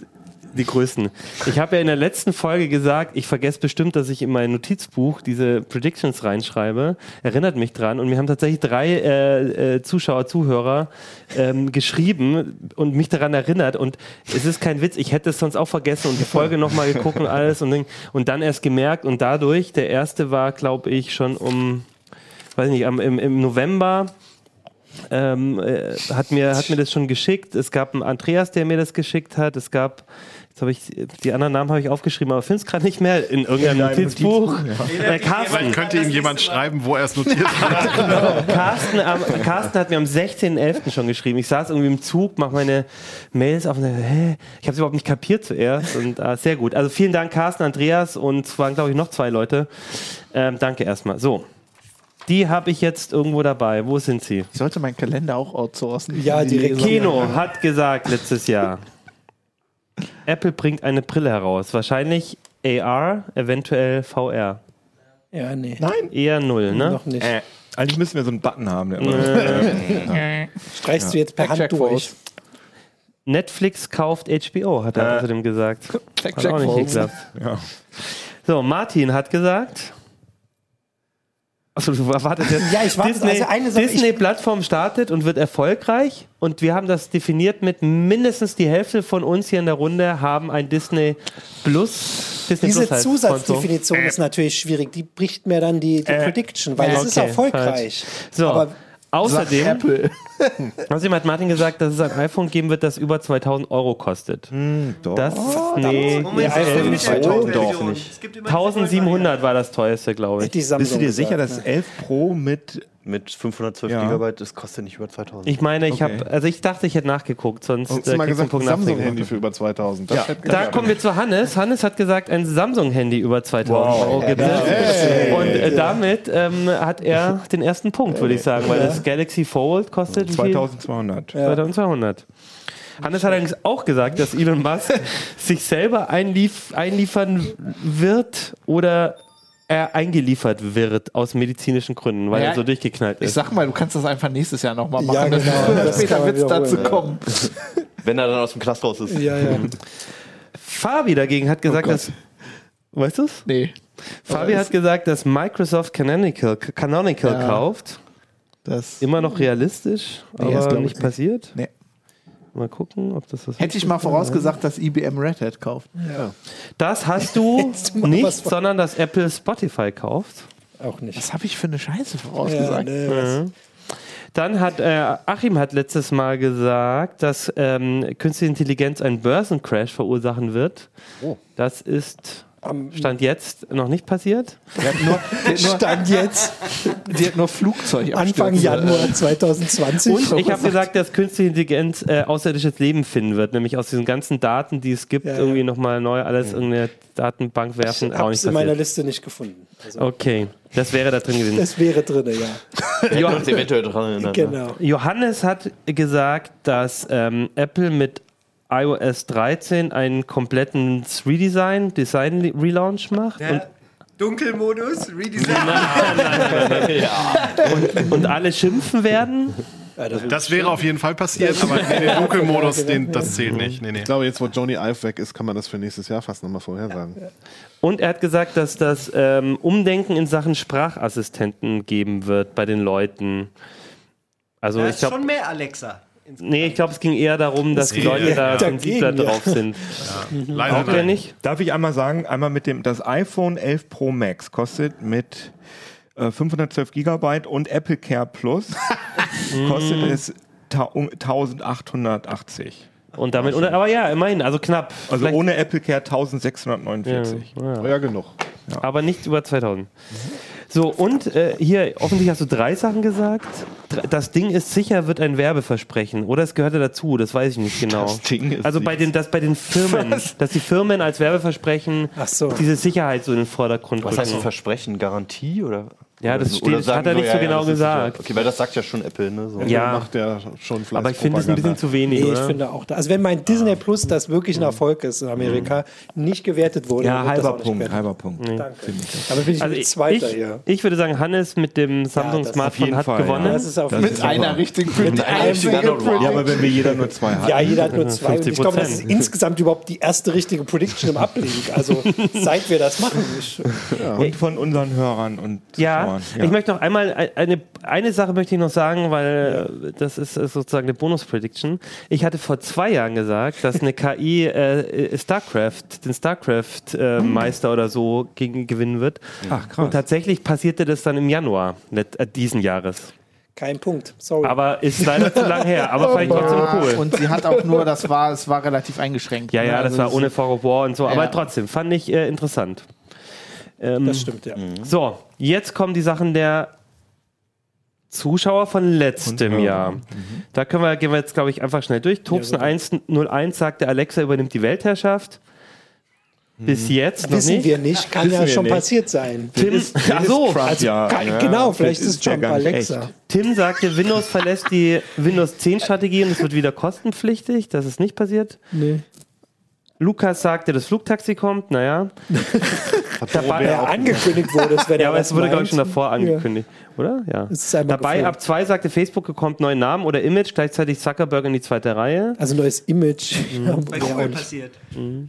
die Größten. Ich habe ja in der letzten Folge gesagt, ich vergesse bestimmt, dass ich in mein Notizbuch diese Predictions reinschreibe. Erinnert mich dran. Und mir haben tatsächlich drei äh, äh, Zuschauer, Zuhörer ähm, geschrieben und mich daran erinnert. Und es ist kein Witz, ich hätte es sonst auch vergessen und die Folge nochmal geguckt und alles und, und dann erst gemerkt. Und dadurch, der erste war, glaube ich, schon um, weiß nicht, am, im, im November ähm, äh, hat, mir, hat mir das schon geschickt. Es gab einen Andreas, der mir das geschickt hat. Es gab, jetzt habe ich, die anderen Namen habe ich aufgeschrieben, aber finde es gerade nicht mehr in irgendeinem Notizbuch. Äh, Carsten, Vielleicht könnte ihm jemand schreiben, wo er es notiert hat. Carsten, am, Carsten hat mir am 16.11. schon geschrieben. Ich saß irgendwie im Zug, mache meine Mails auf und dachte, hä? Ich habe es überhaupt nicht kapiert zuerst. Und äh, sehr gut. Also vielen Dank, Carsten, Andreas und es waren, glaube ich, noch zwei Leute. Ähm, danke erstmal. So. Die habe ich jetzt irgendwo dabei. Wo sind sie? Ich sollte meinen Kalender auch outsourcen. Ja, direkt. Kino hat gesagt letztes Jahr, Apple bringt eine Brille heraus. Wahrscheinlich AR, eventuell VR. Ja, nee. Eher null, ne? Noch nicht. Äh, eigentlich müssen wir so einen Button haben. Der immer Streichst du jetzt per Hand durch? Netflix kauft HBO, hat er Äh. außerdem gesagt. Hat auch nicht geklappt. ja. So, Martin hat gesagt. Achso, du wartest jetzt. Ja, ich warte- Disney, also eine Sache- Disney-Plattform startet und wird erfolgreich. Und wir haben das definiert mit mindestens die Hälfte von uns hier in der Runde haben ein Disney Plus. Disney Diese Plus heißt. Zusatzdefinition ist natürlich schwierig. Die bricht mir dann die, die Prediction, weil es ist okay, erfolgreich. So, Aber außerdem, Apple. Außerdem hat Martin gesagt, dass es ein iPhone geben wird, das über 2000 Euro kostet. doch. Das, nee, Moment, nee, es gibt nicht mehr doch Top-Version. nicht. Es gibt immer 1700 war das teuerste, glaube ich. Bist du dir sicher, dass 11 Pro mit Mit 512 Ja. Gigabyte, das kostet nicht über 2000. Ich meine, ich Okay. habe, also ich dachte, ich hätte nachgeguckt, sonst Hast äh, du mal du einen gesagt, ein. Samsung-Handy für über 2000. Das Ja. Da kommen wir zu Hannes. Hannes hat gesagt, ein Samsung-Handy über 2000 Euro gibt es. Und äh, damit ähm, hat er den ersten Punkt, würde ich sagen, weil das Galaxy Fold kostet wie viel? 2200. 2200. Hannes hat allerdings auch gesagt, dass Elon Musk sich selber einlief einliefern wird oder er eingeliefert wird aus medizinischen Gründen, weil Ja, er so durchgeknallt Ich ist. sag mal, du kannst das einfach nächstes Jahr nochmal machen. Ja, genau, das Später wird es dazu kommen. Wenn er dann aus dem Knast raus ist. Ja, ja. Fabi dagegen hat gesagt, dass. Weißt du's? Nee. Fabi hat gesagt, dass Microsoft Canonical, Canonical Ja. kauft. Das Immer noch realistisch, Nee, das aber ich nicht. passiert. Nee. Mal gucken, ob das was Hätte ich mal vorausgesagt, dass IBM Red Hat kauft. Das hast du nicht, sondern dass Apple Spotify kauft. Auch nicht. Was habe ich für eine Scheiße Ja, vorausgesagt? nee, was- Dann hat äh, Achim hat letztes Mal gesagt, dass ähm, künstliche Intelligenz einen Börsencrash verursachen wird. Das ist Stand jetzt noch nicht passiert. Nur, Stand jetzt, die hat nur Flugzeug Anfang Januar 2020. Und ich habe gesagt, dass künstliche Intelligenz äh, außerirdisches Leben finden wird, nämlich aus diesen ganzen Daten, die es gibt, Ja, ja. irgendwie nochmal neu alles in irgendeine Datenbank werfen. ich habe es in meiner. Liste nicht gefunden. Also, Okay, das wäre da drin gewesen. Das wäre drin, ja. Uns eventuell dran erinnern. ne? Genau. Johannes hat gesagt, dass ähm, Apple mit iOS 13 einen kompletten Redesign, Design Relaunch macht und, Dunkelmodus, Redesign. und alle schimpfen werden. Das wäre auf jeden Fall passiert, aber nee, den Dunkelmodus, den, das zählt nicht. Nee, nee. Ich glaube, jetzt, wo Johnny Ive weg ist, kann man das für nächstes Jahr fast nochmal vorhersagen. Und er hat gesagt, dass das ähm, Umdenken in Sachen Sprachassistenten geben wird bei den Leuten. Also Da ich ist glaube, schon mehr Alexa. Nee, ich glaube, es ging eher darum, dass die Leute da sensibler ja. drauf sind. Leider Auch nicht? Darf ich einmal sagen, einmal mit dem, das iPhone 11 Pro Max kostet mit äh, 512 Gigabyte und Apple Care Plus kostet es ta um 1880. Und damit, oder, aber ja, immerhin, also knapp. Also Vielleicht- ohne Apple Care 1649. ja, ja. Genug. aber nicht über 2000. So, und äh, hier, offensichtlich hast du drei Sachen gesagt. Das Ding ist sicher, wird ein Werbeversprechen. Oder es gehörte dazu, das weiß ich nicht genau. Das Ding ist also bei den, dass bei den Firmen, dass die Firmen als Werbeversprechen Ach so. diese Sicherheit so in den Vordergrund Was heißt rücken. Versprechen? Garantie? Oder? Ja, das oder steht- oder sagen hat er nicht so genau das ist sicher. gesagt. Okay, weil das sagt ja schon Apple, ne? So. Ja. Macht der schon vielleicht Aber ich finde es ein bisschen zu wenig, Nee, ich finde auch. Da. Also wenn mein Disney Plus, das wirklich ein Erfolg ist in Amerika, nicht gewertet wurde, Ja, das halber Punkt, halber Punkt. Danke. Aber bin ich also Zweiter ich, hier. ich würde sagen, Hannes mit dem Samsung das auf Smartphone hat Fall, gewonnen. ja. Das ist auf Das Mit ist einer richtigen Mit einem Single Ja, aber wenn wir jeder nur zwei haben. Ja, jeder hat nur zwei. Und ich glaube, das ist 50%. insgesamt überhaupt die erste richtige Prediction im Ablink. Also seit wir das machen. Und von unseren Hörern und Ja, Zuschauern. ich möchte noch einmal ein- eine, eine Sache möchte ich noch sagen, weil äh, das ist äh, sozusagen eine Bonus-Prediction. Ich hatte vor zwei Jahren gesagt, dass eine KI äh, StarCraft, den StarCraft-Meister oder so gegen, gewinnen wird. Ach, krass. Und tatsächlich passierte das dann im Januar äh, diesen Jahres. kein Punkt. Sorry. Aber ist leider zu lang her, aber vielleicht trotzdem Ja, cool. Und sie hat auch nur, das war, es war relativ eingeschränkt. Ja, ja, ne? das Also war ohne Fog of War und so, aber Ja. trotzdem fand ich äh, interessant. Ähm, das stimmt, ja. So, jetzt kommen die Sachen der Zuschauer von letztem Hörer. Jahr. Da können wir, gehen wir jetzt, glaube ich, einfach schnell durch. Tobsen 101 sagte, Alexa übernimmt die Weltherrschaft. Bis jetzt noch Wissen nicht. wir nicht, kann ja wir schon nicht. passiert sein. Tim, ach so, Also, ja, kann, ja, genau, vielleicht ist ist Trump gar nicht Alexa. echt. Tim sagte, Windows verlässt die Windows 10 Strategie und es wird wieder kostenpflichtig. Das ist nicht passiert. Nee. Lukas sagte, das Flugtaxi kommt. Naja. Dabei, Ja, angekündigt wurde es, wenn Ja, er aber es wurde, glaube ich, schon davor angekündigt, oder? Ja. Es ist einmal Dabei gefilmt. ab zwei sagte Facebook bekommt neuen Namen oder Image, gleichzeitig Zuckerberg in die zweite Reihe. Also neues Image. Ja, Bei ja, Google passiert.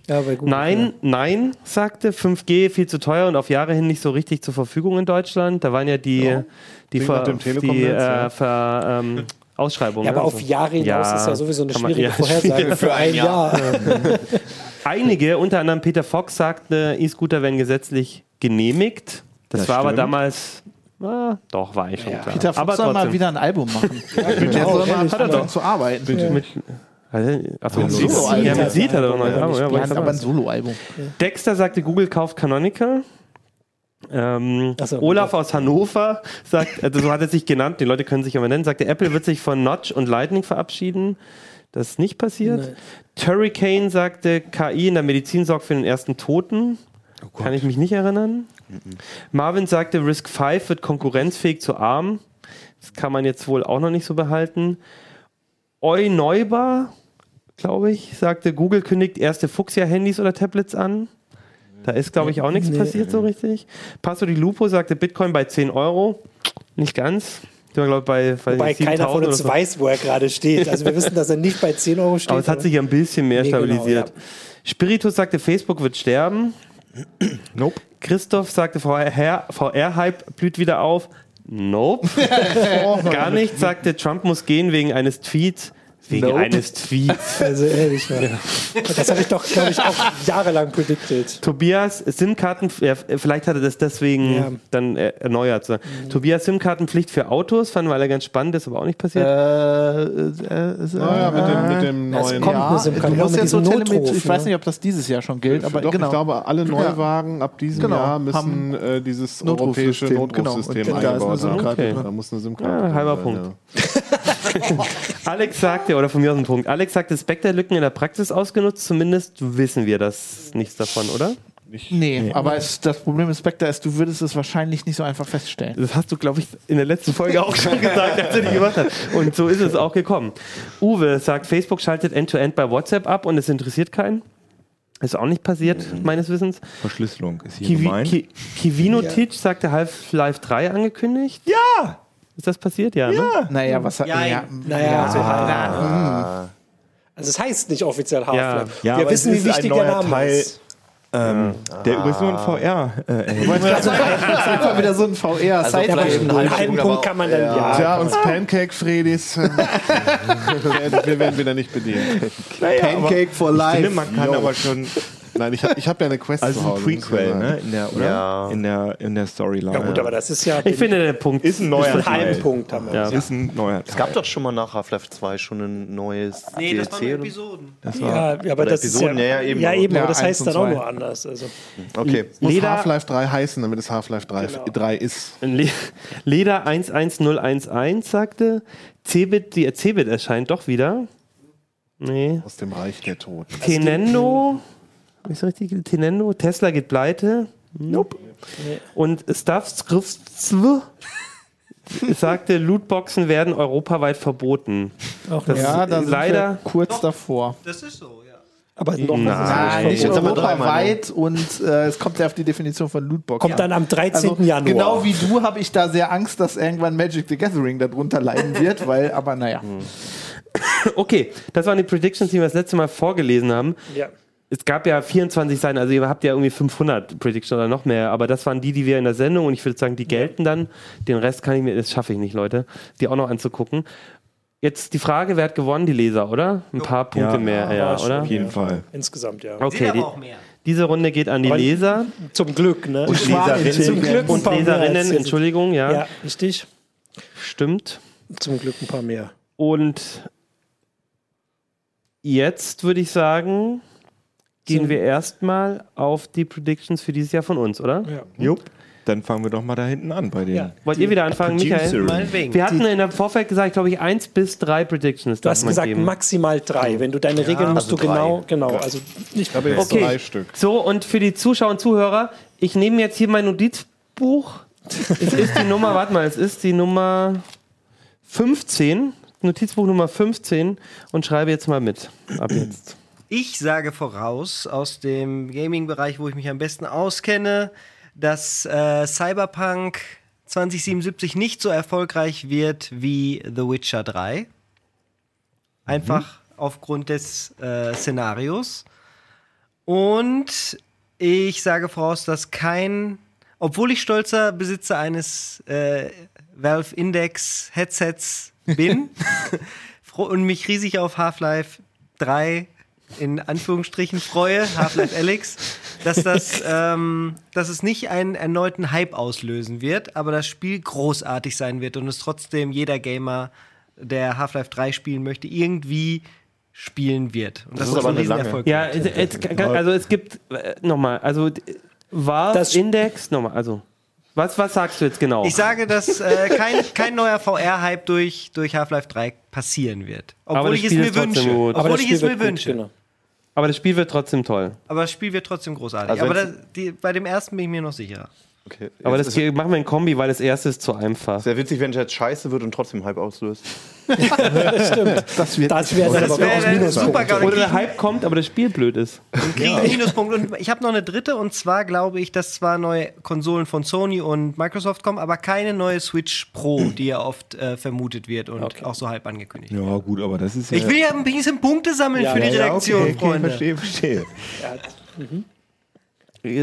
ja, bei Google, Nein, nein, sagte 5G viel zu teuer und auf Jahre hin nicht so richtig zur Verfügung in Deutschland. Da waren ja die, die, Klingt Ver, die äh, ja. Ver, ähm, Ausschreibungen. Ja, aber ne? auf Jahre hinaus Ja, ist ja sowieso eine man- schwierige ja, Vorhersage für ein Jahr. Einige, unter anderem Peter Fox, sagte, E-Scooter werden gesetzlich genehmigt. Das, Das war aber stimmt. damals Ah, doch, war eigentlich schon klar. Peter Fox aber soll mal trotzdem. wieder ein Album machen. Der soll mal Hat er doch. zu arbeiten. Mit, also, achso, Ein Solo Soloalbum. ja, mit Seed hat er doch noch. Ja, ja, Ja, aber aber. ein Soloalbum. Dexter sagte, Google kauft Canonical. Ähm, so, Olaf aus Hannover sagt, also so hat er sich genannt, die Leute können sich aber nennen, sagte, Apple wird sich von Notch und Lightning verabschieden. Das ist nicht passiert. Turricane sagte, KI in der Medizin sorgt für den ersten Toten. Kann ich mich nicht erinnern. Marvin sagte, Risk 5 wird konkurrenzfähig zu ARM. Das kann man jetzt wohl auch noch nicht so behalten. Eu Neuber, glaube ich, sagte, Google kündigt erste Fuchsia-Handys oder Tablets an. Da ist, glaube ich, auch nichts passiert so richtig. Passo di Lupo sagte Bitcoin bei 10 Euro. Nicht ganz. Ich glaube, bei, bei Wobei keiner von 7000 uns so. weiß, wo er gerade steht. Also wir wissen, dass er nicht bei 10 Euro steht. Aber es hat sich ein bisschen mehr Nee, genau, stabilisiert. Spiritus sagte, Facebook wird sterben. Nope. Christoph sagte, VR VR-Hype blüht wieder auf. Nope. Gar nicht, sagte, Trump muss gehen wegen eines Tweets. Wegen Nope. eines Tweets. Also ehrlich, ja. Das habe ich doch, glaube ich, auch jahrelang predicted. Tobias, SIM-Karten, ja, vielleicht hat er das deswegen Ja. dann äh, erneuert. So. Tobias, SIM-Kartenpflicht für Autos, fanden wir alle ganz spannend, ist aber auch nicht passiert. Äh, äh, äh, Naja, mit dem, mit dem es neuen. kommt ja, eine SIM-Karte, du musst jetzt so Telemetrie, Notruf, ich weiß ne? nicht, ob das dieses Jahr schon gilt, aber Doch, genau. ich glaube, alle Neuwagen ab diesem Genau, Jahr müssen haben äh, dieses europäische genau. Notrufsystem da eine eingebaut haben. SIM-Karte Okay. Da muss eine SIM-Karte Ah, drin halber Punkt. ja. Alex sagte, oder von mir aus ein Punkt, Alex sagte, Spectre-Lücken in der Praxis ausgenutzt, zumindest wissen wir das nichts davon, oder? Nee, aber es, das Problem mit Spectre ist, du würdest es wahrscheinlich nicht so einfach feststellen. Das hast du, glaube ich, in der letzten Folge auch schon gesagt, als du die gemacht hast. Und so ist es auch gekommen. Uwe sagt, Facebook schaltet End-to-End bei WhatsApp ab und es interessiert keinen. Ist auch nicht passiert, meines Wissens. Verschlüsselung ist hier Kiwi, gemeint. Ki, Kivino Teach sagte Half-Life 3 angekündigt. ja! Ist das passiert? Ja, ne? Naja, was hat. Ja, Ja, Naja, so halt. na, Also es heißt nicht offiziell Half-Life. Ja, Wir wissen, wie ein wichtig der Name Teil. ist. Ähm, Der übrigens nur in VR äh, erhält. das ist einfach wieder so ein VR Ja, side aber einen halben Punkt kann man dann, ja. Tja, uns Pancake-Fredis. äh, werden- wir werden wieder nicht bedient. Pancake for Ich finde, life. man kann aber schon Nein, ich habe ich hab ja eine Quest als zu ein Hause. muss ich Prequel, ne? In der, oder? Ja. In der, in der Storyline. Ja gut, aber das ist ja Ich finde, der Punkt ist ein neuer halben Teil. Punkt haben wir. Ja. Ist ein neuer Teil. Es gab doch schon mal nach Half-Life 2 schon ein neues Nee, das waren DLC. Episoden. Das war, Ja, ja, aber das ist ja, Episoden, ja, eben. ja, eben Ja, aber das heißt dann auch nur anders. Also. Okay. Muss Half-Life 3 heißen, damit es Half-Life 3, 3 ist. Le Leder 11011 sagte, Cebit, die Cebit erscheint doch wieder. Nee. Aus dem Reich der Toten. Tenendo, ist das richtig? Tenendo, Tesla geht pleite. Nope. Und Stuff Skriftsw sagte, Lootboxen werden europaweit verboten. Auch Das Ja, da ist sind leider. wir kurz davor. Das ist so, ja. aber noch Nein, nicht europaweit und äh, es kommt ja auf die Definition von Lootbox. kommt dann am 13. Also, Januar. Genau wie du habe ich da sehr Angst, dass irgendwann Magic the Gathering darunter leiden wird, weil, aber naja. Okay, das waren die Predictions, die wir das letzte Mal vorgelesen haben. Ja. Es gab ja 24 Seiten, also ihr habt ja irgendwie 500 Predictions oder noch mehr, aber das waren die, die wir in der Sendung und ich würde sagen, die gelten dann. Den Rest kann ich mir, das schaffe ich nicht, Leute, die auch noch anzugucken. Jetzt die Frage, wer hat gewonnen? Die Leser, oder? Ein paar Punkte Ja. mehr, ja, oder? auf jeden Fall. Insgesamt, ja. Okay, die, aber auch mehr. diese Runde geht an die Leser Zum Glück, ne? und Leserinnen, Zum Glück ein und paar mehr als Leserinnen. Entschuldigung, ja, Ja, richtig. stimmt. Zum Glück ein paar mehr. Und jetzt würde ich sagen, gehen wir erstmal auf die Predictions für dieses Jahr von uns, oder? Ja. Jupp. Dann fangen wir doch mal da hinten an bei den. Ja. Wollt ihr wieder anfangen, Michael? Wir hatten in der Vorfeld gesagt, glaube ich, eins bis drei Predictions. Du hast gesagt geben. maximal drei. Wenn du deine Regeln musst also du drei. genau, genau. Also nicht Ich habe jetzt Okay. drei Stück. So, und für die Zuschauer und Zuhörer, ich nehme jetzt hier mein Notizbuch. es ist die Nummer, warte mal, es ist die Nummer 15, Notizbuch Nummer 15 und schreibe jetzt mal mit. Ab jetzt. Ich sage voraus aus dem Gaming-Bereich, wo ich mich am besten auskenne, dass äh, Cyberpunk 2077 nicht so erfolgreich wird wie The Witcher 3. Einfach aufgrund des äh, Szenarios. Und ich sage voraus, dass kein, obwohl ich stolzer Besitzer eines äh, Valve Index Headsets bin und mich riesig auf Half-Life 3 in Anführungsstrichen freue, Half-Life Alyx, dass, das, ähm, dass es nicht einen erneuten Hype auslösen wird, aber das Spiel großartig sein wird und es trotzdem jeder Gamer, der Half-Life 3 spielen möchte, irgendwie spielen wird. Und das, ist ist aber ein eine lange- Riesenerfolg. Ja, es, es, also es gibt, äh, nochmal, also war Das- Index, nochmal, also, was, was sagst du jetzt genau? Ich sage, dass äh, kein, kein neuer VR-Hype durch, durch Half-Life 3 passieren wird. Obwohl das ich es mir wünsche. Obwohl das ich es mir wünsche. genau. Aber das Spiel wird trotzdem toll. Aber das Spiel wird trotzdem großartig. Also Aber das, die, bei dem ersten bin ich mir noch sicherer. Okay. Aber Jetzt das ist machen wir in Kombi, weil das erste ist zu einfach. sehr witzig, wenn es jetzt scheiße wird und trotzdem Hype auslöst. Das wird Das wäre Das auch ein Minuspunkt. super geil. Oder der Hype kommt, aber das Spiel blöd ist. kriegen einen Minuspunkt. Und ich habe noch eine dritte, und zwar glaube ich, dass zwar neue Konsolen von Sony und Microsoft kommen, aber keine neue Switch Pro, die ja oft äh, vermutet wird und auch so halb angekündigt. Ja, gut, aber das ist ja. Ich will ja ein bisschen Punkte sammeln Ja, für die ja, ja, Redaktion, okay, okay, Freunde. verstehe, verstehe.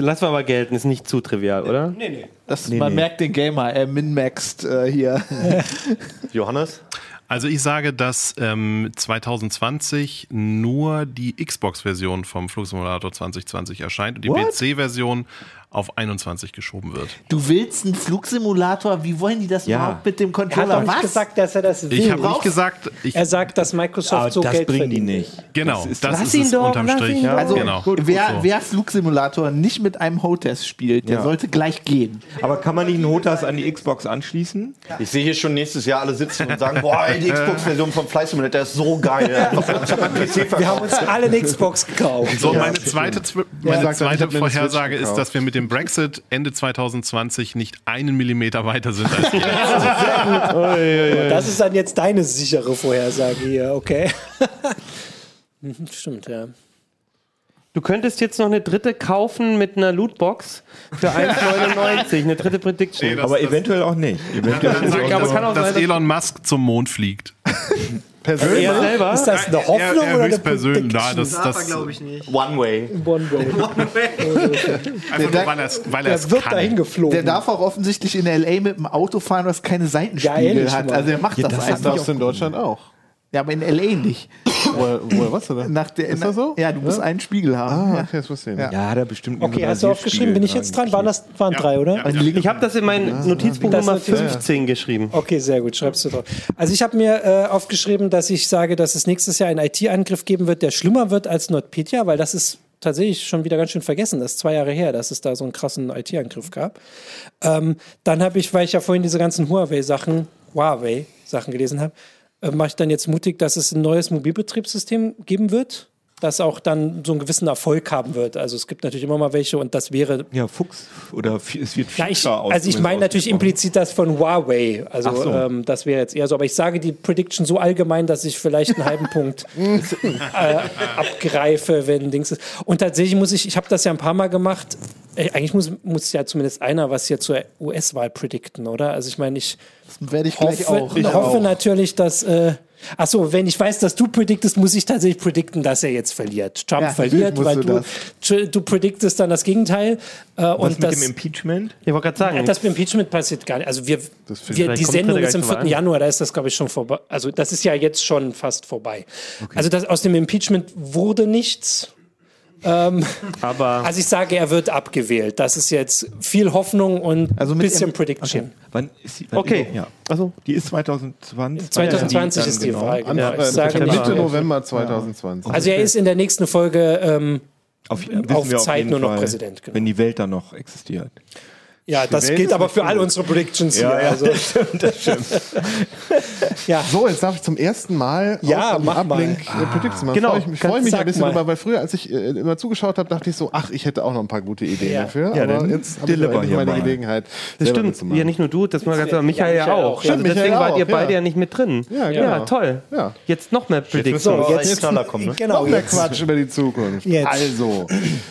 Lass mal aber gelten, ist nicht zu trivial, oder? Nee, nee. Das, Nee, man nee. merkt den Gamer, er min-maxt äh, hier. Johannes? Also ich sage, dass ähm, 2020 nur die Xbox-Version vom Flugsimulator 2020 erscheint und die PC-Version auf 21 geschoben wird. Du willst einen Flugsimulator? Wie wollen die das Ja. überhaupt mit dem Er hat Controller? doch nicht Was? gesagt, dass er das will. Ich habe nicht gesagt, ich, er sagt, dass Microsoft so das Geld bringen die verdient. nicht. genau, Das das, ist- Lass ist es doch, unterm Strich. ihn doch. Also, genau. wer, So. wer Flugsimulator nicht mit einem HOTAS spielt, der Ja. sollte gleich gehen. Aber kann man nicht einen HOTAS an die Xbox anschließen? Ich sehe hier schon nächstes Jahr alle sitzen und sagen, boah, ey, die Xbox-Version vom Flight Simulator ist so geil. Wir haben uns alle eine Xbox gekauft. So, meine zweite, meine zweite Vorhersage ist, dass wir mit dem Brexit Ende 2020 nicht einen Millimeter weiter sind als jetzt. Das ist dann jetzt deine sichere Vorhersage hier, okay? Mhm, Stimmt, ja. Du könntest jetzt noch eine dritte kaufen mit einer Lootbox für 1,99. eine dritte Prediction. Nee, das- Aber das- eventuell auch nicht. Eventuell ich, aber kann auch sein, dass- Elon Musk zum Mond fliegt. Persönlich? er selber? Ist das eine Er- Hoffnung er, er oder eine höchstpersönlich, na, das, Darf er, das, glaube ich, nicht. One Way. One way. einfach nur, weil er es weil er Er es wird kann. dahin geflogen. Der darf auch offensichtlich in L.A. mit dem Auto fahren, was keine Seitenspiegel ehrlich hat. Also er macht Ja, das, das einfach. darfst du in Deutschland auch. Ja, aber in L.A. nicht. Woher, woher was denn? Nach der, Ist das so? Ja, du musst einen Spiegel haben. Ah, Ja. okay, das wusste ich Ja. nicht. Ja, da bestimmt Okay, hast du aufgeschrieben? Bin ich jetzt dran? Waren das waren Ja, drei, oder? Ich habe das in meinen Notizbuch Nummer ist natürlich- 15 geschrieben. Okay, sehr gut, schreibst du drauf. Also ich habe mir äh, aufgeschrieben, dass ich sage, dass es nächstes Jahr einen IT-Angriff geben wird, der schlimmer wird als NotPetya, weil das ist tatsächlich schon wieder ganz schön vergessen. Das ist zwei Jahre her, dass es da so einen krassen IT-Angriff gab. Ähm, dann habe ich, weil ich ja vorhin diese ganzen Huawei-Sachen, Huawei-Sachen gelesen habe, mache ich dann jetzt mutig, dass es ein neues Mobilbetriebssystem geben wird, das auch dann so einen gewissen Erfolg haben wird. Also es gibt natürlich immer mal welche und das wäre Ja, Fuchs. Oder es wird ja, ich, also ich meine natürlich implizit das von Huawei. Also so. ähm, das wäre jetzt eher so. Aber ich sage die Prediction so allgemein, dass ich vielleicht einen halben Punkt äh, abgreife, wenn Dings ist. Und tatsächlich muss ich, ich habe das ja ein paar Mal gemacht. Äh, eigentlich muss, muss ja zumindest einer was hier zur US-Wahl predikten, oder? Also ich meine, ich Das werde ich gleich hoffe, auch. ich hoffe natürlich, dass. Äh, Achso, wenn ich weiß, dass du prediktest, muss ich tatsächlich predikten, dass er jetzt verliert. Trump Ja, verliert, weil du, du du prediktest dann das Gegenteil. Äh, Was und mit das, dem Impeachment? Ich wollte gerade sagen, ja, das mit Impeachment passiert gar nicht. Also wir, wir die Sendung ist am mal 4. an. Januar, da ist das, glaube ich, schon vorbei. Also das ist ja jetzt schon fast vorbei. Also das, aus dem Impeachment wurde nichts. Aber Also ich sage, er wird abgewählt. Das ist jetzt viel Hoffnung und Also ein mit bisschen Prediction. Wann ist die, wann Okay. Ja. also Die ist 2020. 2020 dann ist die genau. Wahl. An, Genau. äh, Ich sage Mitte November 2020. also er ist in der nächsten Folge ähm, Auf, auf Zeit jeden nur noch Fall, Präsident, genau. Wenn die Welt dann noch existiert. Ja, das gilt aber für all unsere Predictions hier. Also, das stimmt, das stimmt. ja. So, jetzt darf ich zum ersten Mal Ja, mach mal. Uplink äh, Predictions machen. Genau, ich, ich freue mich ein bisschen mal. drüber, weil früher, als ich äh, immer zugeschaut habe, dachte ich so, ach, ich hätte auch noch ein paar gute Ideen Ja. dafür. Ja, aber dann jetzt habe ich endlich meine mal. Gelegenheit. das stimmt. Ja, nicht nur du, das mal ganz Michael ja auch. auch, ja. Also deswegen Michael wart auch, ihr beide ja. ja nicht mit drin. Ja, ja genau. toll. Ja. Jetzt noch mehr Jetzt Prediction. müssen wir jetzt- Knaller kommen, ne? Genau, Noch mehr. Quatsch über die Zukunft. Jetzt. Also,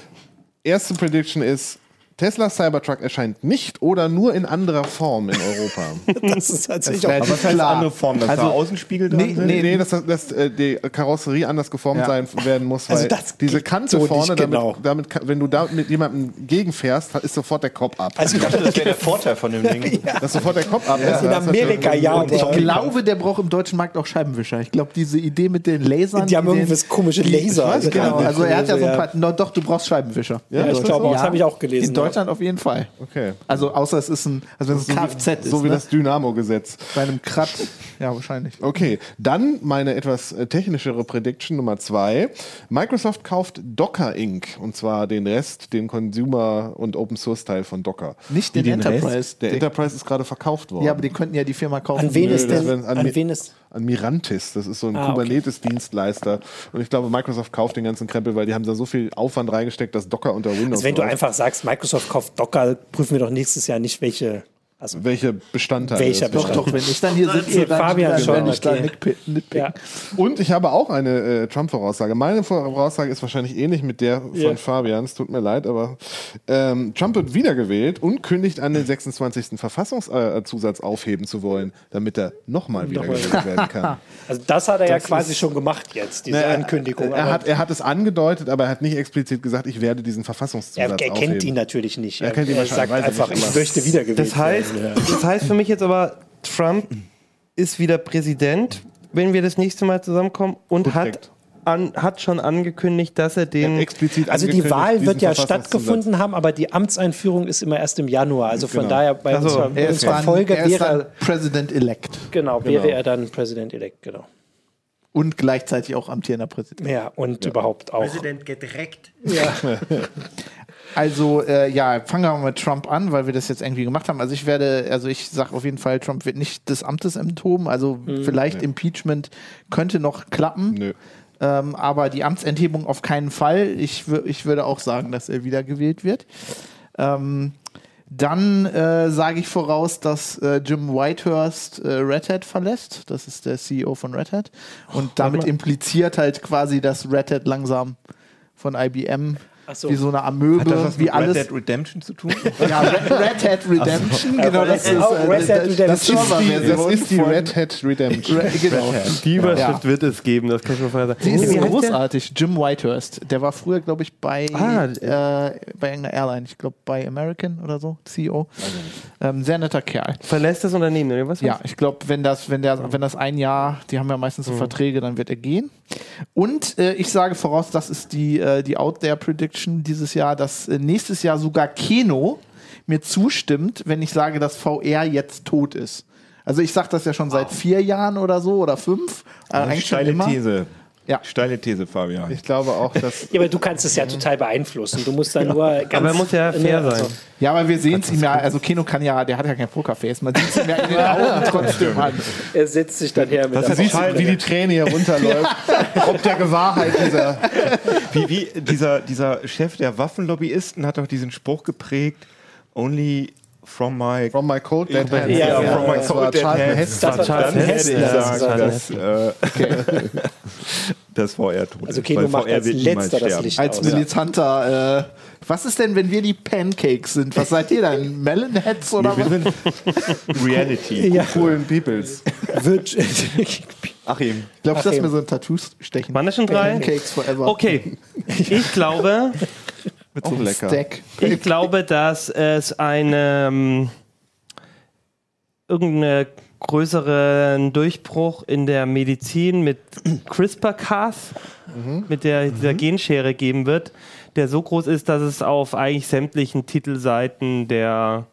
erste Prediction ist, Tesla Cybertruck erscheint nicht oder nur in anderer Form in Europa. Das ist tatsächlich Das auch. Aber Klar. andere Form, dass Also- da Außenspiegel dran Nee, sind? Nee, nee, dass, dass äh, die Karosserie anders geformt Ja. sein werden muss, weil Also das diese Kante so vorne, damit, genau. damit, wenn du da mit jemandem gegenfährst, ist sofort der Kopf ab. Also, Das wäre der Vorteil von dem Ding. Das ist sofort der Kopf ab. in Amerika, ja. Und ich glaube, der braucht im deutschen Markt auch Scheibenwischer. Ich glaube, diese Idee mit den Lasern. Die haben den- irgendwas komische Laser. Ich weiß genau. Also er hat ja so ein Ja. paar. No, doch, du brauchst Scheibenwischer. Ja, ich glaube das habe ich auch gelesen. In Deutschland auf jeden Fall. Okay. Also außer es ist ein, also wenn es ein Kfz ist, So wie ne? das Dynamo-Gesetz. bei einem Krat, ja wahrscheinlich. Okay, dann meine etwas äh, technischere Prediction Nummer zwei. Microsoft kauft Docker Inc. Und zwar den Rest, den Consumer- und Open-Source-Teil von Docker. Nicht den, den Enterprise. Der Enterprise ist gerade verkauft worden. ja, aber die könnten ja die Firma kaufen. An wen Nö, ist das denn? an An wen ist? An Mirantis. Das ist so ein Ah, okay. Kubernetes-Dienstleister. Und ich glaube, Microsoft kauft den ganzen Krempel, weil die haben da so viel Aufwand reingesteckt, dass Docker unter Windows Also wenn du einfach sagst, Microsoft kauft Docker, prüfen wir doch nächstes Jahr nicht, welche. Also, welche Bestandteile. Welcher das Doch, doch, wenn ich dann hier sitze, dann, Fabian dann schon, werde ich da okay. nitpi- nitpicken. ja. Und ich habe auch eine äh, Trump-Voraussage. Meine Voraussage ist wahrscheinlich ähnlich mit der von Ja. Fabian. Es tut mir leid, aber ähm, Trump wird wiedergewählt und kündigt an, den 26. Verfassungszusatz aufheben zu wollen, damit er nochmal wiedergewählt werden kann. Also das hat er ja quasi schon gemacht jetzt, diese Na, er- Ankündigung. Er hat, er hat es angedeutet, aber er hat nicht explizit gesagt, ich werde diesen Verfassungszusatz er, er aufheben. kennt ihn natürlich nicht. Er kennt ihn er sagt wahrscheinlich, ich einfach, ich möchte wiedergewählt Das heißt, werden. Ja. das heißt für mich jetzt aber, Trump ist wieder Präsident, wenn wir das nächste Mal zusammenkommen und hat, an, hat schon angekündigt, dass er Er den. explizit Also die Wahl wird ja stattgefunden haben, aber die Amtseinführung ist immer erst im Januar. Also von Genau. daher bei Ach so, unserer, Er ist unserer dann, Folge er ist dann wäre, President-elect genau, wäre er dann Präsident-elekt, genau. und gleichzeitig auch amtierender Präsident. Ja, und überhaupt auch. Präsident gedreckt. Ja. Also äh, ja, fangen wir mal mit Trump an, weil wir das jetzt irgendwie gemacht haben. Also ich werde, also ich sage auf jeden Fall, Trump wird nicht des Amtes enthoben. Also vielleicht Impeachment könnte noch klappen. Nö. Ähm, aber die Amtsenthebung auf keinen Fall. Ich, ich würde auch sagen, dass er wiedergewählt wird. Ähm, dann äh, sage ich voraus, dass äh, Jim Whitehurst äh, Red Hat verlässt. Das ist der CEO von Red Hat. Und damit impliziert halt quasi, dass Red Hat langsam von IBM so. wie so eine Amöbe, Hat das was wie mit alles. Red Dead Redemption zu tun? Ja, Red, Red Hat Redemption, genau, das ist, äh, Red Hat das- das Redemption. Serverversion Das ist die Red Hat Redemption. Re- Genau. Die Überschrift Ja. wird es geben, das kann ich schon vorher sagen. Die ist der? großartig. Jim Whitehurst. Der war früher, glaube ich, bei, Ah, äh, bei irgendeiner Airline. Ich glaube, bei American oder so, CEO. Ähm, sehr netter Kerl. Verlässt das Unternehmen, oder was? Ja, ich glaube, wenn das, wenn der, wenn das ein Jahr, die haben ja meistens so Verträge, dann wird er gehen. Und äh, ich sage voraus, das ist die, äh, die Out There Prediction dieses Jahr, dass äh, nächstes Jahr sogar Keno mir zustimmt, wenn ich sage, dass VR jetzt tot ist. Also ich sage das ja schon seit vier Jahren oder so oder fünf. Äh, eigentlich schon immer. These. Ja. Steile These, Fabian. Ich glaube auch, dass ja, aber du kannst es ja total beeinflussen. Du musst dann nur ganz. Aber er muss ja fair Also, sein. Ja, aber wir sehen es ihm ja, also Keno kann ja, der hat ja kein Pokerface, man sieht es ihm ja in den Augen trotzdem an. Er setzt sich dann her mit du siehst, wie die Träne hier runterläuft. Ob der Gewahrheit dieser. Wie, wie dieser, dieser Chef der Waffenlobbyisten hat doch diesen Spruch geprägt: Only from my. From my cold dead hand. Ja, from my das war cold dead. Heston. Das war ich Heston, ja. dass, äh, das VR tot Also. Keno macht VR als letzter das. Licht Als aus. militanter, äh, was ist denn, wenn wir die Pancakes sind? Was seid ihr dann? Melonheads oder Wir was? sind Reality. Ja. Coolen Peoples. Achim. Glaubst du, dass wir so ein Tattoo stechen? Waren das schon drei? Pancakes forever. Okay. Ich glaube, Mit so lecker. Stack. ich glaube, dass es eine ähm, irgendeinen größeren Durchbruch in der Medizin mit CRISPR-Cas, mit der dieser Genschere geben wird, der so groß ist, dass es auf eigentlich sämtlichen Titelseiten der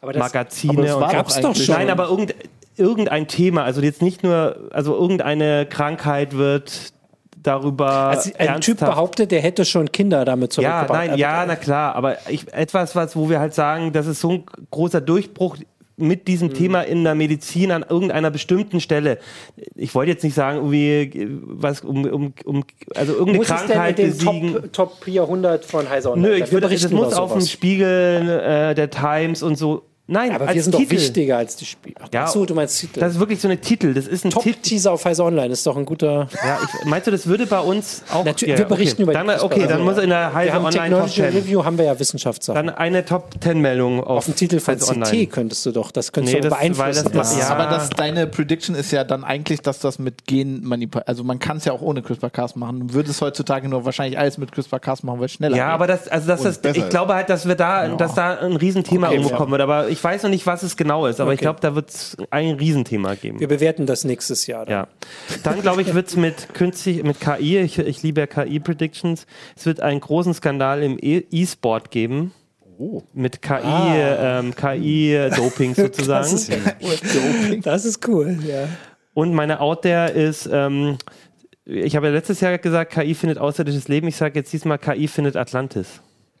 aber das, Magazine aber das war und gab's doch schon. Nein, aber irgend, irgendein Thema, also jetzt nicht nur, also irgendeine Krankheit wird darüber also ein Typ behauptet, der hätte schon Kinder damit ja, zurückgebracht. nein, ja, na klar, aber ich, etwas, was, wo wir halt sagen, das ist so ein großer Durchbruch mit diesem Mhm. Thema in der Medizin an irgendeiner bestimmten Stelle. Ich wollte jetzt nicht sagen, irgendwie, was, um, um, um also irgendeine Muss es denn Krankheit den besiegen. Top, Top 400 von Heiser Online? Nö, ich würde, das muss auf dem. Spiegel äh, der Times und so Nein, Aber als wir sind Titel. doch wichtiger als die Spiele. Ach, Ja, so, du meinst Titel. Das ist wirklich so eine Titel. Das ist ein Titel. Top-Teaser auf Heise Online ist doch ein guter. Ja, ich, meinst du, das würde bei uns auch. Natürlich, ja, wir berichten okay. über dann, die Okay, dann muss in der Heise haben Online Top Technology 10. Review, haben wir ja Wissenschaftssachen. Dann eine Top 10 Meldung auf, auf dem Titel von Heise CT Online. könntest du doch, das könntest Nee, du das- weil beeinflussen. das- ja. Aber das, deine Prediction ist ja dann eigentlich, dass das mit Gen manipul Also man kann es ja auch ohne CRISPR-Cas machen. Du würdest heutzutage nur wahrscheinlich alles mit CRISPR-Cas machen, weil es schneller Ja, geht. aber das, also das, besser ich ist. glaube halt, dass wir da, dass da ein Riesenthema Okay, irgendwo ja. kommen wird. Aber ich weiß noch nicht, was es genau ist. Aber ich Okay. glaube, da wird es ein Riesenthema geben. wir bewerten das nächstes Jahr. Dann. Ja. Dann glaube ich, wird es mit künstlich, mit KI, ich, ich liebe ja KI-Predictions, es wird einen großen Skandal im E- E-Sport geben. Mit KI, ähm, KI-Doping sozusagen. Das ist, ja cool. das ist cool, ja. Und meine Out there ist, ähm, ich habe ja letztes Jahr gesagt, KI findet außerirdisches Leben. Ich sage jetzt diesmal, KI findet Atlantis.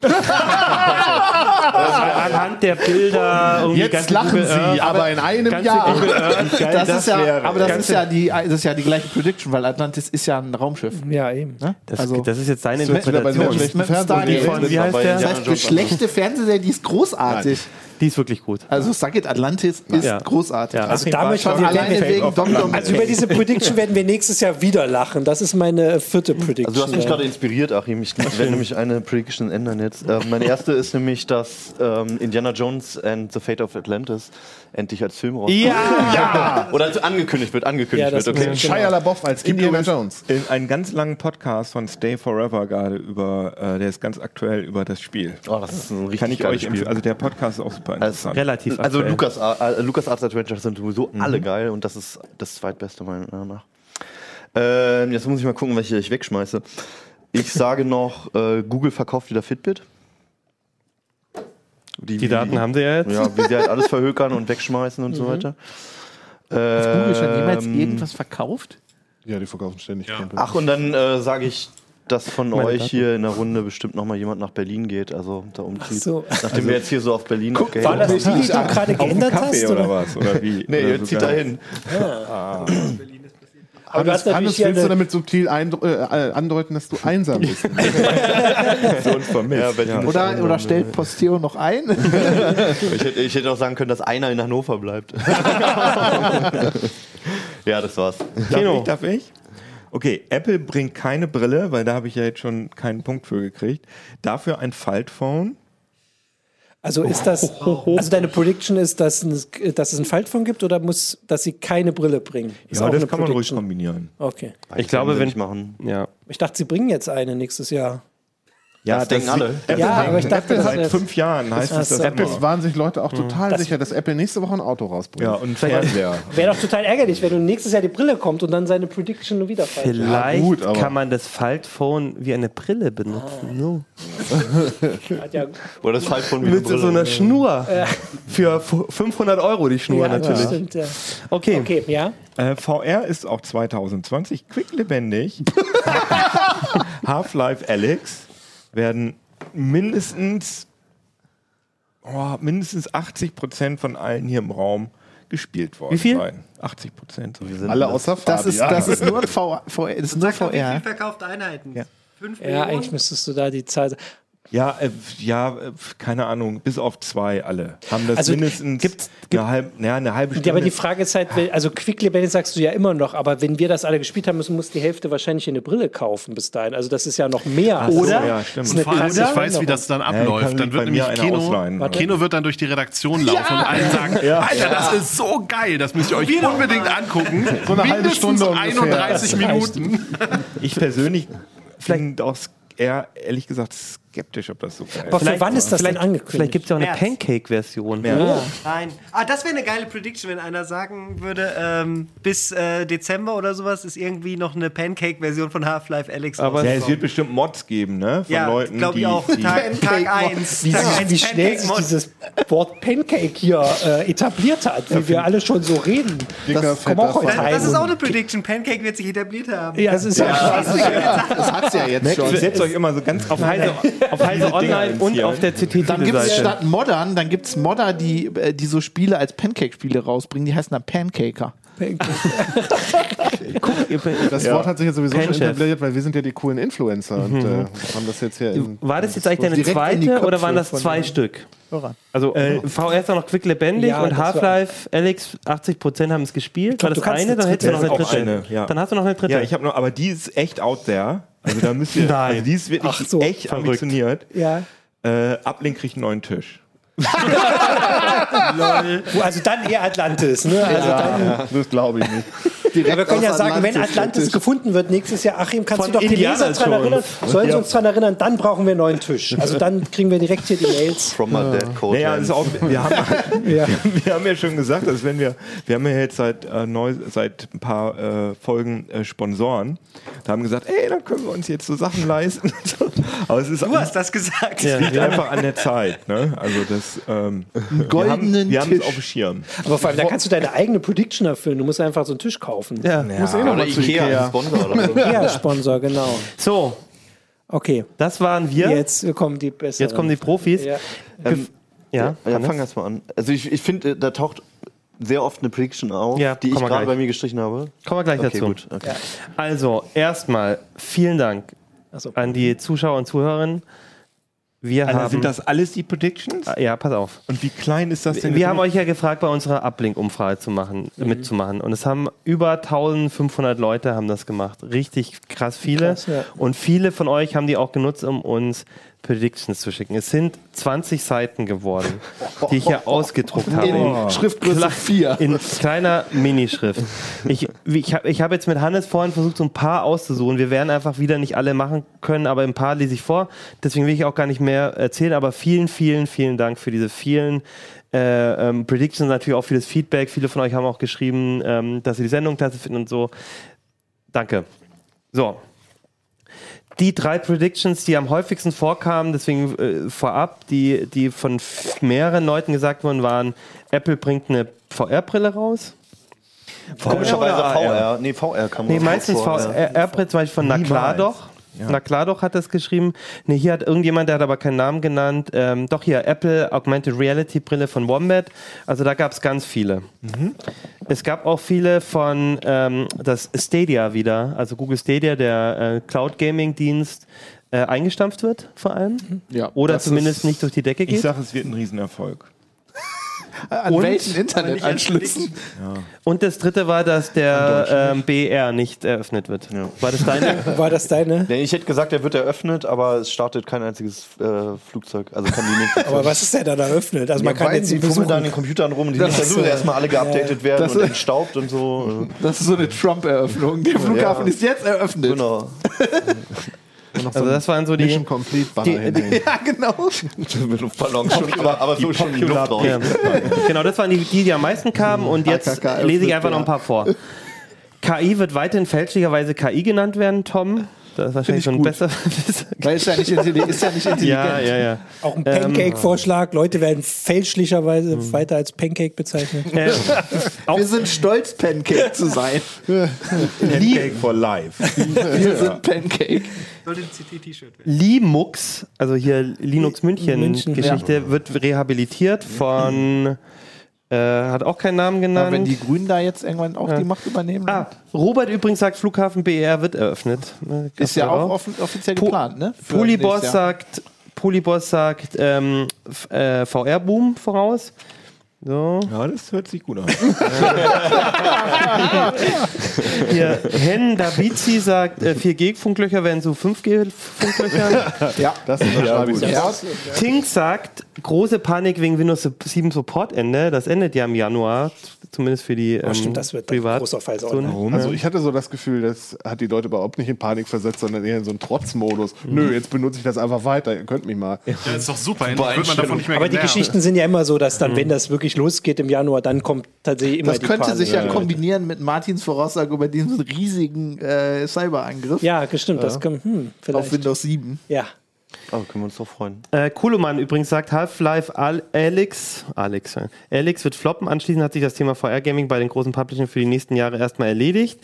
Anhand der Bilder. Jetzt lachen Sie, Earth- aber in einem Jahr. Earth, das, ist ja, wäre- aber das ist ja, die, das ist ja die gleiche Prediction, weil Atlantis ist ja ein Raumschiff. Ja, eben. Ne? Das, also, das ist jetzt Das bei Interpretation. wie heißt der? das heißt, für schlechte Fernsehserie, die ist großartig. Die ist wirklich gut. Also Stargate Atlantis ist Ja. großartig. Ja. Also da möchten Schon alleine wegen Dom also über diese Prediction werden wir nächstes Jahr wieder lachen. Das ist meine vierte Prediction. Also du hast mich gerade inspiriert, Achim. Ich werde nämlich eine Prediction ändern jetzt. Ähm, meine erste ist nämlich, dass ähm, Indiana Jones and the Fate of Atlantis endlich als Film rauskommt. Ja! Oder als angekündigt wird, angekündigt Ja, wird, okay? Shia LaBeouf als Indiana Jones. In einen ganz langen Podcast von Stay Forever gerade über, äh, der ist ganz aktuell über das Spiel. Oh, das ist ein richtig Kann ich geiles euch empfehlen. Also der Podcast ist auch super interessant. Relativ Also aktuell. Lucas, äh, Lucas Arts Adventures sind sowieso alle geil und das ist das zweitbeste meiner Meinung nach. Ähm, jetzt muss ich mal gucken, welche ich wegschmeiße. Ich sage noch, äh, Google verkauft wieder Fitbit. Die Daten haben sie ja jetzt. Ja, wie sie halt alles verhökern und wegschmeißen und so weiter. Hat Google schon jemals Ähm, irgendwas verkauft? Ja, die verkaufen ständig Krempel. Ach, und dann äh, sage ich, dass von Meine euch Daten. hier in der Runde bestimmt noch mal jemand nach Berlin geht, also da umzieht. so. Nachdem wir jetzt hier so auf Berlin War abgehauen das die, die du gerade geändert Kaffee hast? oder Oder? was? Oder wie? Nee, oder jetzt zieht er hin. Du Hannes, Hannes willst du damit subtil eindr- äh, andeuten, dass du einsam bist? So und vermisst. Ja, Oder, oder stellt Posteo noch ein? Ich hätte, ich hätte auch sagen können, dass einer in Hannover bleibt. ja, das war's. Darf ich? Darf ich? Okay, Apple bringt keine Brille, weil da habe ich ja jetzt schon keinen Punkt für gekriegt. Dafür ein Faltphone. Also ist das, also deine Prediction ist, dass, es- dass es ein Faltphone gibt oder muss, dass sie keine Brille bringen? Ist Ja, das kann man ruhig Prediction. kombinieren. Okay. Ich glaube, Will wenn ich machen. Ja. Ich dachte, sie bringen jetzt eine nächstes Jahr. Ja, Das denken alle. Apple Ja, aber ich dachte, das seit fünf Jahren heißt es, dass so. Apple Apple. waren sich Leute auch total sicher, dass Apple nächste Woche ein Auto rausbringt. Ja, und Fernseher. Wäre doch total ärgerlich, wenn du nächstes Jahr die Brille kommt und dann seine Prediction nur wieder falsch. Vielleicht gut, aber- kann man das Faltphone wie eine Brille benutzen. So. Hat ja, Oder das Faltphone wie Mit eine so Brille. einer Schnur. Für f- 500 Euro die Schnur ja, das natürlich. stimmt, ja. Okay. Okay, ja. Äh, VR ist auch 2020 quicklebendig. Half-Life Alex werden mindestens, oh, mindestens 80 Prozent von allen hier im Raum gespielt worden Wie viel? sein. 80 Prozent. Alle außer Fabi. Das ist, das ist nur ein VR. VR das ist nur doch, wie viel VR. verkaufte Einheiten? Ja, Millionen? eigentlich müsstest du da die Zahl. Ja, äh, ja, äh, keine Ahnung, bis auf zwei alle. Haben das Also, mindestens gibt's- eine, halb, ja, eine halbe Stunde. Ja, aber die Frage ist halt, also quicklebendig sagst du ja immer noch, aber wenn wir das alle gespielt haben, müssen, muss die Hälfte wahrscheinlich eine Brille kaufen bis dahin. Also das ist ja noch mehr, so, oder? ja, stimmt. Das ist eine Vor allem, ich weiß, wie das dann Ja, abläuft. sich Dann wird nämlich. Warte. Kino wird dann durch die Redaktion laufen und allen sagen, Alter, das ist so geil, das müsst ihr euch unbedingt angucken. So eine halbe Mindestens Stunde ungefähr. 31 Minuten. Ich persönlich bin auch eher, ehrlich gesagt, skeptisch, ob das so geil Aber für wann ist das denn Vielleicht, angekündigt? vielleicht gibt es ja auch eine. Pancake-Version. Nein. Ah, das wäre eine geile Prediction, wenn einer sagen würde, ähm, bis äh, Dezember oder sowas ist irgendwie noch eine Pancake-Version von Half-Life Alex Aber ja, es wird bestimmt Mods geben, ne? Von Ja, Leuten, glaube die, ich auch. die Tag, Tag 1. wie, Tag 1 wie schnell sich dieses Wort Pancake hier äh, etabliert hat, wie wir alle schon so reden. Dicker, Das kommen auch heute Das, das ist auch eine Prediction. Pancake wird sich etabliert haben. Ja, es ist ja, Das hat ja jetzt schon. Ich setze euch immer so ganz Auf Heise, auf Heise Online ins und auf der Dann gibt es statt Moddern, dann gibt es Modder, die, äh, die so Spiele als Pancake-Spiele rausbringen, die heißen dann Pancaker. Das Wort hat sich jetzt sowieso schon Penchef. etabliert, weil wir sind ja die coolen Influencer und äh, haben das jetzt hier in, War das jetzt eigentlich deine zweite oder waren das zwei Stück? Hörern. Also VR ist auch noch quick lebendig Ja, und das war- Half-Life, Alex, 80% haben es gespielt. War glaub, das du kannst eine, dann hättest du noch eine dritte. eine, ja. Dann hast du noch eine dritte. Ja, ich habe noch, aber die ist echt out there. Also da müsst ihr, Nein. also die ist wirklich Ach so, echt verrückt. ambitioniert. Ja. Äh, Uplink kriegt einen neuen Tisch. Also dann eher Atlantis. Ne? Also dann, Das glaube ich nicht. ja, wir können ja sagen, wenn Atlantis Atlantis Tisch. gefunden wird nächstes Jahr, Achim, kannst Von du doch die Indiana Leser daran erinnern, sollen sie uns daran erinnern, dann brauchen wir einen neuen Tisch. Also dann kriegen wir direkt hier die Mails. From my dead code. Naja, ist auch, wir, haben, Ja. wir haben ja schon gesagt, dass wenn wir, wir haben ja jetzt seit, äh, neu, seit ein paar äh, Folgen äh, Sponsoren, da haben gesagt, ey, dann können wir uns jetzt so Sachen leisten. Aber es ist Du hast das gesagt. es liegt einfach an der Zeit. Ne? Also das, ähm, haben, goldenen wir haben es Tisch. auf dem Schirm. Aber vor allem, da kannst du deine eigene Prediction erfüllen. Du musst einfach so einen Tisch kaufen. ja. Muss eh noch Oder mal zu Ikea, Ikea. ein Sponsor oder so. Ja, Sponsor, genau. So, Okay, das waren wir. Jetzt, jetzt kommen die besseren. kommen die Profis. Ja. Ähm, Ja, ja, Hannes? fang erst mal an. Also ich, ich finde, da taucht sehr oft eine Prediction auf, Ja, die ich wir gerade bei mir gestrichen habe. Kommen wir gleich Okay, dazu. gut. Okay. Also, erstmal vielen Dank Achso. an die Zuschauer und Zuhörerinnen. Wir Also haben. sind das alles die Predictions? ja, pass auf. Und wie klein ist das denn? Wir haben euch ja gefragt, bei unserer Uplink-Umfrage zu machen, Mhm. mitzumachen. Und es haben über 1500 Leute haben das gemacht. Richtig krass viele. Krass, ja. Und viele von euch haben die auch genutzt, um uns Predictions zu schicken. Es sind 20 Seiten geworden, die ich hier ausgedruckt habe. In Schriftgröße Kle- 4. In kleiner Minischrift. Ich, ich habe ich hab jetzt mit Hannes vorhin versucht, so ein paar auszusuchen. Wir werden einfach wieder nicht alle machen können, aber ein paar lese ich vor. Deswegen will ich auch gar nicht mehr erzählen. Aber vielen, vielen, vielen Dank für diese vielen äh, ähm, Predictions, natürlich auch für das Feedback. Viele von euch haben auch geschrieben, ähm, dass sie die Sendung klasse finden und so. Danke. So. Die drei Predictions, die am häufigsten vorkamen, deswegen äh, vorab, die, die von mehreren Leuten gesagt wurden, waren, Apple bringt eine VR-Brille raus. Komischerweise oder AR? VR. Nee, VR kann man Nee, meistens. VR-Brille zum Beispiel von Na klar doch. Na klar doch hat das geschrieben. Nee, hier hat irgendjemand, der hat aber keinen Namen genannt. Ähm, doch hier, Apple Augmented Reality Brille von Wombat. Also da gab es ganz viele. Es gab auch viele von ähm, das Stadia wieder, also Google Stadia, der äh, Cloud Gaming Dienst, äh, eingestampft wird vor allem. Ja, Oder zumindest ist- nicht durch die Decke Ich geht. sage, es wird ein Riesenerfolg. An Und- welchen Internetanschlüssen? Und das dritte war, dass der ähm, BR nicht eröffnet wird. War das deine? War das deine? Nee, ich hätte gesagt, er wird eröffnet, aber es startet kein einziges äh, Flugzeug. Also kann die nicht. Aber was ist der da eröffnet? Also man kann jetzt die fummeln da an den Computern rum, die müssen ja sowieso erstmal alle geupdatet werden Das- und entstaubt und so. Das ist so eine Trump-Eröffnung. Der Flughafen ist jetzt Äh, eröffnet. genau. Also das waren so die. Mission Complete Banner hinhängen. Ja, genau. Mit Luftballons schon, aber, aber so schon die Luft raus. Ja. genau, das waren die, die, die am meisten kamen und jetzt AKK lese ich einfach noch ein paar vor. KI wird weiterhin fälschlicherweise KI genannt werden, Tom. Das ist wahrscheinlich ich schon gut. besser. Weil ist ja nicht intelligent. Ist ja nicht intelligent. ja, ja, ja. Auch ein Pancake-Vorschlag. Leute werden fälschlicherweise Mhm. weiter als Pancake bezeichnet. Äh, Wir sind stolz, Pancake zu sein. Pancake for life. Wir sind Pancake. Sollte ein CT-T-Shirt werden. Linux, also hier Linux München, München, Geschichte, wird rehabilitiert von, äh, hat auch keinen Namen Ja, genannt. wenn die Grünen da jetzt irgendwann auch die Macht übernehmen, ah, Robert übrigens sagt, Flughafen BER wird eröffnet. Ne, ist ja auch offen, offiziell Po- geplant, ne? Für Polyboss sagt, Polyboss sagt ähm, äh, VR-Boom voraus. So. Ja, das hört sich gut an. Hier, Hen Davizi sagt, äh, 4G-Funklöcher werden zu 5G-Funklöchern. Ja, Das ich ja. sofort. Tink sagt, große Panik wegen Windows 7 Support-Ende. Das endet ja im Januar, zumindest für die ähm, stimmt, das wird ein Privat. großer Fall sein. Warum? Also ich hatte so das Gefühl, das hat die Leute überhaupt nicht in Panik versetzt, sondern eher in so einen Trotzmodus. Nö, jetzt benutze ich das einfach weiter, ihr könnt mich mal. Ja, ist doch super. Endlich wird man davon nicht mehr Aber die. Geschichten sind ja immer so, dass dann, wenn das wirklich losgeht im Januar, dann kommt tatsächlich immer Das die könnte Panik. sich ja kombinieren mit Martins Voraussage über diesen riesigen äh, Cyberangriff Ja, gestimmt. Das kann, hm, auf. Windows 7. Ja. Oh, können wir uns doch freuen. Äh, Kuhlemann übrigens sagt, Half-Life Al Alex, Alex, äh, Alex wird floppen. Anschließend hat sich das Thema VR-Gaming bei den großen Publishern für die nächsten Jahre erstmal erledigt.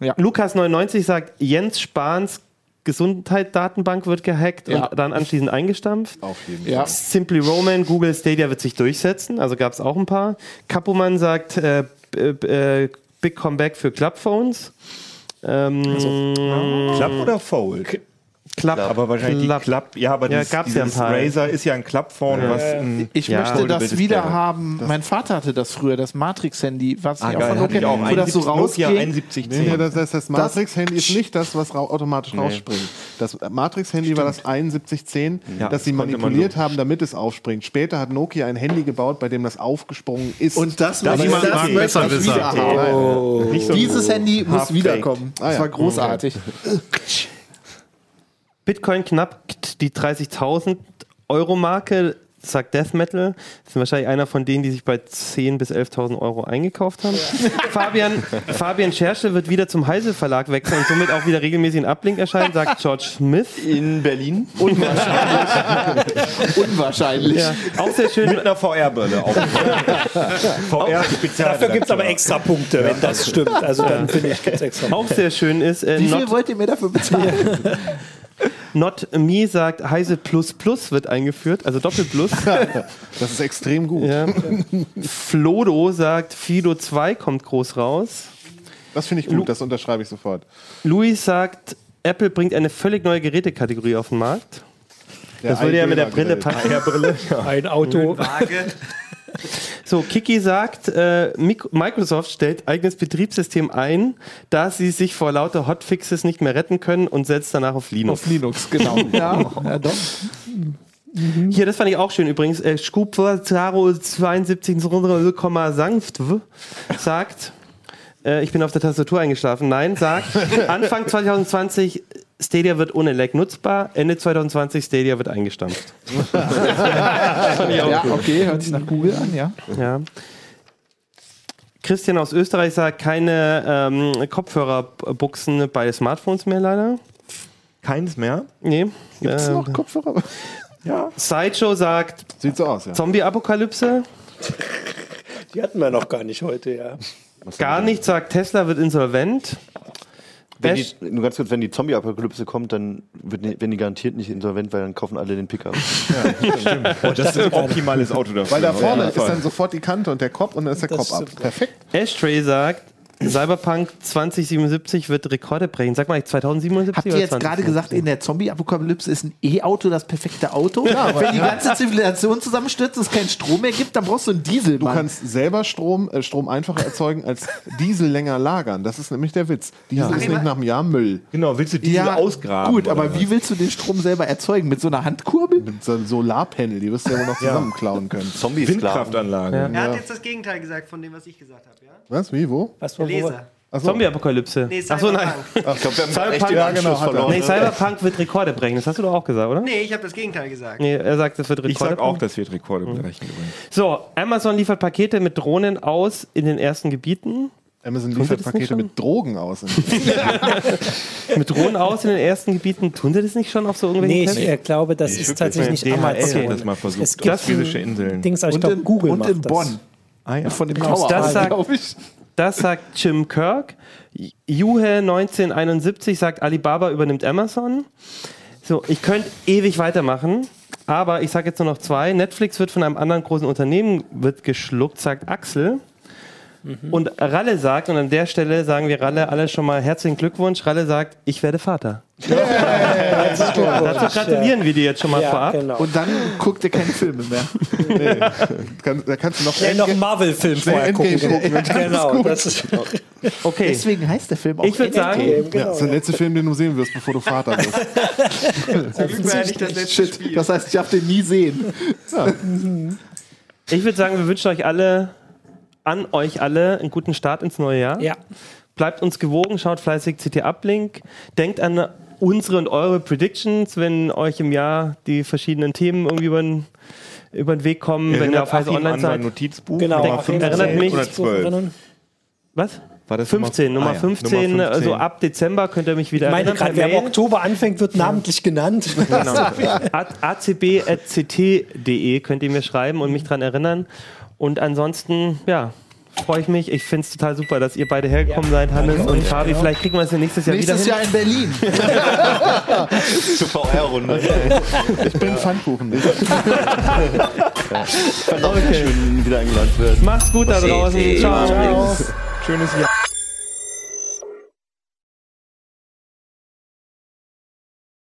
Ja. Lukas99 sagt, Jens Spahns Gesundheitsdatenbank wird gehackt Ja. und dann anschließend eingestampft. Auf jeden Ja. Simply Roman, Google Stadia wird sich durchsetzen, also gab es auch ein paar. Kapumann sagt, äh, b- äh, Big Comeback für Clubphones. Ähm, Club oder Fold? Club. Aber wahrscheinlich Club. die Club. Ja, aber Ja, dieses, gab's ja ein dieses paar. Razer ist ja ein Clubphone, was ein Ich Ja. möchte das Foldable wieder Display. haben. mein Vater hatte das früher, das Matrix-Handy, was Ah, nicht geil, auch von hatte ich Nokia, auch. wo das so 71 Nokia. 7110. Nee, nee, das, das, das Matrix-Handy ist nicht das, was rau automatisch rausspringt. Das Matrix-Handy war das 7110, Ja, das sie das konnte man manipuliert haben, damit es aufspringt. Später hat Nokia ein Handy gebaut, bei dem das aufgesprungen ist. Und das, Das möchte ich- Marc möchte besser ich wissen. wieder haben. Nicht so Dieses Handy muss Half-Baked. wiederkommen. Ah, Das ja. war großartig. Bitcoin knackt die 30.000 Euro Marke, sagt Death Metal. Das ist wahrscheinlich einer von denen, die sich bei 10.000 bis 11.000 Euro eingekauft haben. Fabian, Fabian Scherschel wird wieder zum Heise Verlag wechseln und somit auch wieder regelmäßig in Uplink erscheinen, sagt George Smith. In Berlin. Unwahrscheinlich. Ja, auch sehr schön. mit einer VR-Brille. VR-Spezial. Dafür gibt es aber extra Punkte, wenn das stimmt. Also dann finde ich, gibt es extra Auch sehr schön ist, äh, Wie viel wollt ihr mir dafür bezahlen? not Me sagt, Heise Plus Plus wird eingeführt, also Doppel Plus. das ist extrem gut. ja. Flodo sagt, Fido 2 kommt groß raus. Das finde ich gut, das unterschreibe ich sofort. Luis sagt, Apple bringt eine völlig neue Gerätekategorie auf den Markt. Das würde ja mit der Brille passen. ein Auto. So, Kiki sagt, äh, Microsoft stellt eigenes Betriebssystem ein, da sie sich vor lauter Hotfixes nicht mehr retten können und setzt danach auf Linux. Auf Linux, genau. ja, ja, doch. Hier, das fand ich auch schön übrigens. Äh, Skupfer Zaro 72 sanft sagt, äh, ich bin auf der Tastatur eingeschlafen. Nein, sagt, Anfang 2020 Stadia wird ohne Lag nutzbar, Ende 2020 Stadia wird eingestampft. Ja, okay, hört sich nach Google an, ja. Ja. Christian aus Österreich sagt, keine ähm, Kopfhörerbuchsen bei Smartphones mehr leider. Keins mehr. Nee. Gibt's Ähm, noch Kopfhörer? Sideshow sagt Sieht so aus, ja. Zombie-Apokalypse. Die hatten wir noch gar nicht heute, ja. Gar nicht sagt Tesla wird insolvent. Wenn die, nur ganz kurz, wenn die Zombie-Apokalypse kommt, dann wird, die- werden die garantiert nicht insolvent, weil dann kaufen alle den Pickup. Oh, das ist ein optimales Auto dafür. Weil da vorne jeden ist dann sofort die Kante und der Kopf und dann ist der Das Kopf ab. stimmt. Perfekt. Ashtray sagt, Cyberpunk 2077 wird Rekorde brechen. Sag mal, 2077 Habt ihr jetzt gerade 2077? gesagt, in der Zombie-Apokalypse ist ein E-Auto das perfekte Auto? Wenn die ganze Zivilisation zusammenstürzt, es keinen Strom mehr gibt, dann brauchst du einen Diesel, Du Mann. kannst selber Strom, äh, Strom einfacher erzeugen als Diesel länger lagern. Das ist nämlich der Witz. Diesel ist nicht nach einem Jahr Müll. Genau, willst du diese ausgraben? Gut, aber was? wie willst du den Strom selber erzeugen? Mit so einer Handkurbel? Mit so einem Solarpanel, die wirst du ja wohl noch zusammenklauen können. Zombie-Sklaven. Windkraftanlage. Er hat jetzt das Gegenteil gesagt von dem, was ich gesagt habe, ja? Was? Wie? Wo? Was war Leser. Achso. Zombie-Apokalypse. Nee, Achso, nein. Cyberpunk. Ich glaube, wir haben Cyberpunk- echt den Ja, genau, er. verloren. Nee, Cyberpunk wird Rekorde brechen. Das hast du doch auch gesagt, oder? Nee, ich habe das Gegenteil gesagt. Nee, er sagt, das wird Ich Rekorde sag auch, brechen. das wird Rekorde brechen. übrigens. So, Amazon liefert Pakete mit Drohnen aus in den ersten Gebieten. Amazon liefert das Pakete mit Drogen aus. Mit Drohnen aus in den ersten Gebieten. Tun sie das nicht schon auf so irgendwelchen Nee, Tests? ich äh, glaube, das ist tatsächlich nicht DHL Amazon. hat das mal versucht. Es gibt ein Inseln. Dings, aber ich Und glaube, in, Google und macht in das. Bonn. Ah ja. Von dem Das Tower, sagt- glaube ich. Das sagt Jim Kirk. Juhe 1971 sagt, Alibaba übernimmt Amazon. So, ich könnte ewig weitermachen, aber ich sage jetzt nur noch zwei. Netflix wird von einem anderen großen Unternehmen wird geschluckt, sagt Axel. Und Ralle sagt, und an der Stelle sagen wir Ralle alle schon mal herzlichen Glückwunsch. Ralle sagt, ich werde Vater. Dazu gratulieren wir dir jetzt schon mal Ja, vorab. genau. Und dann guckt ihr keine Filme mehr. Kann, da kannst du noch Schnell noch einen Marvel-Film vorher gucken. Gucken, ist genau, das ist Okay, Deswegen heißt der Film auch ich würde sagen, Endgame, Ja, das ist der letzte Film, den du sehen wirst, bevor du Vater bist. Glück war ja nicht das letzte Shit, Spiel. das heißt, ich darf den nie sehen. ich würde sagen, wir wünschen euch alle, an euch alle, einen guten Start ins neue Jahr. Ja. Bleibt uns gewogen, schaut fleißig CT Uplink. Denkt an unsere und eure Predictions, wenn euch im Jahr die verschiedenen Themen irgendwie über den, über den Weg kommen, wenn ihr auf Heise Online seid. Notizbuch. Genau. Nummer Auf jeden Fall 15 mich- oder 12. Was? War das 15, Nummer, Ah ja, 15, Nummer 15. also ab Dezember könnt ihr mich wieder Ich meine erinnern. gerade, wer im. Oktober anfängt, wird namentlich genannt. Genau. acb.ct.de könnt ihr mir schreiben und mich daran erinnern. Und ansonsten, ja, freue ich mich. Ich finde es total super, dass ihr beide hergekommen seid, Hannes und Fabi. Vielleicht kriegen wir es ja nächstes Jahr Nächstes wieder Jahr in Berlin. Zur VR-Runde. Ich bin Pfannkuchen. Fand auch schön, wieder eingeladen werden. Macht's gut da draußen. Ciao. Schönes Jahr.